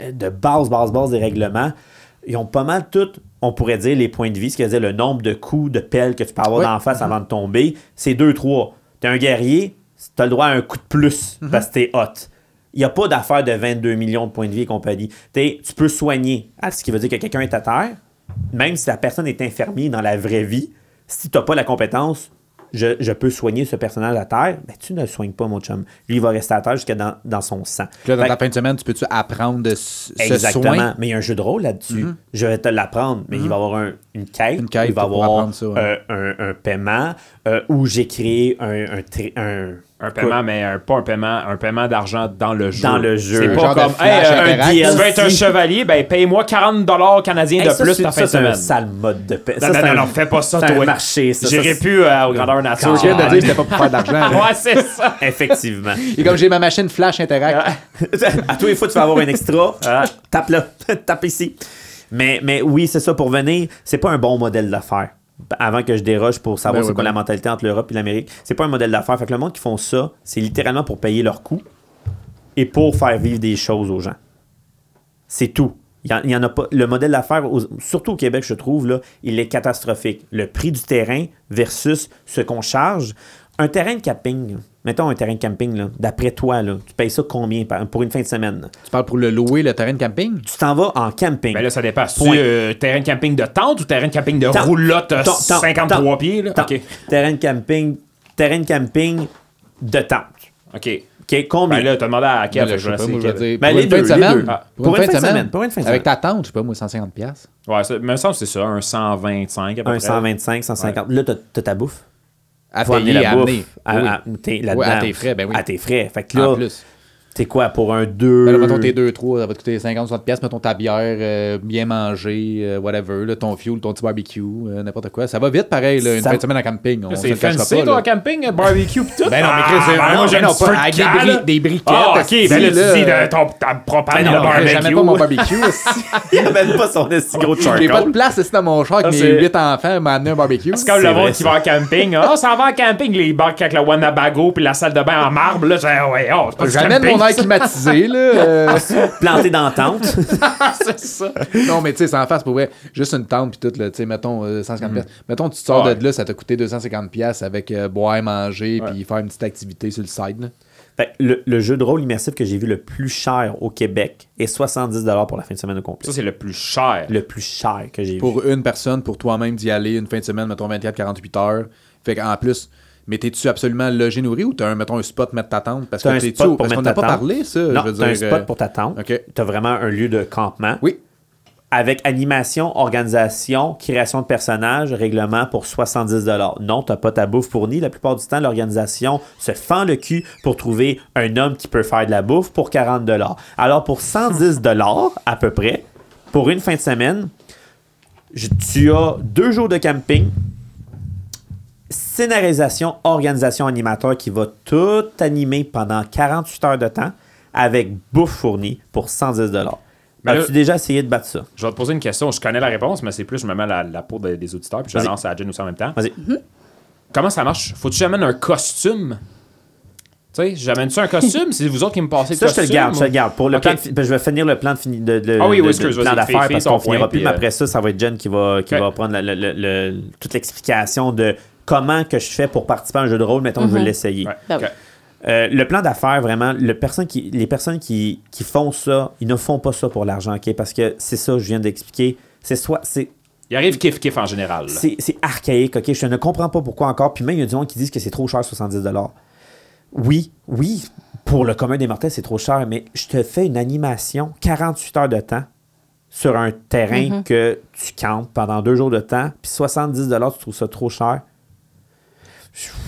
[SPEAKER 1] euh, de base, base, base des règlements. Ils ont pas mal tout, on pourrait dire, les points de vie, ce qui veut dire le nombre de coups de pelle que tu peux avoir
[SPEAKER 3] Ouais.
[SPEAKER 1] d'en face avant de tomber. C'est 2-3. T'es un guerrier, t'as le droit à un coup de plus parce que t'es hot. Il n'y a pas d'affaire de 22 millions de points de vie et compagnie. T'es- tu peux soigner, ce qui veut dire que quelqu'un est à terre, même si la personne est infirmier dans la vraie vie, si tu n'as pas la compétence, je, je peux soigner ce personnage à terre, ben, tu ne le soignes pas, mon chum. Lui, il va rester à terre jusqu'à dans, dans son sang.
[SPEAKER 3] Puis là, dans
[SPEAKER 1] Fait
[SPEAKER 3] ta fin de semaine, tu peux-tu apprendre de ce
[SPEAKER 1] Exactement.
[SPEAKER 3] soin?
[SPEAKER 1] Mais il y a un jeu de rôle là-dessus. Je vais te l'apprendre, mais il va y avoir un- une quête.
[SPEAKER 3] Une quête
[SPEAKER 1] il va y avoir
[SPEAKER 3] ça, ouais.
[SPEAKER 1] euh, un, un paiement euh, où j'ai créé un, un, un-
[SPEAKER 2] Un paiement, mais un- pas un paiement, un paiement d'argent dans le jeu.
[SPEAKER 1] Dans le jeu.
[SPEAKER 2] C'est
[SPEAKER 1] Un
[SPEAKER 2] pas comme, hey, euh,
[SPEAKER 3] interact.
[SPEAKER 2] tu veux être un
[SPEAKER 1] DLC.
[SPEAKER 2] chevalier, ben paye-moi 40 canadiens
[SPEAKER 1] Hey,
[SPEAKER 2] de
[SPEAKER 1] ça,
[SPEAKER 2] plus
[SPEAKER 1] ça,
[SPEAKER 2] fin de
[SPEAKER 1] c'est un
[SPEAKER 2] semaine.
[SPEAKER 1] sale mode de paie.
[SPEAKER 2] Non, non, non, non, fais pas ça,
[SPEAKER 1] c'est
[SPEAKER 2] toi.
[SPEAKER 1] un marché, ça.
[SPEAKER 2] J'irai plus euh, au grandeur nature.
[SPEAKER 3] Tu viens de dire que c'était pas pour faire d'argent.
[SPEAKER 2] ouais, c'est ça.
[SPEAKER 1] Effectivement.
[SPEAKER 3] Et comme j'ai ma machine Flash Interact.
[SPEAKER 1] à tous les fois, tu vas avoir un extra.
[SPEAKER 2] Ah.
[SPEAKER 1] Tape là. Tape ici. Mais, mais oui, c'est ça. Pour venir, c'est pas un bon modèle d'affaires. Avant que je déroge pour savoir
[SPEAKER 3] Ben
[SPEAKER 1] c'est
[SPEAKER 3] oui,
[SPEAKER 1] quoi
[SPEAKER 3] ben
[SPEAKER 1] la mentalité entre l'Europe et l'Amérique, c'est pas un modèle d'affaires. Fait que le monde qui font ça, c'est littéralement pour payer leurs coûts et pour faire vivre des choses aux gens. C'est tout. Il y en, a pas. Le modèle d'affaires, surtout au Québec, je trouve, là, il est catastrophique. Le prix du terrain versus ce qu'on charge. Un terrain de camping, mettons un terrain de camping, là, d'après toi, là, tu payes ça combien pour une fin de semaine? là?
[SPEAKER 3] Tu parles pour le louer, le terrain de camping?
[SPEAKER 1] Tu t'en vas en camping.
[SPEAKER 2] Ben là, ça dépend. C'est euh, terrain de camping de tente ou terrain de camping de
[SPEAKER 1] Tente.
[SPEAKER 2] roulotte euh,
[SPEAKER 1] Tente, tente,
[SPEAKER 2] 53
[SPEAKER 1] tente.
[SPEAKER 2] pieds? Là?
[SPEAKER 1] Terrain de camping, terrain de camping de tente.
[SPEAKER 2] OK.
[SPEAKER 1] OK, combien?
[SPEAKER 2] Ben là, t'as demandé à Kev,
[SPEAKER 3] Ben là, je sais pas,
[SPEAKER 1] Ben,
[SPEAKER 3] pour
[SPEAKER 1] les
[SPEAKER 3] une fin de
[SPEAKER 1] deux,
[SPEAKER 3] semaine. Ah,
[SPEAKER 1] Pour une fin de semaine, pour une fin de
[SPEAKER 3] Avec ta tente, je sais pas, moi, 150$. piastres.
[SPEAKER 2] Ouais, ça, me semble que c'est ça, un 125 à peu
[SPEAKER 1] un
[SPEAKER 2] près.
[SPEAKER 1] 125, 150. Là, t'as t'as ta bouffe.
[SPEAKER 3] À
[SPEAKER 1] amener la
[SPEAKER 3] à
[SPEAKER 1] bouffe.
[SPEAKER 3] amener.
[SPEAKER 1] À,
[SPEAKER 3] Oui.
[SPEAKER 1] à- t'es
[SPEAKER 3] à frais, ben oui.
[SPEAKER 1] À tes frais. Fait que
[SPEAKER 3] En plus.
[SPEAKER 1] T'es quoi pour un 2.
[SPEAKER 3] Ben là, mettons tes 2, 3, ça va te coûter 50, 60 pièces. Mettons ta bière, euh, bien manger, euh, whatever, là, ton fuel, ton petit barbecue, euh, n'importe quoi. Ça va vite, pareil, là, une
[SPEAKER 1] Ça-
[SPEAKER 3] fin de semaine en camping. On se
[SPEAKER 2] C'est fancy, toi, en camping, barbecue pis tout?
[SPEAKER 3] Ben non, mais Chris,
[SPEAKER 2] Ah, ben
[SPEAKER 3] non,
[SPEAKER 2] moi, j'ai
[SPEAKER 3] mais
[SPEAKER 2] un
[SPEAKER 3] non,
[SPEAKER 2] petit
[SPEAKER 3] pas avec des bri- des briquettes,
[SPEAKER 2] Ah, ok, ben là, tu dis de ton ta propane
[SPEAKER 1] Ben non,
[SPEAKER 2] barbecue.
[SPEAKER 3] Jamais pas mon barbecue. asti.
[SPEAKER 1] Il a même pas son si gros
[SPEAKER 3] J'ai pas
[SPEAKER 1] charcoal.
[SPEAKER 3] de place ici dans mon char avec mes
[SPEAKER 2] c'est-
[SPEAKER 3] 8 enfants, m'a amené un barbecue.
[SPEAKER 2] C'est comme le monde qui va en camping. Ah, ça va en camping, les barques avec le Wanabago puis la salle de bain en marbre. Là, j'ai ouais, oh, c'est pas
[SPEAKER 3] climatisé, là. euh,
[SPEAKER 1] Planté dans la tente.
[SPEAKER 2] c'est ça.
[SPEAKER 3] non, mais tu sais, sans face, pour vrai, juste une tente puis tout, là, tu sais, mettons euh, 150 pièces. Mettons, tu te sors
[SPEAKER 2] Ouais.
[SPEAKER 3] de là, ça t'a coûté 250 pièces avec euh, boire, manger, puis faire une petite activité sur le side, là.
[SPEAKER 1] Fait que le, le jeu de rôle immersif que j'ai vu le plus cher au Québec est 70 pour la fin de semaine au complet.
[SPEAKER 2] Ça, c'est le plus cher.
[SPEAKER 1] Le plus cher que j'ai vu.
[SPEAKER 3] Pour une personne, pour toi-même d'y aller une fin de semaine, mettons 24-48 heures. Fait qu'en plus, mais t'es-tu absolument logé, nourri ou t'as un, mettons, un spot mettre ta tente? Parce que t'es-tu Parce qu'on n'a pas parlé, ça.
[SPEAKER 1] Non,
[SPEAKER 3] je veux
[SPEAKER 1] t'as un spot
[SPEAKER 3] euh,
[SPEAKER 1] pour ta tente.
[SPEAKER 3] OK.
[SPEAKER 1] T'as vraiment un lieu de campement.
[SPEAKER 3] Oui.
[SPEAKER 1] Avec animation, organisation, création de personnages, règlement pour 70 Non, t'as pas ta bouffe fournie. La plupart du temps, l'organisation se fend le cul pour trouver un homme qui peut faire de la bouffe pour 40 Alors, pour 110 à peu près, pour une fin de semaine, tu as deux jours de camping, scénarisation, organisation, animateur qui va tout animer pendant 48 heures de temps avec bouffe fournie pour 110
[SPEAKER 2] Mais là-
[SPEAKER 1] As-tu déjà essayé de battre ça?
[SPEAKER 2] Je vais te poser une question. Je connais la réponse, mais c'est plus, je me mets à la, la peau des, des auditeurs puis je la lance à Jen aussi en même temps.
[SPEAKER 1] Vas-y.
[SPEAKER 2] Comment ça marche? Faut-tu que j'amène un costume? Tu sais, j'amène ça un costume, c'est vous autres qui me passez le
[SPEAKER 1] Ça, je te
[SPEAKER 2] costume.
[SPEAKER 1] le garde, je te le garde. Pour le plan de fi- ben, je vais finir le plan de, fini, de, de-
[SPEAKER 2] Ah oui,
[SPEAKER 1] de-
[SPEAKER 2] oui,
[SPEAKER 1] de- plan d'affaires parce qu'on finira plus, mais
[SPEAKER 2] euh,
[SPEAKER 1] après ça, ça va être Jen qui va, qui va prendre le- le- le- toute l'explication de comment que je fais pour participer à un jeu de rôle, mettons que je veux
[SPEAKER 4] Mhm.
[SPEAKER 1] l'essayer.
[SPEAKER 2] Ouais,
[SPEAKER 4] Ben.
[SPEAKER 1] Euh, le plan d'affaires, vraiment, le personne qui, les personnes qui, qui font ça, ils ne font pas ça pour l'argent, OK? Parce que c'est ça, je viens d'expliquer. C'est soit, c'est,
[SPEAKER 2] Il arrive kiff-kiff en général.
[SPEAKER 1] c'est, c'est archaïque, OK? Je ne comprends pas pourquoi encore. Puis même, il y a du monde qui disent que c'est trop cher, 70 Oui, oui, pour le commun des mortels, c'est trop cher, mais je te fais une animation, 48 heures de temps, sur un terrain que tu campes pendant deux jours de temps, puis 70 tu trouves ça trop cher.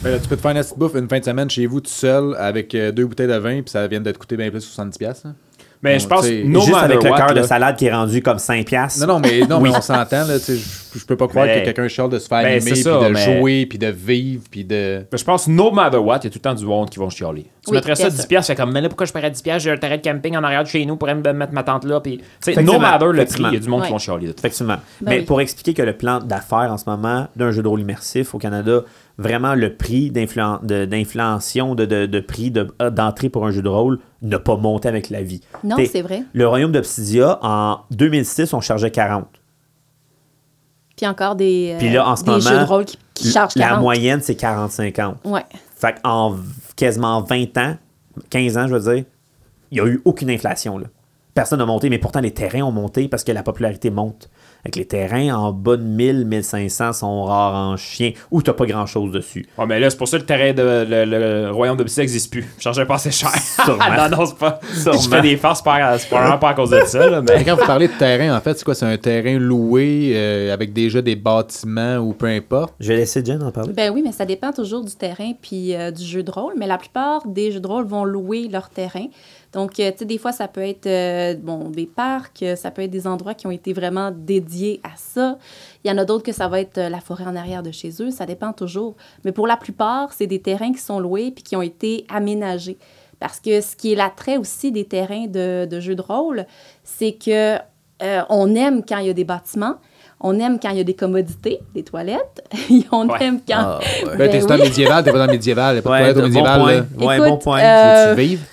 [SPEAKER 3] Ben là, tu peux te faire une petite bouffe une fin de semaine chez vous tout seul avec euh, deux bouteilles de vin, puis ça vient de te coûter bien plus que 70$. piastres, hein.
[SPEAKER 2] Mais
[SPEAKER 3] Bon,
[SPEAKER 2] je pense, no
[SPEAKER 1] Juste avec le cœur de salade qui est rendu comme 5 piastres.
[SPEAKER 3] Non, non, mais, non, mais on s'entend, là, tu sais, je, je peux pas croire
[SPEAKER 2] Mais-
[SPEAKER 3] que quelqu'un chiale de se faire
[SPEAKER 2] Ben,
[SPEAKER 3] animer,
[SPEAKER 2] c'est
[SPEAKER 3] puis de
[SPEAKER 2] mais-
[SPEAKER 3] jouer, puis de vivre, puis de...
[SPEAKER 2] Je pense, no matter what, il y a tout le temps du monde qui vont chialer. Tu
[SPEAKER 4] Oui,
[SPEAKER 2] mettrais ça
[SPEAKER 4] bien
[SPEAKER 2] 10$,
[SPEAKER 4] sûr.
[SPEAKER 2] piastres, fait comme, mais là, pourquoi je paierais 10$, piastres? j'ai un terrain de camping en arrière de chez nous pour me mettre ma tente là. Puis, no matter le prix, il y a du monde qui vont chialer. de.
[SPEAKER 1] Effectivement.
[SPEAKER 4] Ben
[SPEAKER 1] Mais
[SPEAKER 4] oui.
[SPEAKER 1] pour expliquer que le plan d'affaires en ce moment d'un jeu de rôle immersif au Canada, vraiment le prix de- d'inflation, de, de, de prix de- euh, d'entrée pour un jeu de rôle n'a pas monté avec la vie.
[SPEAKER 4] Non, c'est vrai.
[SPEAKER 1] Le royaume d'Obsidia, en 2006, on chargeait 40.
[SPEAKER 4] Puis encore des, euh,
[SPEAKER 1] Puis là, en ce
[SPEAKER 4] des
[SPEAKER 1] moment,
[SPEAKER 4] jeux de rôle qui, qui chargent
[SPEAKER 1] La
[SPEAKER 4] 40.
[SPEAKER 1] moyenne, c'est 40-50.
[SPEAKER 4] Ouais.
[SPEAKER 1] Fait qu'en quasiment 20 ans, 15 ans, je veux dire, il n'y a eu aucune inflation. Là. Personne n'a monté, mais pourtant les terrains ont monté parce que la popularité monte. Avec les terrains en bas de 1000, 1500 sont rares en chien ou t'as pas grand chose dessus.
[SPEAKER 2] Ouais, mais là, c'est pour ça que le terrain de le, le royaume de Psy n'existe plus. Je chargeais pas assez cher.
[SPEAKER 1] Sûrement.
[SPEAKER 2] non, non, c'est pas.
[SPEAKER 1] Sûrement.
[SPEAKER 2] Je fais des farces, c'est pas, c'est pas vraiment pas à cause de ça, là, mais.
[SPEAKER 3] Mais quand vous parlez de terrain, en fait, c'est quoi? C'est un terrain loué euh, avec déjà des bâtiments ou peu importe?
[SPEAKER 1] Je vais laisser Jen en parler.
[SPEAKER 4] Ben oui, mais ça dépend toujours du terrain puis euh, du jeu de rôle. Mais la plupart des jeux de rôle vont louer leur terrain. Donc, euh, tu sais, des fois, ça peut être euh, bon, des parcs, euh, ça peut être des endroits qui ont été vraiment dédiés à ça. Il y en a d'autres que ça va être euh, la forêt en arrière de chez eux. Ça dépend toujours. Mais pour la plupart, c'est des terrains qui sont loués puis qui ont été aménagés. Parce que ce qui est l'attrait aussi des terrains de, de jeux de rôle, c'est que euh, on aime quand il y a des bâtiments. On aime quand il y a des commodités, des toilettes. Et on
[SPEAKER 2] Ouais.
[SPEAKER 4] aime quand...
[SPEAKER 1] Ah,
[SPEAKER 3] Ben,
[SPEAKER 4] Ben
[SPEAKER 3] t'es
[SPEAKER 4] oui.
[SPEAKER 3] dans le médiéval, t'es pas dans le médiéval, pas de toilette au
[SPEAKER 1] bon
[SPEAKER 3] médiéval,
[SPEAKER 1] point.
[SPEAKER 3] là.
[SPEAKER 1] Ouais,
[SPEAKER 4] Écoute,
[SPEAKER 1] bon point.
[SPEAKER 4] euh,
[SPEAKER 3] Tu vives?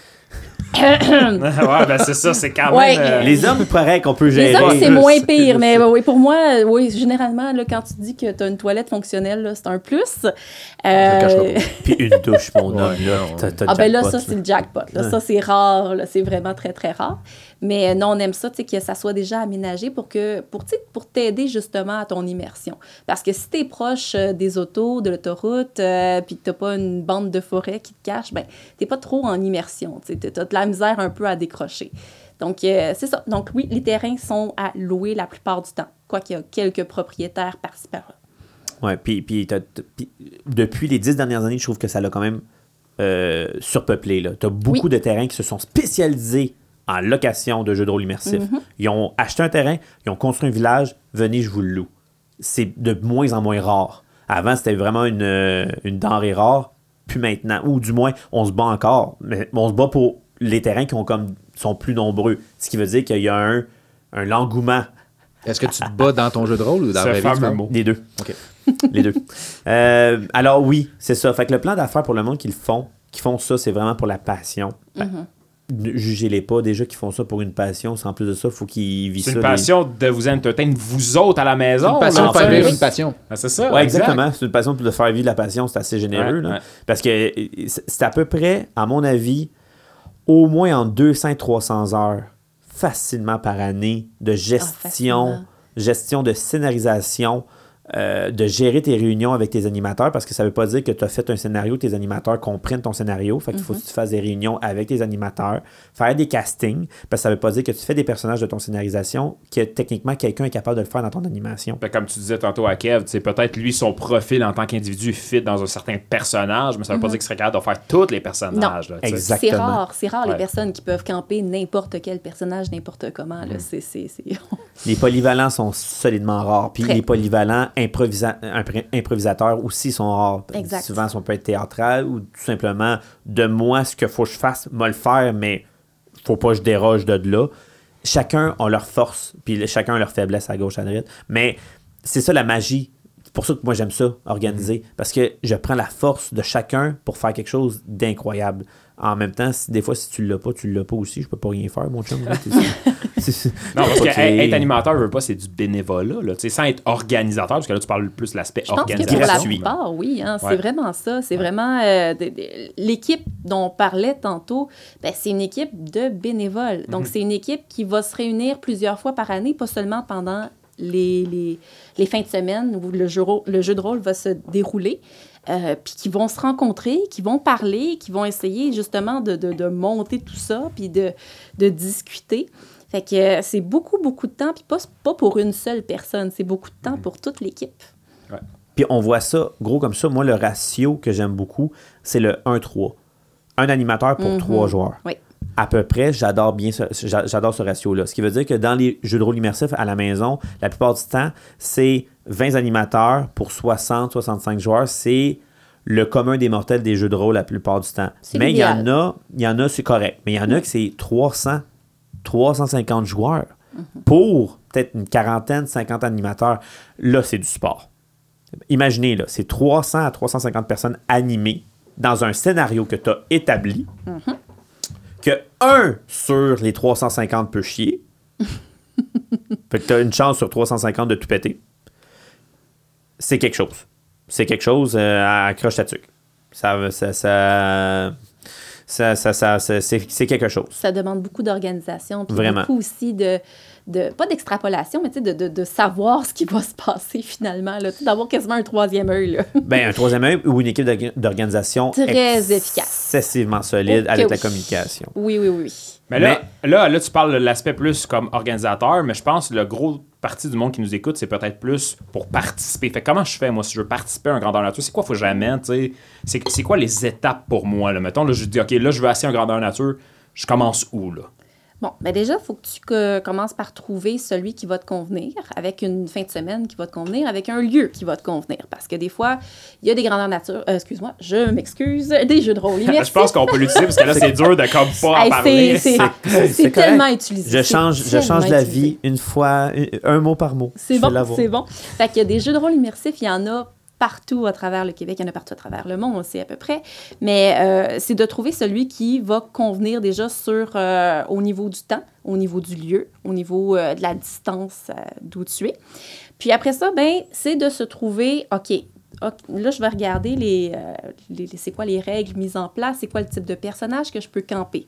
[SPEAKER 2] Ouais, ben c'est ça, c'est quand même.
[SPEAKER 4] Ouais.
[SPEAKER 2] euh,
[SPEAKER 1] Les hommes, il paraît qu'on peut gérer.
[SPEAKER 4] Les hommes, c'est moins pire, mais oui, pour moi, oui, généralement, là, quand tu dis que tu as une toilette fonctionnelle, c'est un plus. Euh,
[SPEAKER 3] pas.
[SPEAKER 1] Puis une douche, mon homme.
[SPEAKER 3] Ouais,
[SPEAKER 1] là. T'as- t'as
[SPEAKER 4] ah ben là, ça, c'est le jackpot. Là. Ça, c'est rare. là. C'est vraiment très, très rare. Mais euh, non, on aime ça, tu sais, que ça soit déjà aménagé pour que pour, tu sais, pour t'aider justement à ton immersion. Parce que si tu es proche euh, des autos, de l'autoroute, euh, puis que tu pas une bande de forêt qui te cache, ben t'es pas trop en immersion. Tu as de la misère un peu à décrocher. Donc, euh, c'est ça. Donc, oui, les terrains sont à louer la plupart du temps. Quoiqu'il y a quelques propriétaires par-ci par-là.
[SPEAKER 1] Ouais, puis, puis depuis les dix dernières années, je trouve que ça l'a quand même euh, surpeuplé. Tu as beaucoup
[SPEAKER 4] Oui.
[SPEAKER 1] de terrains qui se sont spécialisés en location de jeux de rôle immersifs.
[SPEAKER 4] Mhm.
[SPEAKER 1] Ils ont acheté un terrain, ils ont construit un village, venez, je vous le loue. C'est de moins en moins rare. Avant, c'était vraiment une, euh, une denrée rare, puis maintenant, ou du moins, on se bat encore, mais on se bat pour les terrains qui ont comme, sont plus nombreux. Ce qui veut dire qu'il y a un, un engouement
[SPEAKER 3] Est-ce que tu te bats dans ton jeu de rôle ou dans la
[SPEAKER 2] fameux mot.
[SPEAKER 1] Les deux.
[SPEAKER 3] OK.
[SPEAKER 1] Les deux. Euh, alors oui, c'est ça. Fait que le plan d'affaires pour le monde qui le font, qui font ça, c'est vraiment pour la passion.
[SPEAKER 4] Mhm.
[SPEAKER 1] Jugez-les pas. Déjà qu'ils font ça pour une passion, c'est en plus de ça, il faut qu'ils vivent
[SPEAKER 2] C'est
[SPEAKER 1] ça.
[SPEAKER 2] une
[SPEAKER 1] des-
[SPEAKER 2] passion de vous entertain, vous autres à la maison.
[SPEAKER 3] Une passion
[SPEAKER 2] là,
[SPEAKER 3] de faire vivre une passion.
[SPEAKER 2] Ah, c'est ça.
[SPEAKER 1] Ouais,
[SPEAKER 2] exact.
[SPEAKER 1] exactement. C'est une passion de faire vivre la passion, c'est assez généreux.
[SPEAKER 2] Ouais,
[SPEAKER 1] là.
[SPEAKER 2] ouais.
[SPEAKER 1] Parce que c'est c'est à peu près, à mon avis, au moins en 200 et 300 heures facilement par année de gestion,
[SPEAKER 4] facilement.
[SPEAKER 1] gestion de scénarisation, euh, de gérer tes réunions avec tes animateurs, parce que ça veut pas dire que tu as fait un scénario, tes animateurs comprennent ton scénario. Fait qu'il faut que tu fasses des réunions avec tes animateurs, faire des castings, parce que ça veut pas dire que tu fais des personnages de ton scénarisation que techniquement quelqu'un est capable de le faire dans ton animation.
[SPEAKER 2] Que comme tu disais tantôt à Kev, c'est peut-être lui, son profil en tant qu'individu fit dans un certain personnage, mais ça veut pas dire qu'il serait capable de faire tous les personnages. là, tu sais.
[SPEAKER 1] Exact.
[SPEAKER 4] C'est
[SPEAKER 1] Exactement.
[SPEAKER 4] rare, c'est rare
[SPEAKER 2] Ouais.
[SPEAKER 4] les personnes qui peuvent camper n'importe quel personnage, n'importe comment. Là. C'est...
[SPEAKER 1] Les polyvalents sont solidement rares. Puis les polyvalents improvisa- impr- improvisateurs aussi sont rares.
[SPEAKER 4] Exact.
[SPEAKER 1] Souvent, ça peut être théâtral ou tout simplement de moi, ce qu'il faut que je fasse, moi le faire, mais faut pas que je déroge de là. Chacun a leur force, puis chacun a leur faiblesse à gauche, à droite. Mais c'est ça la magie pour ça que moi j'aime ça, organiser. Parce que je prends la force de chacun pour faire quelque chose d'incroyable. En même temps, si, des fois, si tu l'as pas, tu l'as pas aussi. Je peux pas rien faire, mon chum. là,
[SPEAKER 2] Non, parce que être animateur, veut pas, c'est du bénévolat. Là. Tu sais, Sans être organisateur, parce que là, tu parles plus de l'aspect
[SPEAKER 4] que pour la
[SPEAKER 2] organisation.
[SPEAKER 4] plupart, oui, hein,
[SPEAKER 2] Ouais.
[SPEAKER 4] c'est vraiment ça. C'est vraiment euh, de- de- l'équipe dont on parlait tantôt. Ben, c'est une équipe de bénévoles.
[SPEAKER 2] Mhm.
[SPEAKER 4] Donc, c'est une équipe qui va se réunir plusieurs fois par année, pas seulement pendant les, les, les fins de semaine où le jeu, le jeu de rôle va se dérouler. Euh, puis qui vont se rencontrer, qui vont parler, qui vont essayer justement de, de, de monter tout ça, puis de, de discuter. Fait que euh, c'est beaucoup, beaucoup de temps, puis pas, pas pour une seule personne, c'est beaucoup de temps pour toute l'équipe.
[SPEAKER 1] Puis on voit ça gros comme ça. Moi, le ratio que j'aime beaucoup, c'est le 1-3. Un animateur pour
[SPEAKER 4] Mhm.
[SPEAKER 1] trois joueurs.
[SPEAKER 4] Oui.
[SPEAKER 1] À peu près, j'adore bien ce, j'a- j'adore ce ratio-là. Ce qui veut dire que dans les jeux de rôle immersifs à la maison, la plupart du temps, c'est 20 animateurs pour 60-65 joueurs. C'est le commun des mortels des jeux de rôle la plupart du temps. Mais il y en a, il y en a, c'est correct. Mais il y en a que c'est 300, 350 joueurs pour peut-être une quarantaine, 50 animateurs. Là, c'est du sport. Imaginez, là, c'est 300 à 350 personnes animées dans un scénario que tu as établi, que un sur les 350 peut chier. fait que tu as une chance sur 350 de tout péter. C'est quelque chose. C'est quelque chose euh, accroche ta tuque. Ça, ça, ça, ça, ça, ça- ça- c'est c'est quelque chose.
[SPEAKER 4] ça demande beaucoup d'organisation,
[SPEAKER 1] Vraiment.
[SPEAKER 4] beaucoup aussi de, de pas d'extrapolation, mais tu sais, de, de, de savoir ce qui va se passer finalement, d'avoir quasiment un troisième œil. Là.
[SPEAKER 1] Ben, un troisième œil ou une équipe d'orga- d'organisation
[SPEAKER 4] Très efficace.
[SPEAKER 1] excessivement solide avec la communication.
[SPEAKER 4] Oui, oui, oui.
[SPEAKER 2] Mais là, là, là, tu parles de l'aspect plus comme organisateur, mais je pense que le gros partie du monde qui nous écoute, c'est peut-être plus pour participer. Fait que comment je fais, moi, si je veux participer à un grandeur nature? C'est quoi faut que j'amène, tu sais? C'est, c'est quoi les étapes pour moi, là? Mettons, là, je dis, OK, là, je veux assis un grandeur nature. Je commence où, là?
[SPEAKER 4] Bon, ben déjà, il faut que tu que- commences par trouver celui qui va te convenir, avec une fin de semaine qui va te convenir, avec un lieu qui va te convenir. Parce que des fois, il y a des grandeurs nature, euh, excuse-moi, je m'excuse, des jeux de rôle.
[SPEAKER 2] je pense qu'on peut l'utiliser parce que là, c'est dur de comme pas en parler.
[SPEAKER 4] c'est- tellement utilisé.
[SPEAKER 1] Je change, je change la vie une fois, un, un mot par mot.
[SPEAKER 4] C'est bon, c'est bon. Fait qu'il y a des jeux de rôle immersifs, il y en a partout à travers le Québec, il y en a partout à travers le monde, on sait à peu près. Mais euh, c'est de trouver celui qui va convenir déjà euh, au niveau du temps, au niveau du lieu, au niveau euh, de la distance d'où tu es. Puis après ça, ben, c'est de se trouver, OK, OK, là, je vais regarder les- c'est quoi les règles mises en place, c'est quoi le type de personnage que je peux camper.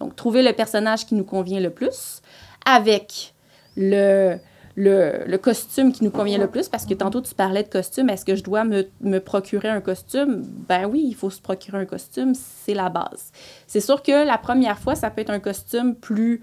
[SPEAKER 4] Donc, trouver le personnage qui nous convient le plus avec le, le, le costume qui nous convient le plus, parce que tantôt tu parlais de costume, est-ce que je dois me, me procurer un costume? Ben oui, il faut se procurer un costume, c'est la base. C'est sûr que la première fois, ça peut être un costume plus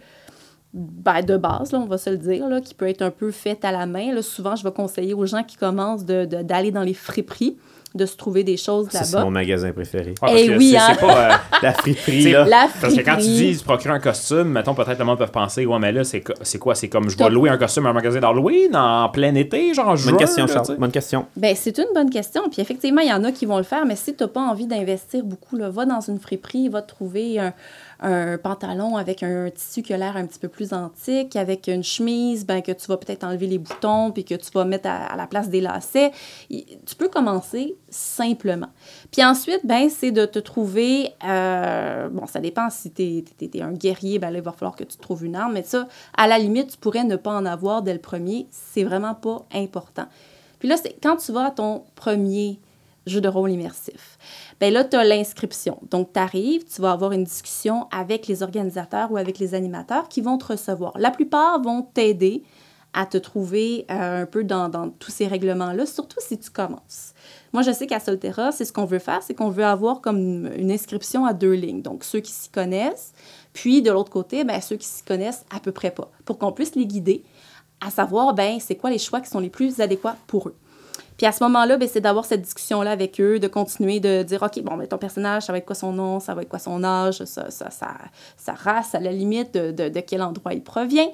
[SPEAKER 4] ben, de base, là, on va se le dire, là, qui peut être un peu fait à la main. Souvent, je vais conseiller aux gens qui commencent de- de- d'aller dans les friperies, de se trouver des choses
[SPEAKER 1] Ça, c'est
[SPEAKER 4] là-bas.
[SPEAKER 1] mon magasin préféré.
[SPEAKER 2] Ah, parce
[SPEAKER 4] Eh
[SPEAKER 2] que
[SPEAKER 4] oui,
[SPEAKER 2] c'est,
[SPEAKER 4] hein.
[SPEAKER 2] c'est pas. euh,
[SPEAKER 1] La friperie, là.
[SPEAKER 4] La
[SPEAKER 2] Parce que quand tu
[SPEAKER 4] friperie.
[SPEAKER 2] dis procurer un costume, mettons, peut-être le monde peut penser, ouais, mais là, c'est, c'est quoi? C'est comme je vais
[SPEAKER 4] Top.
[SPEAKER 2] louer un costume à un magasin d'Halloween en plein été, genre en juin.
[SPEAKER 1] Bonne question,
[SPEAKER 2] là,
[SPEAKER 1] Charles. Bonne question.
[SPEAKER 4] Ben, c'est une bonne question. Puis effectivement, il y en a qui vont le faire, mais si tu n'as pas envie d'investir beaucoup, là, va dans une friperie, va trouver un, un pantalon avec un tissu qui a l'air un petit peu plus antique, avec une chemise, ben, que tu vas peut-être enlever les boutons, puis que tu vas mettre à, la place des lacets. Tu peux commencer simplement. Puis ensuite, ben, c'est de te trouver, euh, bon, ça dépend si tu es, un guerrier, ben là, il va falloir que tu trouves une arme, mais ça, à la limite, tu pourrais ne pas en avoir dès le premier, c'est vraiment pas important. Puis là, c'est quand tu vas à ton premier jeu de rôle immersif, ben là, tu as l'inscription. Donc, tu arrives, tu vas avoir une discussion avec les organisateurs ou avec les animateurs qui vont te recevoir. La plupart vont t'aider à te trouver euh, un peu dans, dans tous ces règlements-là, surtout si tu commences. Moi, je sais qu'à Solterra, c'est ce qu'on veut faire, c'est qu'on veut avoir comme une, inscription à deux lignes. Donc, ceux qui s'y connaissent, puis de l'autre côté, ben, ceux qui s'y connaissent à peu près pas, pour qu'on puisse les guider à savoir, ben, c'est quoi les choix qui sont les plus adéquats pour eux. Puis à ce moment-là, ben, c'est d'avoir cette discussion-là avec eux, de continuer de dire, OK, bon, ben, ton personnage, ça va être quoi son nom, ça va être quoi son âge, ça, ça, ça- sa race, à la limite, de, de- de quel endroit il provient,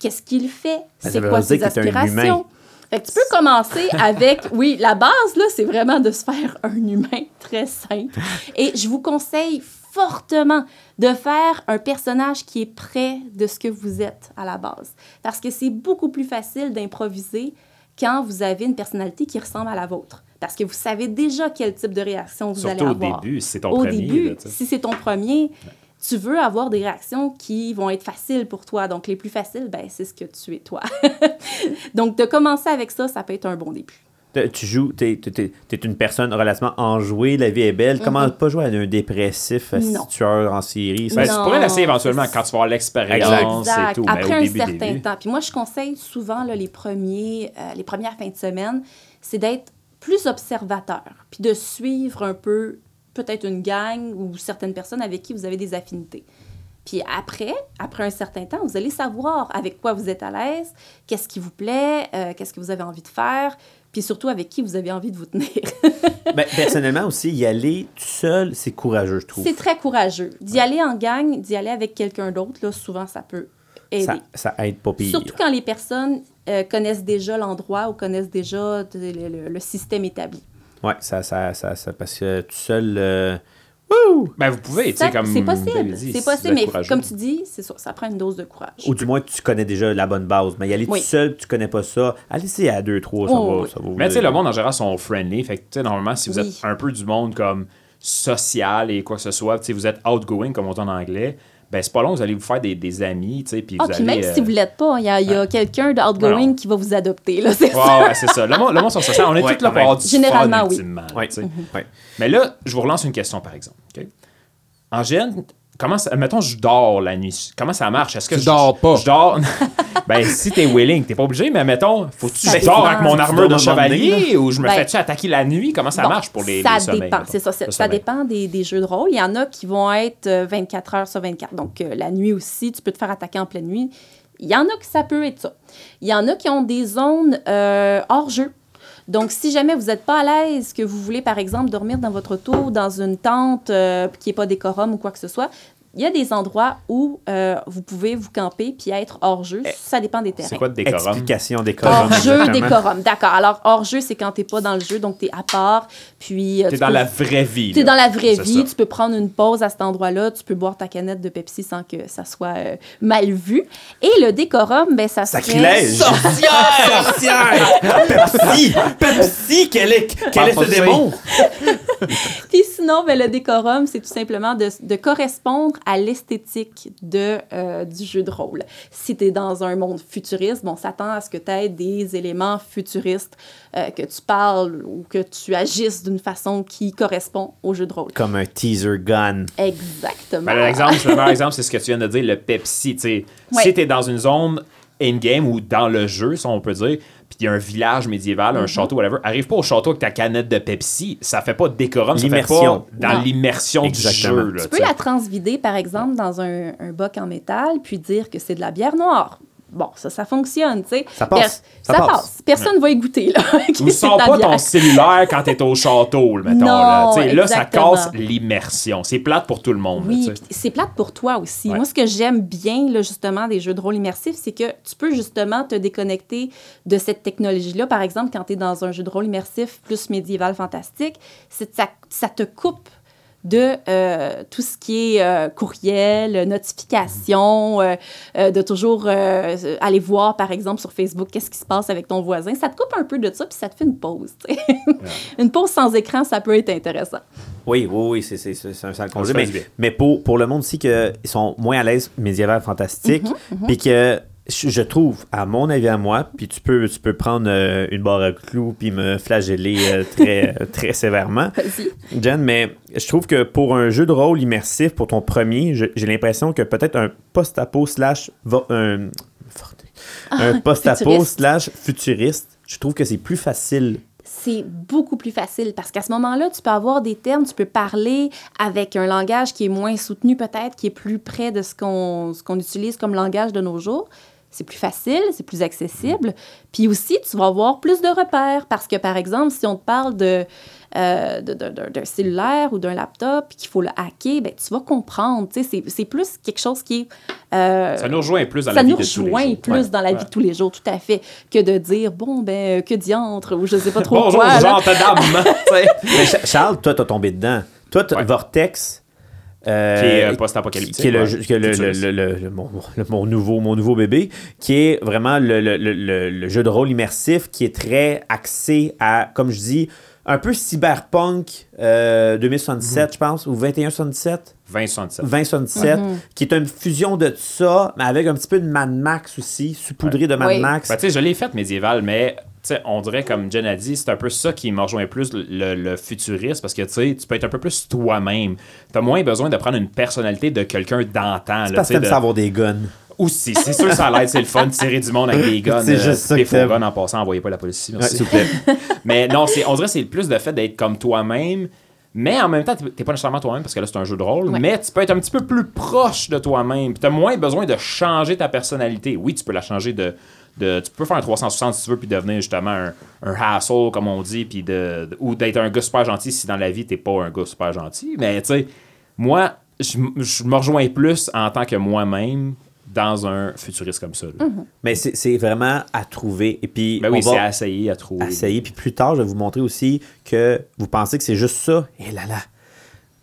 [SPEAKER 4] qu'est-ce qu'il fait,
[SPEAKER 1] Ben, ça
[SPEAKER 4] c'est quoi ses aspirations? Fait que tu peux commencer avec, oui, la base, là, c'est vraiment de se faire un humain très simple. Et je vous conseille fortement de faire un personnage qui est près de ce que vous êtes à la base. Parce que c'est beaucoup plus facile d'improviser quand vous avez une personnalité qui ressemble à la vôtre. Parce que vous savez déjà quel type de réaction vous
[SPEAKER 2] Surtout
[SPEAKER 4] allez
[SPEAKER 2] au
[SPEAKER 4] avoir.
[SPEAKER 2] début, si c'est ton
[SPEAKER 4] au
[SPEAKER 2] premier.
[SPEAKER 4] début,
[SPEAKER 2] là,
[SPEAKER 4] si c'est ton premier, tu veux avoir des réactions qui vont être faciles pour toi. Donc, les plus faciles, ben, c'est ce que tu es toi. Donc, de commencer avec ça, ça peut être un bon début.
[SPEAKER 1] Tu joues, t'es, t'es- t'es- t'es une personne relativement enjouée, la vie est belle. Comment pas jouer à un dépressif
[SPEAKER 4] Mm-hmm. Non.
[SPEAKER 1] tueur en série?
[SPEAKER 2] Ben, tu pourrais l'essayer éventuellement quand tu vas avoir l'expérience et tout. mais
[SPEAKER 4] Après
[SPEAKER 2] au
[SPEAKER 4] un
[SPEAKER 2] début,
[SPEAKER 4] certain
[SPEAKER 2] début.
[SPEAKER 4] temps. Puis moi, je conseille souvent là, les, premiers, euh, les premières fins de semaine, c'est d'être plus observateur, puis de suivre un peu peut-être une gang ou certaines personnes avec qui vous avez des affinités. Puis après, après un certain temps, vous allez savoir avec quoi vous êtes à l'aise, qu'est-ce qui vous plaît, euh, qu'est-ce que vous avez envie de faire, puis surtout avec qui vous avez envie de vous tenir.
[SPEAKER 1] Ben, personnellement aussi, y aller tout seul, c'est courageux, je trouve.
[SPEAKER 4] C'est très courageux. D'y aller en gang, d'y aller avec quelqu'un d'autre, là, souvent, ça peut aider.
[SPEAKER 1] Ça, ça aide pas pire.
[SPEAKER 4] Surtout quand les personnes euh, connaissent déjà l'endroit ou connaissent déjà le, le- le système établi.
[SPEAKER 1] Ouais, ça, ça, ça, ça- parce que tout seul. euh, wouh!
[SPEAKER 2] Ben, vous pouvez, tu
[SPEAKER 4] Ça-
[SPEAKER 2] sais, comme.
[SPEAKER 4] c'est possible, c'est possible, mais
[SPEAKER 2] courageux.
[SPEAKER 4] comme tu dis, c'est ça, ça prend une dose de courage.
[SPEAKER 1] Ou du moins, tu connais déjà la bonne base. Mais y aller
[SPEAKER 4] Oui.
[SPEAKER 1] tout seul, tu connais pas ça. Allez, c'est à deux, trois, ça,
[SPEAKER 4] Oh,
[SPEAKER 1] va,
[SPEAKER 4] oui.
[SPEAKER 1] ça va. vous
[SPEAKER 2] Mais tu sais, le monde en général sont friendly. Fait que, tu sais, normalement, si vous
[SPEAKER 4] Oui.
[SPEAKER 2] êtes un peu du monde comme social et quoi que ce soit, tu sais, vous êtes outgoing, comme on dit en anglais, ben, c'est pas long, vous allez vous faire des, des amis, tu sais, puis
[SPEAKER 4] Ah,
[SPEAKER 2] vous
[SPEAKER 4] puis
[SPEAKER 2] allez...
[SPEAKER 4] même
[SPEAKER 2] euh,
[SPEAKER 4] si vous l'êtes pas, il y a, il y a quelqu'un de outgoing qui va vous adopter. Là, c'est ça.
[SPEAKER 2] Ouais, c'est ça. Le monde, le monde sont social. On est
[SPEAKER 1] Ouais,
[SPEAKER 2] tous là pour avoir du
[SPEAKER 4] Généralement,
[SPEAKER 2] fun,
[SPEAKER 4] oui.
[SPEAKER 2] ultimement.
[SPEAKER 1] Ouais.
[SPEAKER 2] Mais là, je vous relance une question, par exemple. OK? En général, comment ça, mettons, je dors la nuit. Comment ça marche? Est-ce que
[SPEAKER 3] Tu
[SPEAKER 2] je,
[SPEAKER 3] dors pas.
[SPEAKER 2] Je dors? ben, si t'es willing, t'es pas obligé, mais mettons, faut-tu que je dors avec mon armure de chevalier ou je me
[SPEAKER 4] Ben,
[SPEAKER 2] fais-tu attaquer la nuit? Comment ça
[SPEAKER 4] Bon,
[SPEAKER 2] marche pour les,
[SPEAKER 4] ça
[SPEAKER 2] les sommeils,
[SPEAKER 4] dépend, c'est ça.
[SPEAKER 2] sommeil?
[SPEAKER 4] dépend des, des jeux de rôle. Il y en a qui vont être euh, 24 heures sur 24. Donc, euh, la nuit aussi, tu peux te faire attaquer en pleine nuit. Il y en a que ça peut être ça. Il y en a qui ont des zones euh, hors jeu. Donc, si jamais vous n'êtes pas à l'aise, que vous voulez, par exemple, dormir dans votre auto, dans une tente euh, qui n'est pas décorum ou quoi que ce soit, il y a des endroits où euh, vous pouvez vous camper puis être hors jeu. Ça dépend des terrains.
[SPEAKER 2] C'est quoi de décorum?
[SPEAKER 1] Explication des corons.
[SPEAKER 4] Hors jeu,
[SPEAKER 1] exactement.
[SPEAKER 4] décorum. D'accord. Alors, hors jeu, c'est quand t'es pas dans le jeu, donc t'es à part. Puis. euh,
[SPEAKER 2] T'es
[SPEAKER 4] tu
[SPEAKER 2] dans
[SPEAKER 4] peux-
[SPEAKER 2] la vraie vie.
[SPEAKER 4] T'es
[SPEAKER 2] là.
[SPEAKER 4] dans la vraie
[SPEAKER 2] C'est
[SPEAKER 4] vie,
[SPEAKER 2] ça.
[SPEAKER 4] tu peux prendre une pause à cet endroit-là, tu peux boire ta canette de Pepsi sans que ça soit euh, mal vu. Et le décorum, ben ça serait...
[SPEAKER 1] Sacrilège! Sorcière! Sorcière! Pepsi! Pepsi! Quel est, quel est ce démon?
[SPEAKER 4] Puis sinon, ben, le décorum, c'est tout simplement de, de correspondre à l'esthétique de, euh, du jeu de rôle. Si tu es dans un monde futuriste, bon, on s'attend à ce que tu aies des éléments futuristes, euh, que tu parles ou que tu agisses d'une façon qui correspond au jeu de rôle.
[SPEAKER 1] Comme un teaser gun.
[SPEAKER 4] Exactement.
[SPEAKER 2] Ben, l'exemple, le meilleur exemple, c'est ce que tu viens de dire, le Pepsi. tu.
[SPEAKER 4] Ouais.
[SPEAKER 2] Si t'es dans une zone in-game ou dans le jeu, si on peut dire, puis il y a un village médiéval, un château, whatever, arrive pas au château avec ta canette de Pepsi, ça fait pas de décorum, ça fait
[SPEAKER 1] L'immersion.
[SPEAKER 2] pas dans l'immersion du jeu. Là,
[SPEAKER 4] Tu peux
[SPEAKER 2] tu
[SPEAKER 4] la transvider, par exemple, dans un, un boc en métal, puis dire que c'est de la bière noire. Bon, ça, ça fonctionne, tu sais.
[SPEAKER 1] Ça passe.
[SPEAKER 4] Ça,
[SPEAKER 1] Ça
[SPEAKER 4] passe.
[SPEAKER 1] passe.
[SPEAKER 4] Personne ne va y goûter, là.
[SPEAKER 2] Ou sors pas
[SPEAKER 4] bière?
[SPEAKER 2] ton cellulaire quand t'es au château, là, mettons.
[SPEAKER 4] Non,
[SPEAKER 2] là. Tu sais, là, ça casse l'immersion. C'est plate pour tout le monde.
[SPEAKER 4] Oui, c'est plate pour toi aussi.
[SPEAKER 2] Ouais.
[SPEAKER 4] Moi, ce que j'aime bien, là, justement, des jeux de rôle immersifs, c'est que tu peux justement te déconnecter de cette technologie-là. Par exemple, quand tu es dans un jeu de rôle immersif plus médiéval fantastique, c'est que ça, ça te coupe de euh, tout ce qui est euh, courriel, notification, euh, euh, de toujours euh, aller voir, par exemple, sur Facebook, qu'est-ce qui se passe avec ton voisin. Ça te coupe un peu de ça, puis ça te fait une pause. une pause sans écran, ça peut être intéressant.
[SPEAKER 1] Oui, oui, oui, c'est, c'est, c'est un sale
[SPEAKER 2] On
[SPEAKER 1] congé. Mais, mais pour, pour le monde aussi, qu'ils sont moins à l'aise médiéval fantastique, puis que je trouve, à mon avis à moi, puis tu peux, tu peux prendre euh, une barre à clous puis me flageller euh, très, euh, très sévèrement,
[SPEAKER 4] Vas-y.
[SPEAKER 1] Jen, mais je trouve que pour un jeu de rôle immersif, pour ton premier, j'ai l'impression que peut-être un post-apo slash... va- Un, un post-apo slash futuriste, je trouve que c'est plus facile
[SPEAKER 4] c'est beaucoup plus facile parce qu'à ce moment-là, tu peux avoir des termes, tu peux parler avec un langage qui est moins soutenu peut-être, qui est plus près de ce qu'on ce qu'on utilise comme langage de nos jours. C'est plus facile, c'est plus accessible. Puis aussi, tu vas avoir plus de repères parce que, par exemple, si on te parle de, euh, de- de- de- d'un cellulaire ou d'un laptop puis qu'il faut le hacker, ben, tu vas comprendre. Tu sais, C'est, c'est plus quelque chose qui est... euh,
[SPEAKER 2] Ça nous rejoint plus dans
[SPEAKER 4] ça
[SPEAKER 2] la vie
[SPEAKER 4] nous
[SPEAKER 2] de tous les
[SPEAKER 4] rejoint
[SPEAKER 2] jours.
[SPEAKER 4] plus
[SPEAKER 2] Ouais.
[SPEAKER 4] dans la vie de tous les jours, tout à fait, que de dire, bon, ben, euh, que diantre, ou je sais pas trop
[SPEAKER 2] Bonjour,
[SPEAKER 4] quoi.
[SPEAKER 2] Jean, ta dame.
[SPEAKER 1] Charles, toi, t'as tombé dedans. Toi,
[SPEAKER 2] Ouais.
[SPEAKER 1] Vortex, euh,
[SPEAKER 2] Qui est, euh, post-apocalyptique,
[SPEAKER 1] Qui est le,
[SPEAKER 2] ouais.
[SPEAKER 1] jeu- qui est le- le-
[SPEAKER 2] Futuriste.
[SPEAKER 1] le- le- le- mon, nouveau, mon nouveau bébé, qui est vraiment le, le- le- le- le jeu de rôle immersif qui est très axé à, comme je dis, un peu cyberpunk euh, 2077,
[SPEAKER 2] Mhm.
[SPEAKER 1] je pense, ou 2177.
[SPEAKER 2] 2067.
[SPEAKER 1] 2077, qui est une fusion de ça, mais avec un petit peu de Mad Max aussi, saupoudré de Mad
[SPEAKER 4] Oui.
[SPEAKER 1] Max.
[SPEAKER 2] Ben, tu sais, je l'ai faite médiévale, mais tu sais, on dirait, comme Jen a dit, c'est un peu ça qui me rejoint plus le, le futuriste, parce que tu sais, tu peux être un peu plus toi-même. Tu as moins besoin de prendre une personnalité de quelqu'un d'antan.
[SPEAKER 1] C'est parce
[SPEAKER 2] tu
[SPEAKER 1] que
[SPEAKER 2] de-
[SPEAKER 1] ça avoir des guns.
[SPEAKER 2] Aussi, c'est sûr, ça l'aide, c'est le fun, tirer du monde avec des guns.
[SPEAKER 1] C'est
[SPEAKER 2] euh,
[SPEAKER 1] juste ça
[SPEAKER 2] des faux guns en passant, envoyez pas la police ici,
[SPEAKER 1] Ouais,
[SPEAKER 2] merci.
[SPEAKER 1] s'il vous plaît.
[SPEAKER 2] mais non, c'est, on dirait que c'est plus le fait d'être comme toi-même, mais en même temps, t'es t'es pas nécessairement toi-même parce que là, c'est un jeu de rôle,
[SPEAKER 4] Ouais.
[SPEAKER 2] mais tu peux être un petit peu plus proche de toi-même. Tu as moins besoin de changer ta personnalité. Oui, tu peux la changer de. De- tu peux faire un 360 si tu veux, puis devenir justement un, un hassle, comme on dit, puis de, de- ou d'être un gars super gentil si dans la vie, t'es pas un gars super gentil. Mais tu sais, moi, je me rejoins plus en tant que moi-même dans un futuriste comme ça. là.
[SPEAKER 1] Mais c'est c'est vraiment à trouver. Et puis,
[SPEAKER 2] Ben oui, c'est à essayer, à trouver.
[SPEAKER 1] essayer. Puis plus tard, je vais vous montrer aussi que vous pensez que c'est juste ça. Et là là.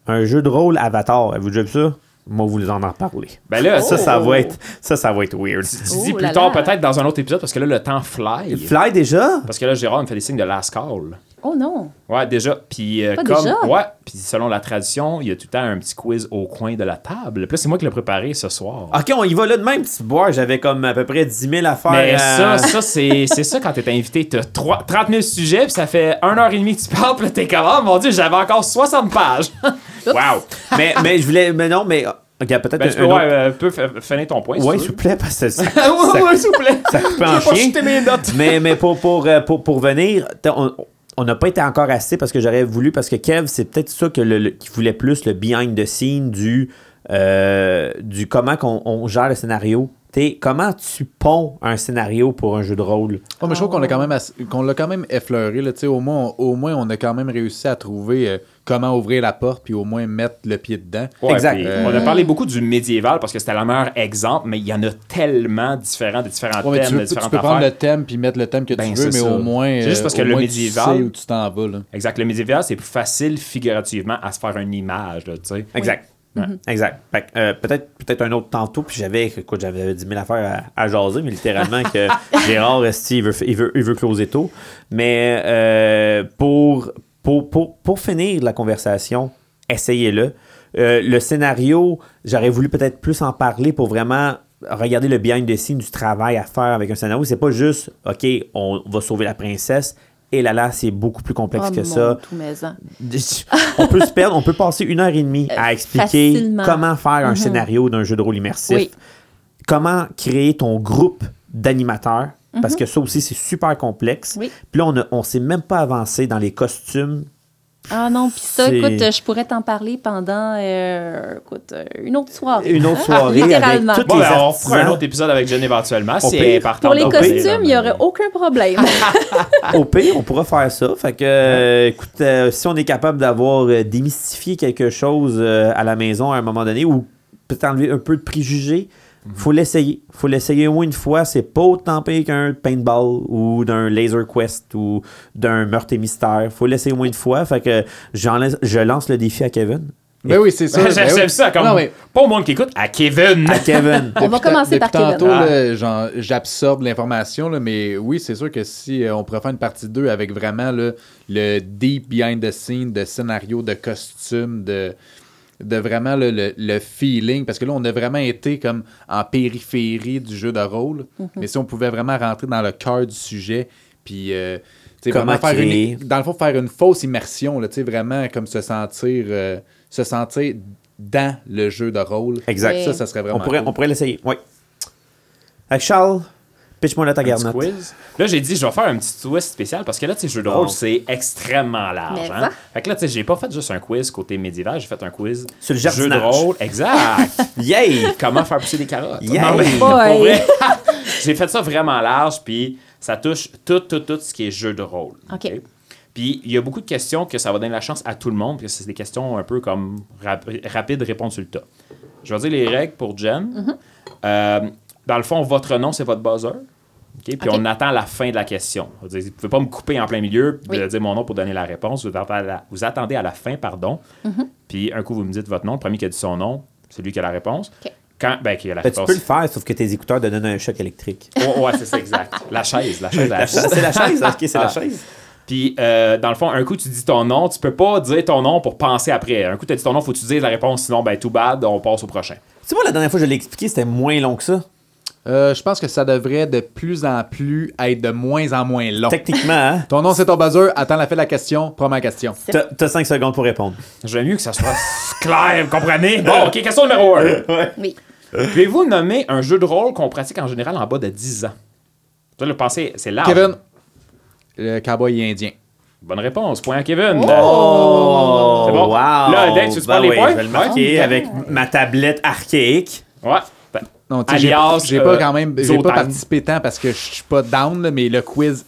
[SPEAKER 1] Un jeu de rôle Avatar. Avez-vous déjà vu ça? Moi, vous en en parler.
[SPEAKER 2] Ben là,
[SPEAKER 1] Ça,
[SPEAKER 2] ça,
[SPEAKER 1] ça
[SPEAKER 4] Oh.
[SPEAKER 1] va être, ça, ça va être weird.
[SPEAKER 2] tu
[SPEAKER 4] Oh
[SPEAKER 2] dis plus
[SPEAKER 4] là
[SPEAKER 2] tard, peut-être dans un autre épisode, parce que là, le temps fly.
[SPEAKER 1] Fly déjà?
[SPEAKER 2] Parce que là, Gérard me fait des signes de last call.
[SPEAKER 4] Oh non.
[SPEAKER 2] Ouais, déjà. Puis euh,
[SPEAKER 4] Pas
[SPEAKER 2] comme.
[SPEAKER 4] déjà?
[SPEAKER 2] Ouais, puis selon la tradition, il y a tout le temps un petit quiz au coin de la table. Puis là, c'est moi qui l'ai préparé ce soir.
[SPEAKER 1] Ok, on y va là de même, petit boire. J'avais comme à peu près 10 000 affaires.
[SPEAKER 2] Mais
[SPEAKER 1] euh,
[SPEAKER 2] ça, ça c'est c'est ça quand t'es invité. T'as trois- 30 000 sujets, puis ça fait 1 heure et demie que tu parles, puis là, t'es comme, oh mon dieu, j'avais encore 60 pages. wow!
[SPEAKER 1] mais, mais je voulais. Mais non, mais. Ok, peut-être
[SPEAKER 2] Ben,
[SPEAKER 1] un,
[SPEAKER 2] tu peux,
[SPEAKER 1] un
[SPEAKER 2] ouais,
[SPEAKER 1] autre-
[SPEAKER 2] euh, peux fa- finir ton point.
[SPEAKER 1] Ouais,
[SPEAKER 2] tu
[SPEAKER 1] s'il vous plaît, parce que ça,
[SPEAKER 2] ouais, ouais, s'il vous plaît.
[SPEAKER 1] ça coupe
[SPEAKER 2] Je
[SPEAKER 1] en
[SPEAKER 2] vais pas
[SPEAKER 1] chien.
[SPEAKER 2] jeter mes notes.
[SPEAKER 1] mais, mais pour, pour, euh, pour, pour venir, on on n'a pas été encore assez parce que j'aurais voulu, parce que Kev, c'est peut-être ça que le, le- qu'il voulait plus, le behind the scene du, euh, du comment qu'on on gère le scénario. Comment tu ponds un scénario pour un jeu de rôle?
[SPEAKER 3] Oh, mais je trouve qu'on l'a quand même ass- qu'on l'a quand même effleuré. Là, Tu sais, au, moins, au moins, on a quand même réussi à trouver euh, comment ouvrir la porte puis au moins mettre le pied dedans.
[SPEAKER 2] Ouais,
[SPEAKER 1] Exact.
[SPEAKER 3] Euh,
[SPEAKER 2] On a parlé beaucoup du médiéval parce que c'était le meilleur exemple, mais il y en a tellement différents, de différents
[SPEAKER 3] Ouais,
[SPEAKER 2] thèmes,
[SPEAKER 3] tu,
[SPEAKER 2] de
[SPEAKER 3] veux- tu
[SPEAKER 2] différentes
[SPEAKER 3] peux prendre
[SPEAKER 2] affaires.
[SPEAKER 3] le thème puis mettre le thème que
[SPEAKER 2] Ben,
[SPEAKER 3] tu veux, mais
[SPEAKER 2] ça.
[SPEAKER 3] au moins,
[SPEAKER 2] C'est juste
[SPEAKER 3] euh,
[SPEAKER 2] parce que
[SPEAKER 3] au
[SPEAKER 2] le
[SPEAKER 3] moins,
[SPEAKER 2] médiéval-
[SPEAKER 3] tu sais où tu t'en vas. Là.
[SPEAKER 2] Exact. Le médiéval, c'est plus facile figurativement à se faire une image, là, tu sais.
[SPEAKER 1] Exact. Ouais, Exact. Fait que, euh, peut-être, peut-être un autre tantôt, puis j'avais, écoute, j'avais 10 000 affaires à, à jaser, mais littéralement que Gérard, esti, il veut, il, veut, il veut closer tôt. Mais euh, pour, pour, pour, pour finir la conversation, essayez-le. Euh, le scénario, j'aurais voulu peut-être plus en parler pour vraiment regarder le behind the scenes du travail à faire avec un scénario. C'est pas juste, OK, on va sauver la princesse. Et là, là, c'est beaucoup plus complexe
[SPEAKER 4] Oh,
[SPEAKER 1] que ça on peut se perdre, on peut passer une heure et demie à expliquer
[SPEAKER 4] facilement.
[SPEAKER 1] comment faire un
[SPEAKER 4] Mhm.
[SPEAKER 1] scénario d'un jeu de rôle immersif,
[SPEAKER 4] Oui.
[SPEAKER 1] comment créer ton groupe d'animateurs, parce que ça aussi, c'est super complexe.
[SPEAKER 4] Oui.
[SPEAKER 1] Puis là, on ne on s'est même pas avancé dans les costumes.
[SPEAKER 4] Ah non, puis ça,
[SPEAKER 1] C'est-
[SPEAKER 4] écoute, je pourrais t'en parler pendant euh, écoute, euh, une autre soirée.
[SPEAKER 1] Une autre soirée
[SPEAKER 4] Littéralement.
[SPEAKER 1] toutes
[SPEAKER 2] Bon,
[SPEAKER 1] les
[SPEAKER 2] ben, on
[SPEAKER 1] artisans.
[SPEAKER 2] fera un autre épisode avec Jen éventuellement, si
[SPEAKER 1] pire.
[SPEAKER 4] Pour les costumes, il n'y aurait aucun problème.
[SPEAKER 1] Au pire, on pourra faire ça. Fait que, euh, écoute, euh, si on est capable d'avoir euh, démystifié quelque chose euh, à la maison à un moment donné, ou peut-être enlever un peu de préjugés, faut l'essayer. faut l'essayer au moins une fois. C'est pas autant pire qu'un paintball ou d'un laser quest ou d'un meurtre et mystère. faut l'essayer au moins une fois. Fait que j'en laisse- je lance le défi à Kevin.
[SPEAKER 3] Ben oui, c'est ça. Ben oui.
[SPEAKER 2] ça, comme
[SPEAKER 3] Non, mais
[SPEAKER 2] pas au monde qui écoute, à Kevin.
[SPEAKER 1] À Kevin.
[SPEAKER 4] On va commencer par Kevin.
[SPEAKER 3] tantôt,
[SPEAKER 2] Ah.
[SPEAKER 3] j'absorbe l'information, là, mais oui, c'est sûr que si euh, on pourrait faire une partie 2 avec vraiment là, le deep behind the scene de scénario, de costume, de, de vraiment là, le, le feeling, parce que là, on a vraiment été comme en périphérie du jeu de rôle,
[SPEAKER 4] Mhm.
[SPEAKER 3] mais si on pouvait vraiment rentrer dans le cœur du sujet, puis... euh, tu sais,
[SPEAKER 1] Comment
[SPEAKER 3] vraiment faire une, dans le fond, faire une fausse immersion, là, tu sais, vraiment comme se sentir, euh, se sentir dans le jeu de rôle.
[SPEAKER 1] Exact.
[SPEAKER 3] Ça, ça serait vraiment
[SPEAKER 1] On pourrait,
[SPEAKER 3] cool.
[SPEAKER 1] on pourrait l'essayer. Oui. Avec Charles, pitch-moi là ta garnotte.
[SPEAKER 2] quiz. Là, j'ai dit, je vais faire un petit twist spécial parce que là, tu sais, jeu de rôle,
[SPEAKER 1] Bon.
[SPEAKER 2] c'est extrêmement large.
[SPEAKER 4] Mais
[SPEAKER 2] Hein? Fait que là, tu sais, j'ai pas fait juste un quiz côté médiéval, j'ai fait un quiz
[SPEAKER 1] Sur le
[SPEAKER 2] jeu de rôle. Exact.
[SPEAKER 1] Yay!
[SPEAKER 2] Comment faire pousser des carottes.
[SPEAKER 1] Yeah.
[SPEAKER 2] Non, mais
[SPEAKER 4] Boy.
[SPEAKER 2] pour vrai, j'ai fait ça vraiment large, puis ça touche tout, tout, tout ce qui est jeu de rôle.
[SPEAKER 4] OK.
[SPEAKER 2] Puis il y a beaucoup de questions que ça va donner la chance à tout le monde, parce que c'est des questions un peu comme rap- rapides, répondre sur le tas. Je vais dire les règles pour Jen.
[SPEAKER 4] Mm-hmm.
[SPEAKER 2] Euh, dans le fond, votre nom, c'est votre buzzer. Puis on attend la fin de la question. Vous ne pouvez pas me couper en plein milieu
[SPEAKER 4] Oui.
[SPEAKER 2] de dire mon nom pour donner la réponse. Vous attendez à la, vous attendez à la fin, pardon.
[SPEAKER 4] Mm-hmm.
[SPEAKER 2] Puis un coup, vous me dites votre nom. Le premier qui a dit son nom, c'est lui qui a la réponse. Quand, ben, qui a la
[SPEAKER 1] Ben, tu
[SPEAKER 2] réponse.
[SPEAKER 1] peux le faire, sauf que tes écouteurs te donnent un choc électrique.
[SPEAKER 2] Ouais, ouais, c'est ça, exact. La chaise, la chaise.
[SPEAKER 1] La
[SPEAKER 2] la
[SPEAKER 1] cha- C'est la chaise, ok, c'est la
[SPEAKER 2] Ah.
[SPEAKER 1] chaise.
[SPEAKER 2] Puis, euh, dans le fond, un coup, tu dis ton nom, tu peux pas dire ton nom pour penser après. Un coup, tu as dit ton nom, faut que tu dises la réponse, sinon, ben, too bad, on passe au prochain.
[SPEAKER 1] Tu vois, la dernière fois que je l'ai expliqué, c'était moins long que ça.
[SPEAKER 3] Euh, je pense que ça devrait de plus en plus être de moins en moins long.
[SPEAKER 1] Techniquement, hein?
[SPEAKER 3] Ton nom, c'est ton buzzer. Attends la fin de la question. Première question.
[SPEAKER 1] T'as t'as 5 secondes pour répondre.
[SPEAKER 2] J'aime mieux que ça soit clair, vous comprenez? Bon, OK, question numéro 1.
[SPEAKER 4] Oui.
[SPEAKER 2] Pouvez-vous nommer un jeu de rôle qu'on pratique en général en bas de 10 ans? Tu le penser, c'est large.
[SPEAKER 3] Kevin, le cowboy indien.
[SPEAKER 2] Bonne réponse. Point à Kevin.
[SPEAKER 1] Oh!
[SPEAKER 2] C'est bon.
[SPEAKER 1] Wow!
[SPEAKER 2] Là, Dave, tu veux
[SPEAKER 1] Ben
[SPEAKER 2] prendre les
[SPEAKER 1] oui,
[SPEAKER 2] points?
[SPEAKER 1] Je vais le marquer avec ma tablette archaïque.
[SPEAKER 2] Ouais.
[SPEAKER 3] Non, tu sais, j'ai j'ai
[SPEAKER 2] euh,
[SPEAKER 3] pas quand même j'ai pas participé tant parce que je suis pas down, là, mais le quiz,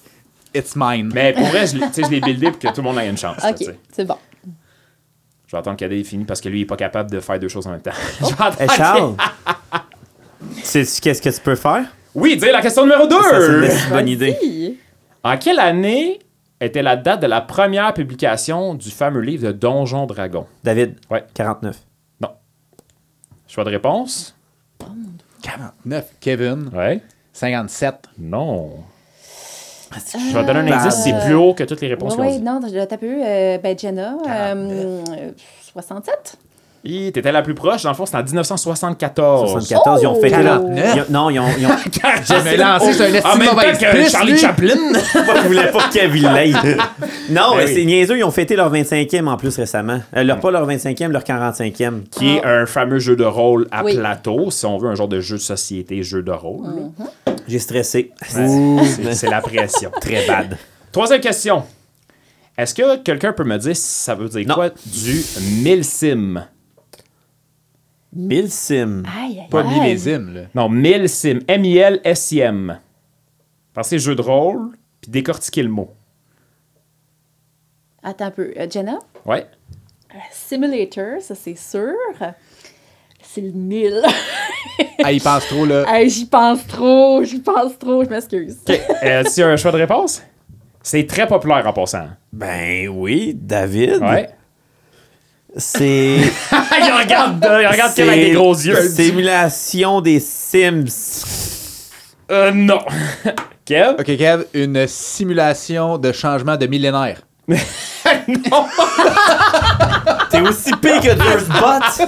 [SPEAKER 3] it's mine.
[SPEAKER 2] Mais pour vrai, je l'ai tu sais, je l'ai buildé pour que tout le monde ait une chance.
[SPEAKER 4] OK, c'est bon.
[SPEAKER 2] Je vais attendre qu'Adé finisse parce que lui, il est pas capable de faire deux choses en même temps.
[SPEAKER 4] Oh.
[SPEAKER 1] Hey, Charles, sais-tu qu'est-ce que tu peux faire?
[SPEAKER 2] Oui, dis la question numéro 2.
[SPEAKER 1] Ça, c'est une bonne idée.
[SPEAKER 2] En quelle année était la date de la première publication du fameux livre de Donjon Dragon?
[SPEAKER 1] David,
[SPEAKER 2] Ouais.
[SPEAKER 1] 49.
[SPEAKER 2] Choix de réponse?
[SPEAKER 3] 49. Kevin,
[SPEAKER 2] Ouais.
[SPEAKER 3] 57.
[SPEAKER 2] Non. Je vais te donner un indice, c'est plus haut que toutes les réponses
[SPEAKER 4] Oui, non, je l'ai tapé. Euh, ben, Jenna, euh, euh, 67.
[SPEAKER 2] T'étais la plus proche, dans le fond, c'était en 1974.
[SPEAKER 1] 74, ils ont
[SPEAKER 4] Oh!
[SPEAKER 1] fêté leur...
[SPEAKER 3] 49.
[SPEAKER 1] ils ont- Non, ils ont... Ils ont...
[SPEAKER 3] Mais lancé sur un estime mauvaise
[SPEAKER 2] que Charlie
[SPEAKER 3] lui.
[SPEAKER 2] Chaplin.
[SPEAKER 1] Je voulais pas Kevin l'aille. Non,
[SPEAKER 2] Ben
[SPEAKER 1] mais
[SPEAKER 2] oui.
[SPEAKER 1] c'est niaiseux, ils ont fêté leur 25e en plus récemment. Euh, leur, pas leur 25e, leur 45e.
[SPEAKER 2] qui est un fameux jeu de rôle à
[SPEAKER 4] Oui.
[SPEAKER 2] plateau, si on veut, un genre de jeu de société, jeu de rôle.
[SPEAKER 1] J'ai stressé.
[SPEAKER 2] C'est- C'est la pression.
[SPEAKER 1] Très bad.
[SPEAKER 2] Troisième question. Est-ce que quelqu'un peut me dire si ça veut dire
[SPEAKER 1] Non.
[SPEAKER 2] quoi du milsim?
[SPEAKER 1] Milsim.
[SPEAKER 4] Aïe, aïe,
[SPEAKER 3] Pas
[SPEAKER 4] aïe.
[SPEAKER 3] millésime, là.
[SPEAKER 2] Non, milsim. M-I-L-S-I-M. Pensez jeu de rôle, puis décortiquez le mot.
[SPEAKER 4] Attends un peu. Euh, Jenna?
[SPEAKER 2] Ouais.
[SPEAKER 4] Simulator, ça c'est sûr. C'est le 1000.
[SPEAKER 3] Ah, il pense trop, là.
[SPEAKER 4] Hey, j'y pense trop, j'y pense trop, je m'excuse.
[SPEAKER 2] OK. Euh, tu as un choix de réponse? C'est très populaire en passant.
[SPEAKER 1] Ben oui, David.
[SPEAKER 2] Ouais.
[SPEAKER 1] C'est.
[SPEAKER 2] il regarde, il regarde Kevin avec des gros yeux.
[SPEAKER 1] Simulation des Sims.
[SPEAKER 2] Euh, non. Kev?
[SPEAKER 3] OK, Kev, une simulation de changement de millénaire.
[SPEAKER 1] T'es aussi pire que Dirt Bot.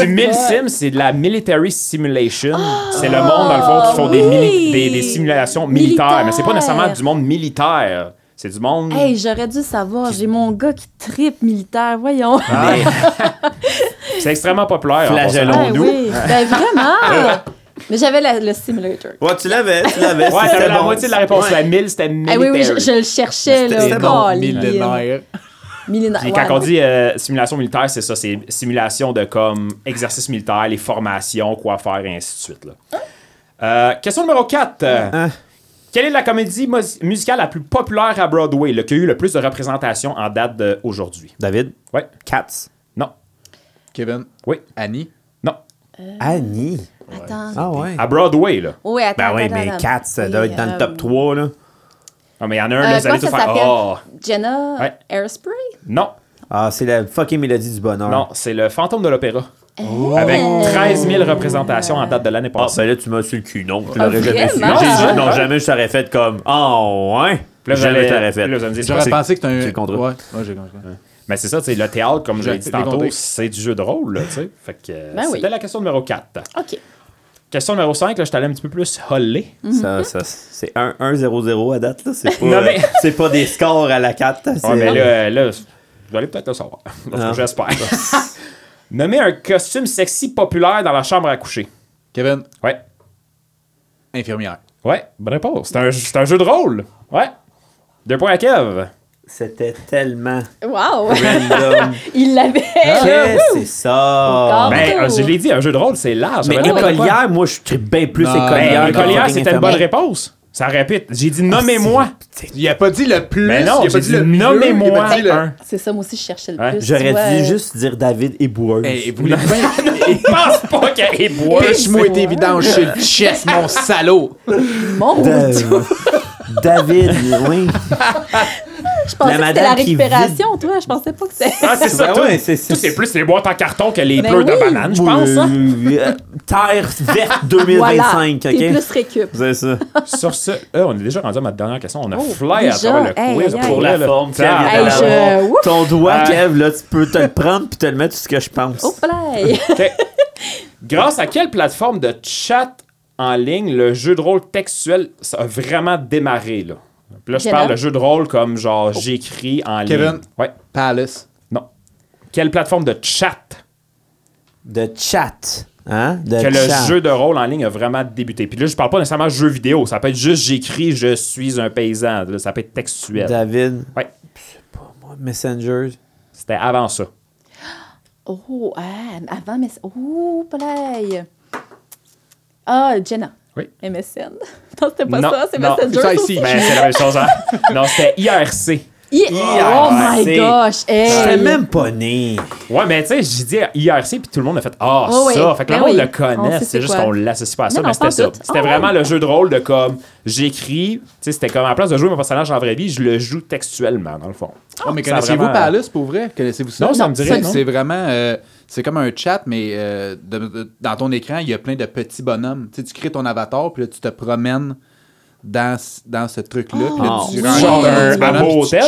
[SPEAKER 2] Du milsim, c'est de la military simulation. c'est le monde, dans le fond, qui font des, mili-
[SPEAKER 4] oui.
[SPEAKER 2] des, des simulations militaires. Mais c'est pas nécessairement du monde militaire. C'est du monde.
[SPEAKER 4] Hey, j'aurais dû savoir, j'ai mon gars qui tripe militaire, voyons.
[SPEAKER 2] Ah. c'est extrêmement populaire. en
[SPEAKER 1] Flagellons.
[SPEAKER 2] passant.
[SPEAKER 4] Ah
[SPEAKER 1] nous.
[SPEAKER 4] oui, ben vraiment. Mais j'avais la- le simulator.
[SPEAKER 1] Ouais, tu l'avais, tu l'avais.
[SPEAKER 2] Ouais,
[SPEAKER 1] c'était
[SPEAKER 2] t'avais la
[SPEAKER 1] bon.
[SPEAKER 2] moitié de la réponse.
[SPEAKER 1] Ouais.
[SPEAKER 2] La 1000, c'était
[SPEAKER 4] Ah
[SPEAKER 2] militaire.
[SPEAKER 4] oui, oui, je, je le cherchais, là.
[SPEAKER 1] C'était bon,
[SPEAKER 4] Colin.
[SPEAKER 3] Millénaire.
[SPEAKER 4] Millénaire. Ouais,
[SPEAKER 2] quand on dit euh, simulation militaire, c'est ça, c'est simulation de comme exercice militaire, les formations, quoi faire, et ainsi de suite. là. Euh, question numéro 4.
[SPEAKER 1] Hein?
[SPEAKER 2] Quelle est la comédie mus- musicale la plus populaire à Broadway, là, qui a eu le plus de représentation en date d'aujourd'hui?
[SPEAKER 1] David,
[SPEAKER 2] Ouais.
[SPEAKER 1] Cats?
[SPEAKER 2] Non.
[SPEAKER 3] Kevin?
[SPEAKER 2] Oui.
[SPEAKER 3] Annie?
[SPEAKER 2] Non.
[SPEAKER 1] Annie?
[SPEAKER 4] Attends.
[SPEAKER 1] Ah ouais.
[SPEAKER 2] À Broadway, là.
[SPEAKER 4] Oui, attends.
[SPEAKER 1] Ben oui, mais
[SPEAKER 4] attends.
[SPEAKER 1] Cats, ça doit
[SPEAKER 4] Oui,
[SPEAKER 1] être dans le
[SPEAKER 4] euh,
[SPEAKER 1] top 3, là.
[SPEAKER 2] Ah, mais il y en a un,
[SPEAKER 4] Euh,
[SPEAKER 2] là, vous allez
[SPEAKER 4] comment
[SPEAKER 2] tout
[SPEAKER 4] ça
[SPEAKER 2] faire.
[SPEAKER 4] s'appelle?
[SPEAKER 2] Oh!
[SPEAKER 4] Jenna
[SPEAKER 2] Ouais.
[SPEAKER 4] Airspray?
[SPEAKER 2] Non,
[SPEAKER 1] Ah, c'est la fucking mélodie du bonheur.
[SPEAKER 2] non, c'est le fantôme de l'opéra. Avec 13 000 représentations en date de l'année
[SPEAKER 1] Ah,
[SPEAKER 2] passée.
[SPEAKER 1] ben là, tu m'as sur le cul, non. Je
[SPEAKER 4] Ah,
[SPEAKER 1] l'aurais jamais su.
[SPEAKER 2] Ah,
[SPEAKER 1] non,
[SPEAKER 2] ouais.
[SPEAKER 1] jamais je t'aurais fait comme. Oh, ouais.
[SPEAKER 2] Là,
[SPEAKER 1] jamais je t'aurais fait.
[SPEAKER 3] J'aurais pensé que c'était un.
[SPEAKER 1] J'ai le contrat.
[SPEAKER 3] Ouais, ouais, j'ai compris.
[SPEAKER 2] Mais c'est ça, c'est le théâtre, comme je l'ai
[SPEAKER 3] J'ai-
[SPEAKER 2] dit tantôt, c'est du jeu de rôle, là, tu sais. Fait que euh,
[SPEAKER 4] Ben oui.
[SPEAKER 2] c'était la question numéro 4.
[SPEAKER 4] OK.
[SPEAKER 2] Question numéro 5, là, je t'allais un petit peu plus holler.
[SPEAKER 1] Ça, ça, c'est 1-1-0-0 à date, là. C'est pas,
[SPEAKER 2] Non, mais-
[SPEAKER 1] c'est pas des scores à la 4. C'est...
[SPEAKER 2] Ouais, mais là, euh, là, vous allez peut-être le savoir. J'espère. Nommer un costume sexy populaire dans la chambre à coucher.
[SPEAKER 3] Kevin?
[SPEAKER 2] Ouais.
[SPEAKER 3] Infirmière.
[SPEAKER 2] Ouais, bonne réponse. C'est un, c'est un jeu de rôle. Ouais. Deux points à Kev.
[SPEAKER 1] C'était tellement
[SPEAKER 4] Wow!
[SPEAKER 1] random.
[SPEAKER 4] Il l'avait!
[SPEAKER 1] Qu'est-ce que c'est ça?
[SPEAKER 2] Ben, euh, je l'ai dit, un jeu de rôle, c'est large.
[SPEAKER 1] mais écolière, moi, je suis bien plus écolière.
[SPEAKER 2] Ben, écolière, c'était une bonne réponse. Ça répète. J'ai dit nommez-moi.
[SPEAKER 3] Il a pas dit le plus.
[SPEAKER 2] Mais non,
[SPEAKER 3] il a
[SPEAKER 2] j'ai
[SPEAKER 3] pas dit
[SPEAKER 2] dit
[SPEAKER 3] le
[SPEAKER 2] nommez-moi
[SPEAKER 3] il a pas dit le-
[SPEAKER 2] un.
[SPEAKER 4] C'est ça, moi aussi, je cherchais le
[SPEAKER 2] Ouais.
[SPEAKER 4] plus.
[SPEAKER 1] J'aurais
[SPEAKER 4] Ouais.
[SPEAKER 1] dû juste dire David et Boueuse.
[SPEAKER 3] Hey, vous.
[SPEAKER 2] Je pense pas qu'elle est boire.
[SPEAKER 3] Pêche-moi tes vidanges chez le chess, mon salaud.
[SPEAKER 4] Mon
[SPEAKER 1] David, oui.
[SPEAKER 4] je pensais
[SPEAKER 1] la
[SPEAKER 4] que c'était la récupération, toi. Je pensais pas que c'était...
[SPEAKER 2] Ah, c'est ça,
[SPEAKER 1] Ben
[SPEAKER 2] tout.
[SPEAKER 1] ouais, c'est-
[SPEAKER 2] plus les boîtes en carton que les
[SPEAKER 4] Ben
[SPEAKER 2] pleurs de
[SPEAKER 4] oui.
[SPEAKER 2] banane, je pense. hein.
[SPEAKER 1] Euh, Terre verte
[SPEAKER 4] Voilà,
[SPEAKER 1] 2025,
[SPEAKER 4] t'es
[SPEAKER 1] ok?
[SPEAKER 4] plus récup.
[SPEAKER 1] C'est ça.
[SPEAKER 2] Sur ce, là, on est déjà rendu à ma dernière question. On a
[SPEAKER 4] Oh,
[SPEAKER 2] fly à le
[SPEAKER 4] Hey,
[SPEAKER 2] quiz.
[SPEAKER 1] Pour la
[SPEAKER 2] là.
[SPEAKER 1] forme. Ton doigt. Kev, là, tu peux te le prendre puis te le mettre sur ce que je pense.
[SPEAKER 4] Oh, play.
[SPEAKER 2] Grâce à quelle plateforme de chat en ligne le jeu de rôle textuel ça a vraiment démarré, là? Puis là, je parle de jeu de rôle comme genre j'écris en
[SPEAKER 3] Kevin?
[SPEAKER 2] ligne. Ouais.
[SPEAKER 3] Palace.
[SPEAKER 2] Non. Quelle plateforme de chat?
[SPEAKER 1] De chat. Hein? De
[SPEAKER 2] que
[SPEAKER 1] chat.
[SPEAKER 2] le jeu de rôle en ligne a vraiment débuté? Puis là, je parle pas nécessairement jeu vidéo. Ça peut être juste j'écris, je suis un paysan. Là, ça peut être textuel.
[SPEAKER 1] David?
[SPEAKER 2] Ouais.
[SPEAKER 1] Moi, Messenger?
[SPEAKER 2] C'était avant ça.
[SPEAKER 4] Oh, ah, avant, mais... Oh, play. Ah, Jenna.
[SPEAKER 2] Oui.
[SPEAKER 4] MSN. Non, c'était pas
[SPEAKER 2] Non,
[SPEAKER 4] ça, c'est. Messenger.
[SPEAKER 3] Ça ici.
[SPEAKER 2] Ben, c'est la même chose, hein? Non, c'était IRC.
[SPEAKER 4] I- Oh my gosh.
[SPEAKER 1] J'étais
[SPEAKER 4] Hey.
[SPEAKER 1] même pas né.
[SPEAKER 2] Ouais, mais tu sais, j'ai dit IRC, puis tout le monde a fait Ah,
[SPEAKER 4] Oh,
[SPEAKER 2] ça.
[SPEAKER 4] oui.
[SPEAKER 2] Fait que le
[SPEAKER 4] Ben
[SPEAKER 2] monde
[SPEAKER 4] oui.
[SPEAKER 2] le
[SPEAKER 4] On
[SPEAKER 2] connaît, c'est juste qu'on l'associe pas à ça,
[SPEAKER 4] Non,
[SPEAKER 2] mais c'était ça. C'était
[SPEAKER 4] Oh,
[SPEAKER 2] vraiment
[SPEAKER 4] ouais.
[SPEAKER 2] le jeu de rôle de comme j'écris, tu sais, c'était comme à la place de jouer mon personnage en vraie vie, je le joue textuellement, dans le fond.
[SPEAKER 3] Oh, mais connaissez-vous
[SPEAKER 2] vraiment-
[SPEAKER 3] Palace pour vrai? Connaissez-vous ça?
[SPEAKER 2] Non, ça me dirait,
[SPEAKER 3] C'est- vraiment. euh, c'est comme un chat, mais euh, de- de- dans ton écran, il y a plein de petits bonhommes. Tu sais, tu crées ton avatar, puis là, tu te promènes dans, ce- dans ce truc-là. puis là,
[SPEAKER 1] Oh,
[SPEAKER 3] tu
[SPEAKER 1] oui.
[SPEAKER 2] Genre un
[SPEAKER 3] bonhomme,
[SPEAKER 2] abo hôtel?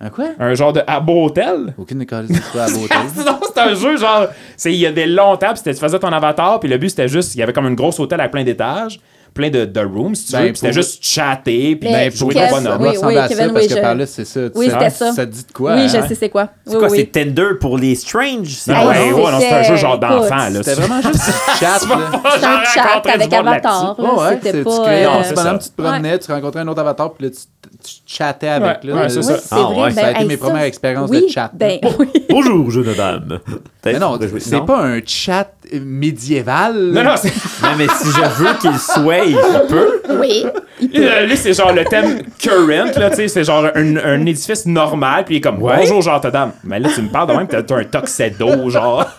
[SPEAKER 3] Un quoi?
[SPEAKER 2] Un genre de abo hôtel?
[SPEAKER 3] Aucune école c'est quoi abo hôtel.
[SPEAKER 2] non, c'est un jeu genre, c'est il y a des longs tables, tu faisais ton avatar, puis le but c'était juste, il y avait comme une grosse hôtel avec plein d'étages, plein de, de rooms, si tu
[SPEAKER 3] Ben,
[SPEAKER 2] veux, c'était juste chatter, puis ben, jouer ton bonhomme.
[SPEAKER 4] oui,
[SPEAKER 3] Ça ressemble à
[SPEAKER 4] Kevin,
[SPEAKER 3] ça, parce
[SPEAKER 4] oui,
[SPEAKER 3] que
[SPEAKER 4] je-
[SPEAKER 3] Palace, c'est ça.
[SPEAKER 4] Oui,
[SPEAKER 3] Ça-
[SPEAKER 4] c'était ça.
[SPEAKER 3] Ça te dit de quoi?
[SPEAKER 4] Oui,
[SPEAKER 3] hein?
[SPEAKER 4] je sais c'est quoi.
[SPEAKER 1] C'est
[SPEAKER 4] Oui,
[SPEAKER 1] quoi,
[SPEAKER 4] oui.
[SPEAKER 1] c'est Tinder pour les strange? C'est
[SPEAKER 2] Non,
[SPEAKER 4] Hey,
[SPEAKER 2] ouais, ouais, non, c'est un jeu genre d'enfant, là.
[SPEAKER 3] C'était vraiment juste chat. là.
[SPEAKER 4] C'est un chat avec avatar. là, C'était
[SPEAKER 3] c'est-
[SPEAKER 4] pas... euh,
[SPEAKER 2] c'est
[SPEAKER 3] bonhomme,
[SPEAKER 2] ça.
[SPEAKER 3] tu te promenais, tu rencontrais un autre avatar, puis là, tu, chattais avec. Là.
[SPEAKER 2] c'est
[SPEAKER 4] Oui,
[SPEAKER 2] ça.
[SPEAKER 1] Ah,
[SPEAKER 4] vrai.
[SPEAKER 1] ouais.
[SPEAKER 3] Ça a
[SPEAKER 4] ben,
[SPEAKER 3] été mes
[SPEAKER 4] ça-
[SPEAKER 3] premières expériences
[SPEAKER 4] oui,
[SPEAKER 3] de chat.
[SPEAKER 4] Ben, oui.
[SPEAKER 1] Bonjour, jeune dame.
[SPEAKER 3] Mais non, c'est pas un chat médiéval.
[SPEAKER 2] Non, non, c'est.
[SPEAKER 1] Non, mais si je veux qu'il soit, il peut.
[SPEAKER 4] Oui. Il peut.
[SPEAKER 2] Là, c'est genre le thème current, là, tu sais, c'est genre un, un édifice normal, puis il est comme
[SPEAKER 1] Ouais.
[SPEAKER 2] bonjour, genre, ta dame. Mais là, tu me parles de même, t'as t'as un tuxedo, genre.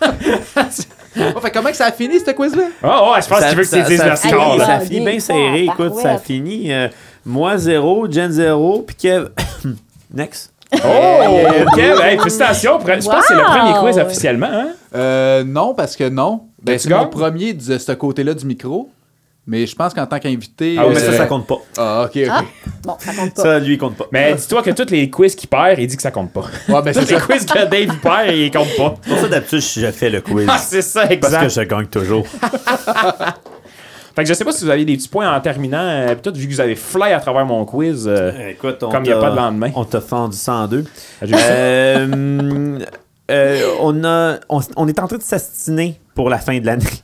[SPEAKER 3] Oh, fait comment que ça a fini, ce quiz-là?
[SPEAKER 2] Oh, ouais, je pense
[SPEAKER 1] Ça-
[SPEAKER 2] qu'il veut que
[SPEAKER 1] ça-
[SPEAKER 2] tu dises le
[SPEAKER 1] finit-
[SPEAKER 2] score, là.
[SPEAKER 1] Ça
[SPEAKER 4] Ah,
[SPEAKER 1] finit
[SPEAKER 4] bien
[SPEAKER 1] serré. Écoute, ça
[SPEAKER 4] barouette.
[SPEAKER 1] finit. euh, moi, zéro, Jen, zéro, puis Kev. Next.
[SPEAKER 2] Oh, ok, ben, félicitations. Je pense que c'est le
[SPEAKER 4] Wow.
[SPEAKER 2] premier quiz officiellement, hein?
[SPEAKER 3] Euh, non, parce que non. Ben,
[SPEAKER 2] T'as-tu
[SPEAKER 3] c'est mon
[SPEAKER 2] gagné?
[SPEAKER 3] premier de ce côté-là du micro. Mais je pense qu'en tant qu'invité.
[SPEAKER 2] Ah oui,
[SPEAKER 1] Mais ça,
[SPEAKER 3] euh,
[SPEAKER 1] ça compte pas.
[SPEAKER 3] Ah, ok, ok.
[SPEAKER 4] Ah, bon, ça compte pas.
[SPEAKER 1] Ça, lui, il compte pas.
[SPEAKER 2] Mais dis-toi que tous les quiz qu'il perd, il dit que ça compte pas.
[SPEAKER 3] Ouais, ben, c'est
[SPEAKER 2] Tous les
[SPEAKER 3] ça.
[SPEAKER 2] quiz que Dave il perd, il compte pas.
[SPEAKER 1] C'est pour ça, d'habitude, je fais le quiz.
[SPEAKER 2] Ah, c'est ça,
[SPEAKER 1] parce
[SPEAKER 2] exact.
[SPEAKER 1] que je gagne toujours.
[SPEAKER 2] Fait que je sais pas si vous avez des petits points en terminant. euh, Peut-être vu que vous avez fly à travers mon quiz. euh,
[SPEAKER 1] Écoute, on
[SPEAKER 2] Comme il y a
[SPEAKER 1] t'a-
[SPEAKER 2] pas de lendemain.
[SPEAKER 1] On t'a fendu 102.
[SPEAKER 2] j'ai vu ça.
[SPEAKER 1] Euh, euh, on, a, on, on est en train de s'astiner pour la fin de l'année.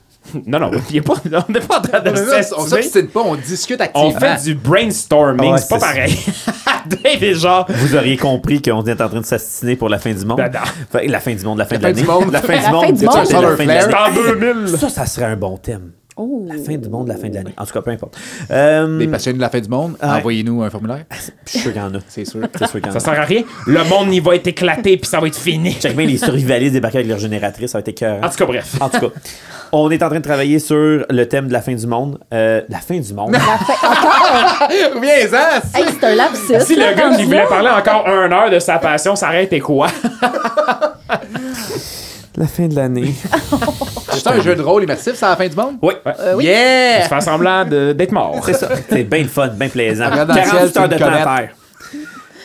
[SPEAKER 2] Non, non, il est pas, on n'est pas en train de
[SPEAKER 3] on
[SPEAKER 2] s'estimer.
[SPEAKER 3] s'obstine pas, on discute
[SPEAKER 2] On
[SPEAKER 3] activement.
[SPEAKER 2] fait du brainstorming,
[SPEAKER 1] Ouais,
[SPEAKER 2] c'est pas
[SPEAKER 1] c'est
[SPEAKER 2] pareil. Dave est genre.
[SPEAKER 1] Vous auriez compris qu'on est en train de s'astiner pour la fin du monde.
[SPEAKER 2] Ben non.
[SPEAKER 1] Fait, la fin du monde, la fin
[SPEAKER 3] La
[SPEAKER 1] de
[SPEAKER 3] fin
[SPEAKER 1] l'année.
[SPEAKER 3] du monde.
[SPEAKER 1] La fin
[SPEAKER 4] La
[SPEAKER 1] du
[SPEAKER 4] fin
[SPEAKER 1] monde.
[SPEAKER 4] du
[SPEAKER 1] c'est
[SPEAKER 4] monde.
[SPEAKER 1] ça, c'est la
[SPEAKER 3] Solar
[SPEAKER 1] fin de
[SPEAKER 3] flare.
[SPEAKER 1] l'année.
[SPEAKER 2] C'est en 2000.
[SPEAKER 1] Ça, ça serait un bon thème.
[SPEAKER 4] Oh.
[SPEAKER 1] La fin du monde, la fin de l'année. En tout cas, peu importe. Euh,
[SPEAKER 3] Les passionnés de la fin du monde,
[SPEAKER 1] Ouais.
[SPEAKER 3] envoyez-nous un formulaire.
[SPEAKER 1] je suis sûr qu'il y en a.
[SPEAKER 3] C'est sûr.
[SPEAKER 1] Sûr en
[SPEAKER 2] Ça sert à rien. Le monde n'y va être éclaté puis ça va être fini.
[SPEAKER 1] Check bien les survivalistes débarquer avec leur génératrice, ça va être écœurant.
[SPEAKER 2] En tout cas, bref.
[SPEAKER 1] En tout cas, on est en train de travailler sur le thème de la fin du monde. Euh, la fin du monde.
[SPEAKER 4] La fin- Encore!
[SPEAKER 3] Reviens-en!
[SPEAKER 4] Hey, c'est un lapsus.
[SPEAKER 2] Si le gars qui voulait
[SPEAKER 4] là.
[SPEAKER 2] parler encore une heure de sa passion s'arrête et quoi?
[SPEAKER 1] La fin de l'année.
[SPEAKER 3] C'est un jeu de rôle immersif, c'est à la fin du monde?
[SPEAKER 2] Oui.
[SPEAKER 4] Euh, oui.
[SPEAKER 3] Yeah!
[SPEAKER 2] fais semblant de- d'être mort.
[SPEAKER 1] C'est ça. C'est bien le fun, bien plaisant.
[SPEAKER 3] Regarde dans le ciel,
[SPEAKER 1] 48
[SPEAKER 3] c'est
[SPEAKER 1] heures de temps à faire.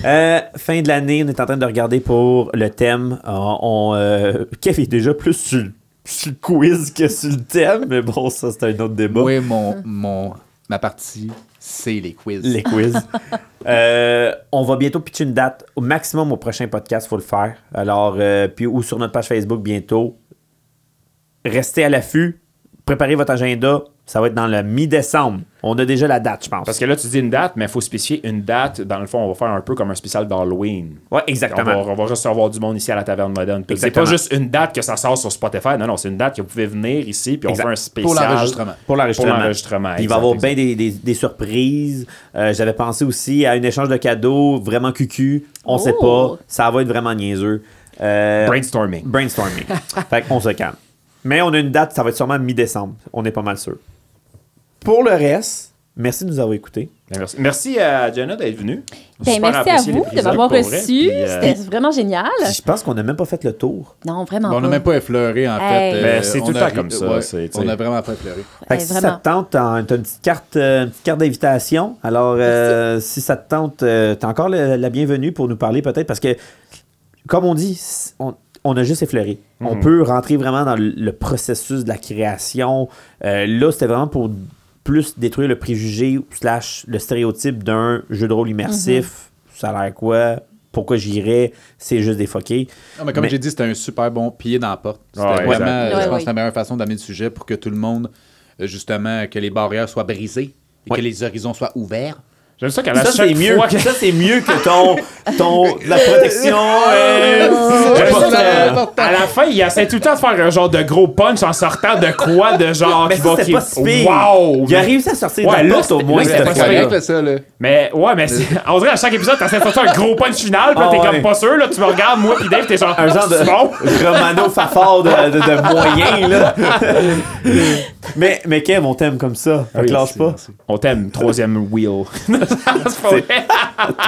[SPEAKER 1] Euh, fin de l'année, on est en train de regarder pour le thème. Euh, on, euh, Kev est déjà plus sur, le- sur le quiz que sur le thème, mais bon, ça, c'est un autre débat.
[SPEAKER 3] Oui, mon, mon, ma partie, c'est les quiz.
[SPEAKER 1] Les quiz. Euh, on va bientôt pitcher une date. Au maximum, au prochain podcast, il faut le faire. Alors, euh, puis ou sur notre page Facebook bientôt. Restez à l'affût. Préparez votre agenda. Ça va être dans le mi-décembre. On a déjà la date, je pense.
[SPEAKER 2] Parce que là, tu dis une date, mais il faut spécifier une date. Dans le fond, on va faire un peu comme un spécial d'Halloween.
[SPEAKER 1] Ouais,
[SPEAKER 2] On
[SPEAKER 1] exactement.
[SPEAKER 2] va, on va recevoir du monde ici à la Taverne Moderne. C'est pas juste une date que ça sort sur Spotify. Non, non, c'est une date que vous pouvez venir ici, puis on
[SPEAKER 1] Exact.
[SPEAKER 2] fait un spécial.
[SPEAKER 3] Pour l'enregistrement.
[SPEAKER 1] Pour l'enregistrement.
[SPEAKER 2] Pour l'enregistrement,
[SPEAKER 1] Puis Il va y avoir
[SPEAKER 2] exact,
[SPEAKER 1] bien des, des- des surprises. Euh, J'avais pensé aussi à un échange de cadeaux vraiment cucu. On sait
[SPEAKER 4] Oh.
[SPEAKER 1] pas. Ça va être vraiment niaiseux. Euh,
[SPEAKER 2] Brainstorming.
[SPEAKER 1] brainstorming. fait qu'on se calme. Mais on a une date, ça va être sûrement mi-décembre. On est pas mal sûr. Pour le reste, merci de nous avoir écoutés.
[SPEAKER 2] Ben, Merci, merci à Jenna d'être venue.
[SPEAKER 4] Ben, merci à vous de m'avoir reçu.
[SPEAKER 2] Euh,
[SPEAKER 4] C'était vraiment génial.
[SPEAKER 1] Je pense qu'on n'a même pas fait le tour.
[SPEAKER 4] Non, vraiment
[SPEAKER 3] Bon, on n'a même pas effleuré, en
[SPEAKER 4] Hey.
[SPEAKER 3] fait. euh,
[SPEAKER 2] Mais c'est
[SPEAKER 3] on
[SPEAKER 2] tout le temps comme ça,
[SPEAKER 3] ouais,
[SPEAKER 2] c'est, tu
[SPEAKER 3] on
[SPEAKER 2] sais.
[SPEAKER 3] a vraiment pas effleuré.
[SPEAKER 1] Fait que
[SPEAKER 4] Ouais,
[SPEAKER 1] si
[SPEAKER 4] vraiment.
[SPEAKER 1] ça te tente, t'as une petite carte, euh, une petite carte d'invitation. Alors, euh, si ça te tente, euh, t'as encore le- la bienvenue pour nous parler peut-être parce que, comme on dit, on, on a juste effleuré. On peut rentrer vraiment dans le, le processus de la création. Euh, là, c'était vraiment pour plus détruire le préjugé slash le stéréotype d'un jeu de rôle immersif. Ça a l'air quoi? Pourquoi j'irais? C'est juste défoqué.
[SPEAKER 3] Non, mais comme
[SPEAKER 1] Mais-
[SPEAKER 3] j'ai dit, c'était un super bon pied dans la porte. C'était
[SPEAKER 2] Ouais,
[SPEAKER 3] vraiment, je pense la meilleure façon d'amener le sujet pour que tout le monde, euh, justement, que les barrières soient brisées et
[SPEAKER 1] Ouais.
[SPEAKER 3] que les horizons soient ouverts.
[SPEAKER 2] J'aime ça qu'à
[SPEAKER 1] Ça,
[SPEAKER 2] chaque
[SPEAKER 1] c'est mieux.
[SPEAKER 2] fois que-
[SPEAKER 1] Ça, c'est mieux que ton, ton, la protection. euh,
[SPEAKER 2] ça,
[SPEAKER 1] très-
[SPEAKER 2] euh, à la fin, il essaie tout le temps de faire un genre de gros punch en sortant de quoi de genre
[SPEAKER 1] Mais
[SPEAKER 2] qui
[SPEAKER 1] ça,
[SPEAKER 2] va
[SPEAKER 1] c'est
[SPEAKER 2] qui-
[SPEAKER 1] pas si.
[SPEAKER 2] Wow!
[SPEAKER 1] Il a réussi à sortir
[SPEAKER 2] Ouais,
[SPEAKER 1] de la au moins.
[SPEAKER 2] c'était
[SPEAKER 3] C'est
[SPEAKER 2] pas
[SPEAKER 3] correct, ça, là.
[SPEAKER 2] Mais ouais, mais c'est- on dirait à chaque épisode, t'essaies de faire un gros punch final, puis
[SPEAKER 1] Ah
[SPEAKER 2] t'es
[SPEAKER 1] ouais.
[SPEAKER 2] comme pas sûr, là, tu me regardes, moi, pis Dave, t'es genre,
[SPEAKER 1] Un genre de? Romano Fafard de, de, de moyen, là. mais, mais Kev, on t'aime comme ça. Fait que
[SPEAKER 2] Oui,
[SPEAKER 1] lâche pas.
[SPEAKER 2] On t'aime, troisième wheel. c'est pas vrai.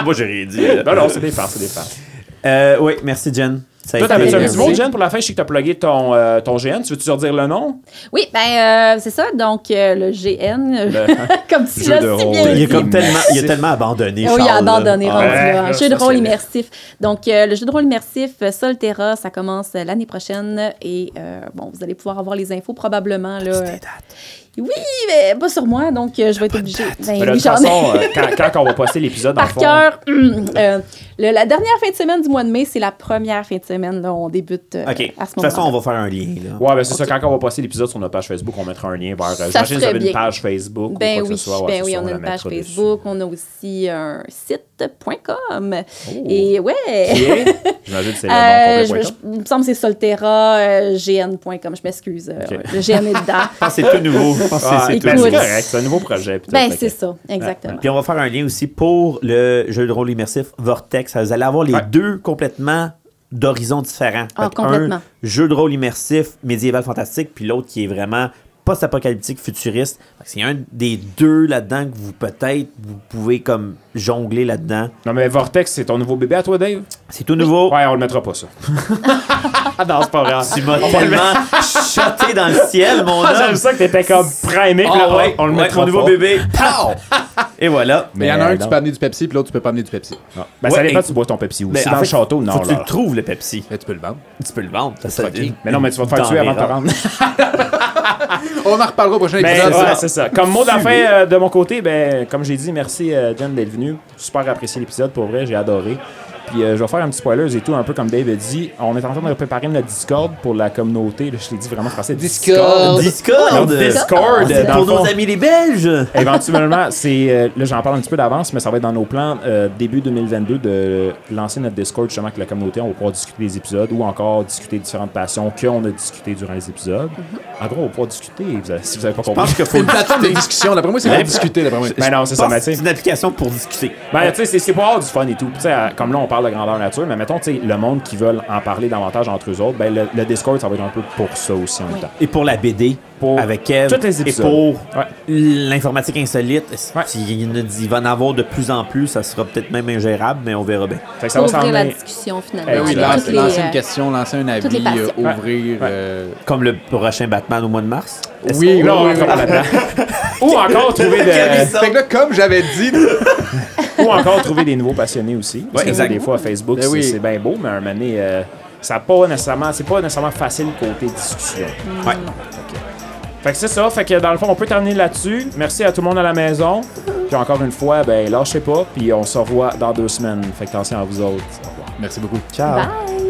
[SPEAKER 1] Moi, j'ai rien dit. là.
[SPEAKER 2] Non, non, c'est des farces, c'est des farces.
[SPEAKER 1] Euh, oui, merci, Jen. Ça a
[SPEAKER 2] Toi, t'avais un
[SPEAKER 3] merci.
[SPEAKER 2] petit mot, Jen, pour la fin? Je sais que t'as plugué ton, euh, ton GN. Tu veux-tu redire le nom?
[SPEAKER 4] Oui, ben, euh, c'est ça. Donc, euh, le GN, comme tu l'as si bien
[SPEAKER 1] Il est comme tellement, il a tellement abandonné.
[SPEAKER 4] Oui, il a
[SPEAKER 1] Charles,
[SPEAKER 4] abandonné,
[SPEAKER 1] Ah,
[SPEAKER 4] rendu
[SPEAKER 2] ouais,
[SPEAKER 4] là. Un jeu de rôle immersif. Donc, euh, le jeu de rôle immersif euh, Solterra, ça commence euh, l'année prochaine. Et euh, bon, vous allez pouvoir avoir les infos probablement. Là, euh, oui, mais pas sur moi, donc euh, je vais être obligée. Ben,
[SPEAKER 2] Mais de
[SPEAKER 4] oui,
[SPEAKER 2] toute façon, euh, quand, quand on va poster l'épisode, dans le
[SPEAKER 4] Par
[SPEAKER 2] fond,
[SPEAKER 4] cœur, hum, euh, la dernière fin de semaine du mois de mai, c'est la première fin de semaine. Là, on débute euh,
[SPEAKER 1] OK. De
[SPEAKER 4] à ce
[SPEAKER 1] toute façon,
[SPEAKER 4] moment-là.
[SPEAKER 1] on va faire un lien. Là.
[SPEAKER 2] Ouais, ben c'est ça. Quand on va passer l'épisode sur notre page Facebook, on mettra un lien vers. euh, J'imagine que vous avez une page Facebook ou
[SPEAKER 4] Ben
[SPEAKER 2] quoi que
[SPEAKER 4] oui,
[SPEAKER 2] ce soit. Ouais,
[SPEAKER 4] ben oui,
[SPEAKER 2] ça,
[SPEAKER 4] on a une page
[SPEAKER 2] mettra dessus.
[SPEAKER 4] Facebook, on a aussi un site.com.
[SPEAKER 2] Oh.
[SPEAKER 4] Et ouais.
[SPEAKER 2] J'imagine que c'est le
[SPEAKER 4] Euh,
[SPEAKER 2] nom
[SPEAKER 4] je, je- il me semble que c'est Solterra, euh, gn.com. Je m'excuse. euh, le GN est dedans.
[SPEAKER 1] Que c'est tout nouveau. Je pense que
[SPEAKER 2] Ah,
[SPEAKER 1] c'est-
[SPEAKER 2] correct, c'est un nouveau projet. puis tout,
[SPEAKER 4] ben, c'est
[SPEAKER 2] que-
[SPEAKER 4] ça, exactement.
[SPEAKER 1] Puis on va faire un lien aussi pour le jeu de rôle immersif Vortex. Vous allez avoir les
[SPEAKER 2] Ouais.
[SPEAKER 1] deux complètement d'horizons différents.
[SPEAKER 4] Ah, complètement.
[SPEAKER 1] Un jeu de rôle immersif médiéval fantastique, puis l'autre qui est vraiment post-apocalyptique futuriste. C'est un des deux là-dedans que vous peut-être vous pouvez comme jongler là-dedans.
[SPEAKER 2] Non, mais Vortex, c'est ton nouveau bébé à toi, Dave?
[SPEAKER 1] C'est tout nouveau.
[SPEAKER 2] Ouais, on le mettra pas, ça. non, c'est pas vrai.
[SPEAKER 1] Tu m'as tellement shoté dans le ciel, mon
[SPEAKER 2] Ah, J'aime
[SPEAKER 1] homme.
[SPEAKER 2] ça que t'étais comme primé,
[SPEAKER 1] Ah
[SPEAKER 2] là,
[SPEAKER 1] ouais,
[SPEAKER 2] on le
[SPEAKER 1] ouais,
[SPEAKER 2] mettra
[SPEAKER 1] mon nouveau
[SPEAKER 2] pas.
[SPEAKER 1] bébé. Pow! Et voilà.
[SPEAKER 3] Mais il y en a un que tu peux amener du Pepsi, puis l'autre, tu peux pas amener du Pepsi.
[SPEAKER 2] Non. Ben, ça dépend
[SPEAKER 1] et-
[SPEAKER 2] si tu bois ton Pepsi ou
[SPEAKER 1] Mais
[SPEAKER 2] si
[SPEAKER 1] en
[SPEAKER 2] dans le château, non.
[SPEAKER 1] Faut que tu le trouves, le Pepsi.
[SPEAKER 3] Mais tu peux le vendre.
[SPEAKER 1] Tu peux le vendre. Ça, ça-
[SPEAKER 2] Mais non, mais tu vas te faire tuer avant de te rendre.
[SPEAKER 3] On en reparlera au prochain
[SPEAKER 2] Ben,
[SPEAKER 3] épisode.
[SPEAKER 2] ouais, c'est ça. Comme mot de la fin euh, de mon côté, ben, comme j'ai dit, merci euh, Jen d'être venu. Super apprécié l'épisode, pour vrai, j'ai adoré. Puis euh, je vais faire un petit spoiler et tout, un peu comme Dave a dit. On est en train de préparer notre Discord pour la communauté. Là, je l'ai dit vraiment en français.
[SPEAKER 3] Discord.
[SPEAKER 1] Discord.
[SPEAKER 2] Discord?
[SPEAKER 1] C'est
[SPEAKER 2] dans
[SPEAKER 1] pour nos amis les Belges?
[SPEAKER 2] Éventuellement, c'est euh, là j'en parle un petit peu d'avance, mais ça va être dans nos plans euh, début 2022 de lancer notre Discord justement avec la communauté. On va pouvoir discuter des épisodes ou encore discuter de différentes passions qu'on a discutées durant les épisodes. En gros, on va pouvoir discuter. vous avez- si vous avez pas
[SPEAKER 1] Je pense
[SPEAKER 2] compris.
[SPEAKER 1] qu'il
[SPEAKER 3] C'est
[SPEAKER 1] faut
[SPEAKER 3] une plateforme de discussion. D'après moi, c'est pour discuter. D'après moi.
[SPEAKER 2] Ben non, c'est ça,
[SPEAKER 1] c'est une application pour discuter.
[SPEAKER 2] Ben, tu sais, c'est- pour avoir du fun et tout. Tu sais, comme là, on parle de grandeur nature, mais mettons, tu sais, le monde qui veulent en parler davantage entre eux autres, ben, le, le Discord, ça va être un peu pour ça aussi en même temps.
[SPEAKER 1] Et pour la BD,
[SPEAKER 2] Pour
[SPEAKER 1] avec Kev.
[SPEAKER 2] tous les
[SPEAKER 1] Et pour
[SPEAKER 2] Ouais.
[SPEAKER 1] l'informatique insolite,
[SPEAKER 2] Ouais.
[SPEAKER 1] il va en avoir de plus en plus, ça sera peut-être même ingérable, mais on verra bien.
[SPEAKER 2] Fait que ça va
[SPEAKER 4] ouvrir la discussion finalement.
[SPEAKER 2] Eh oui,
[SPEAKER 3] lancer,
[SPEAKER 4] les,
[SPEAKER 3] lancer
[SPEAKER 4] euh,
[SPEAKER 3] une question, lancer un avis, euh, ouvrir.
[SPEAKER 2] Ouais.
[SPEAKER 3] euh,
[SPEAKER 1] Comme le prochain Batman au mois de mars?
[SPEAKER 3] Oui, oui,
[SPEAKER 2] Là, on
[SPEAKER 3] oui,
[SPEAKER 2] rentre
[SPEAKER 3] oui.
[SPEAKER 2] pas là-dedans? Ou encore trouver de.
[SPEAKER 3] Fait que là, comme j'avais dit,
[SPEAKER 2] Ou encore trouver des nouveaux passionnés aussi. Parce
[SPEAKER 1] Ouais,
[SPEAKER 2] que
[SPEAKER 1] exact.
[SPEAKER 2] Des fois, Facebook,
[SPEAKER 3] Ben
[SPEAKER 2] c'est bien beau, mais à un moment donné, euh, ça pas nécessairement, c'est pas nécessairement facile côté discussion.
[SPEAKER 1] Ouais.
[SPEAKER 2] Fait que c'est ça. Fait que dans le fond, on peut terminer là-dessus. Merci à tout le monde à la maison. Puis encore une fois, ben lâchez pas. Puis on se revoit dans deux semaines. Fait que attention à vous autres. Au revoir.
[SPEAKER 3] merci beaucoup.
[SPEAKER 1] Ciao.
[SPEAKER 4] Bye!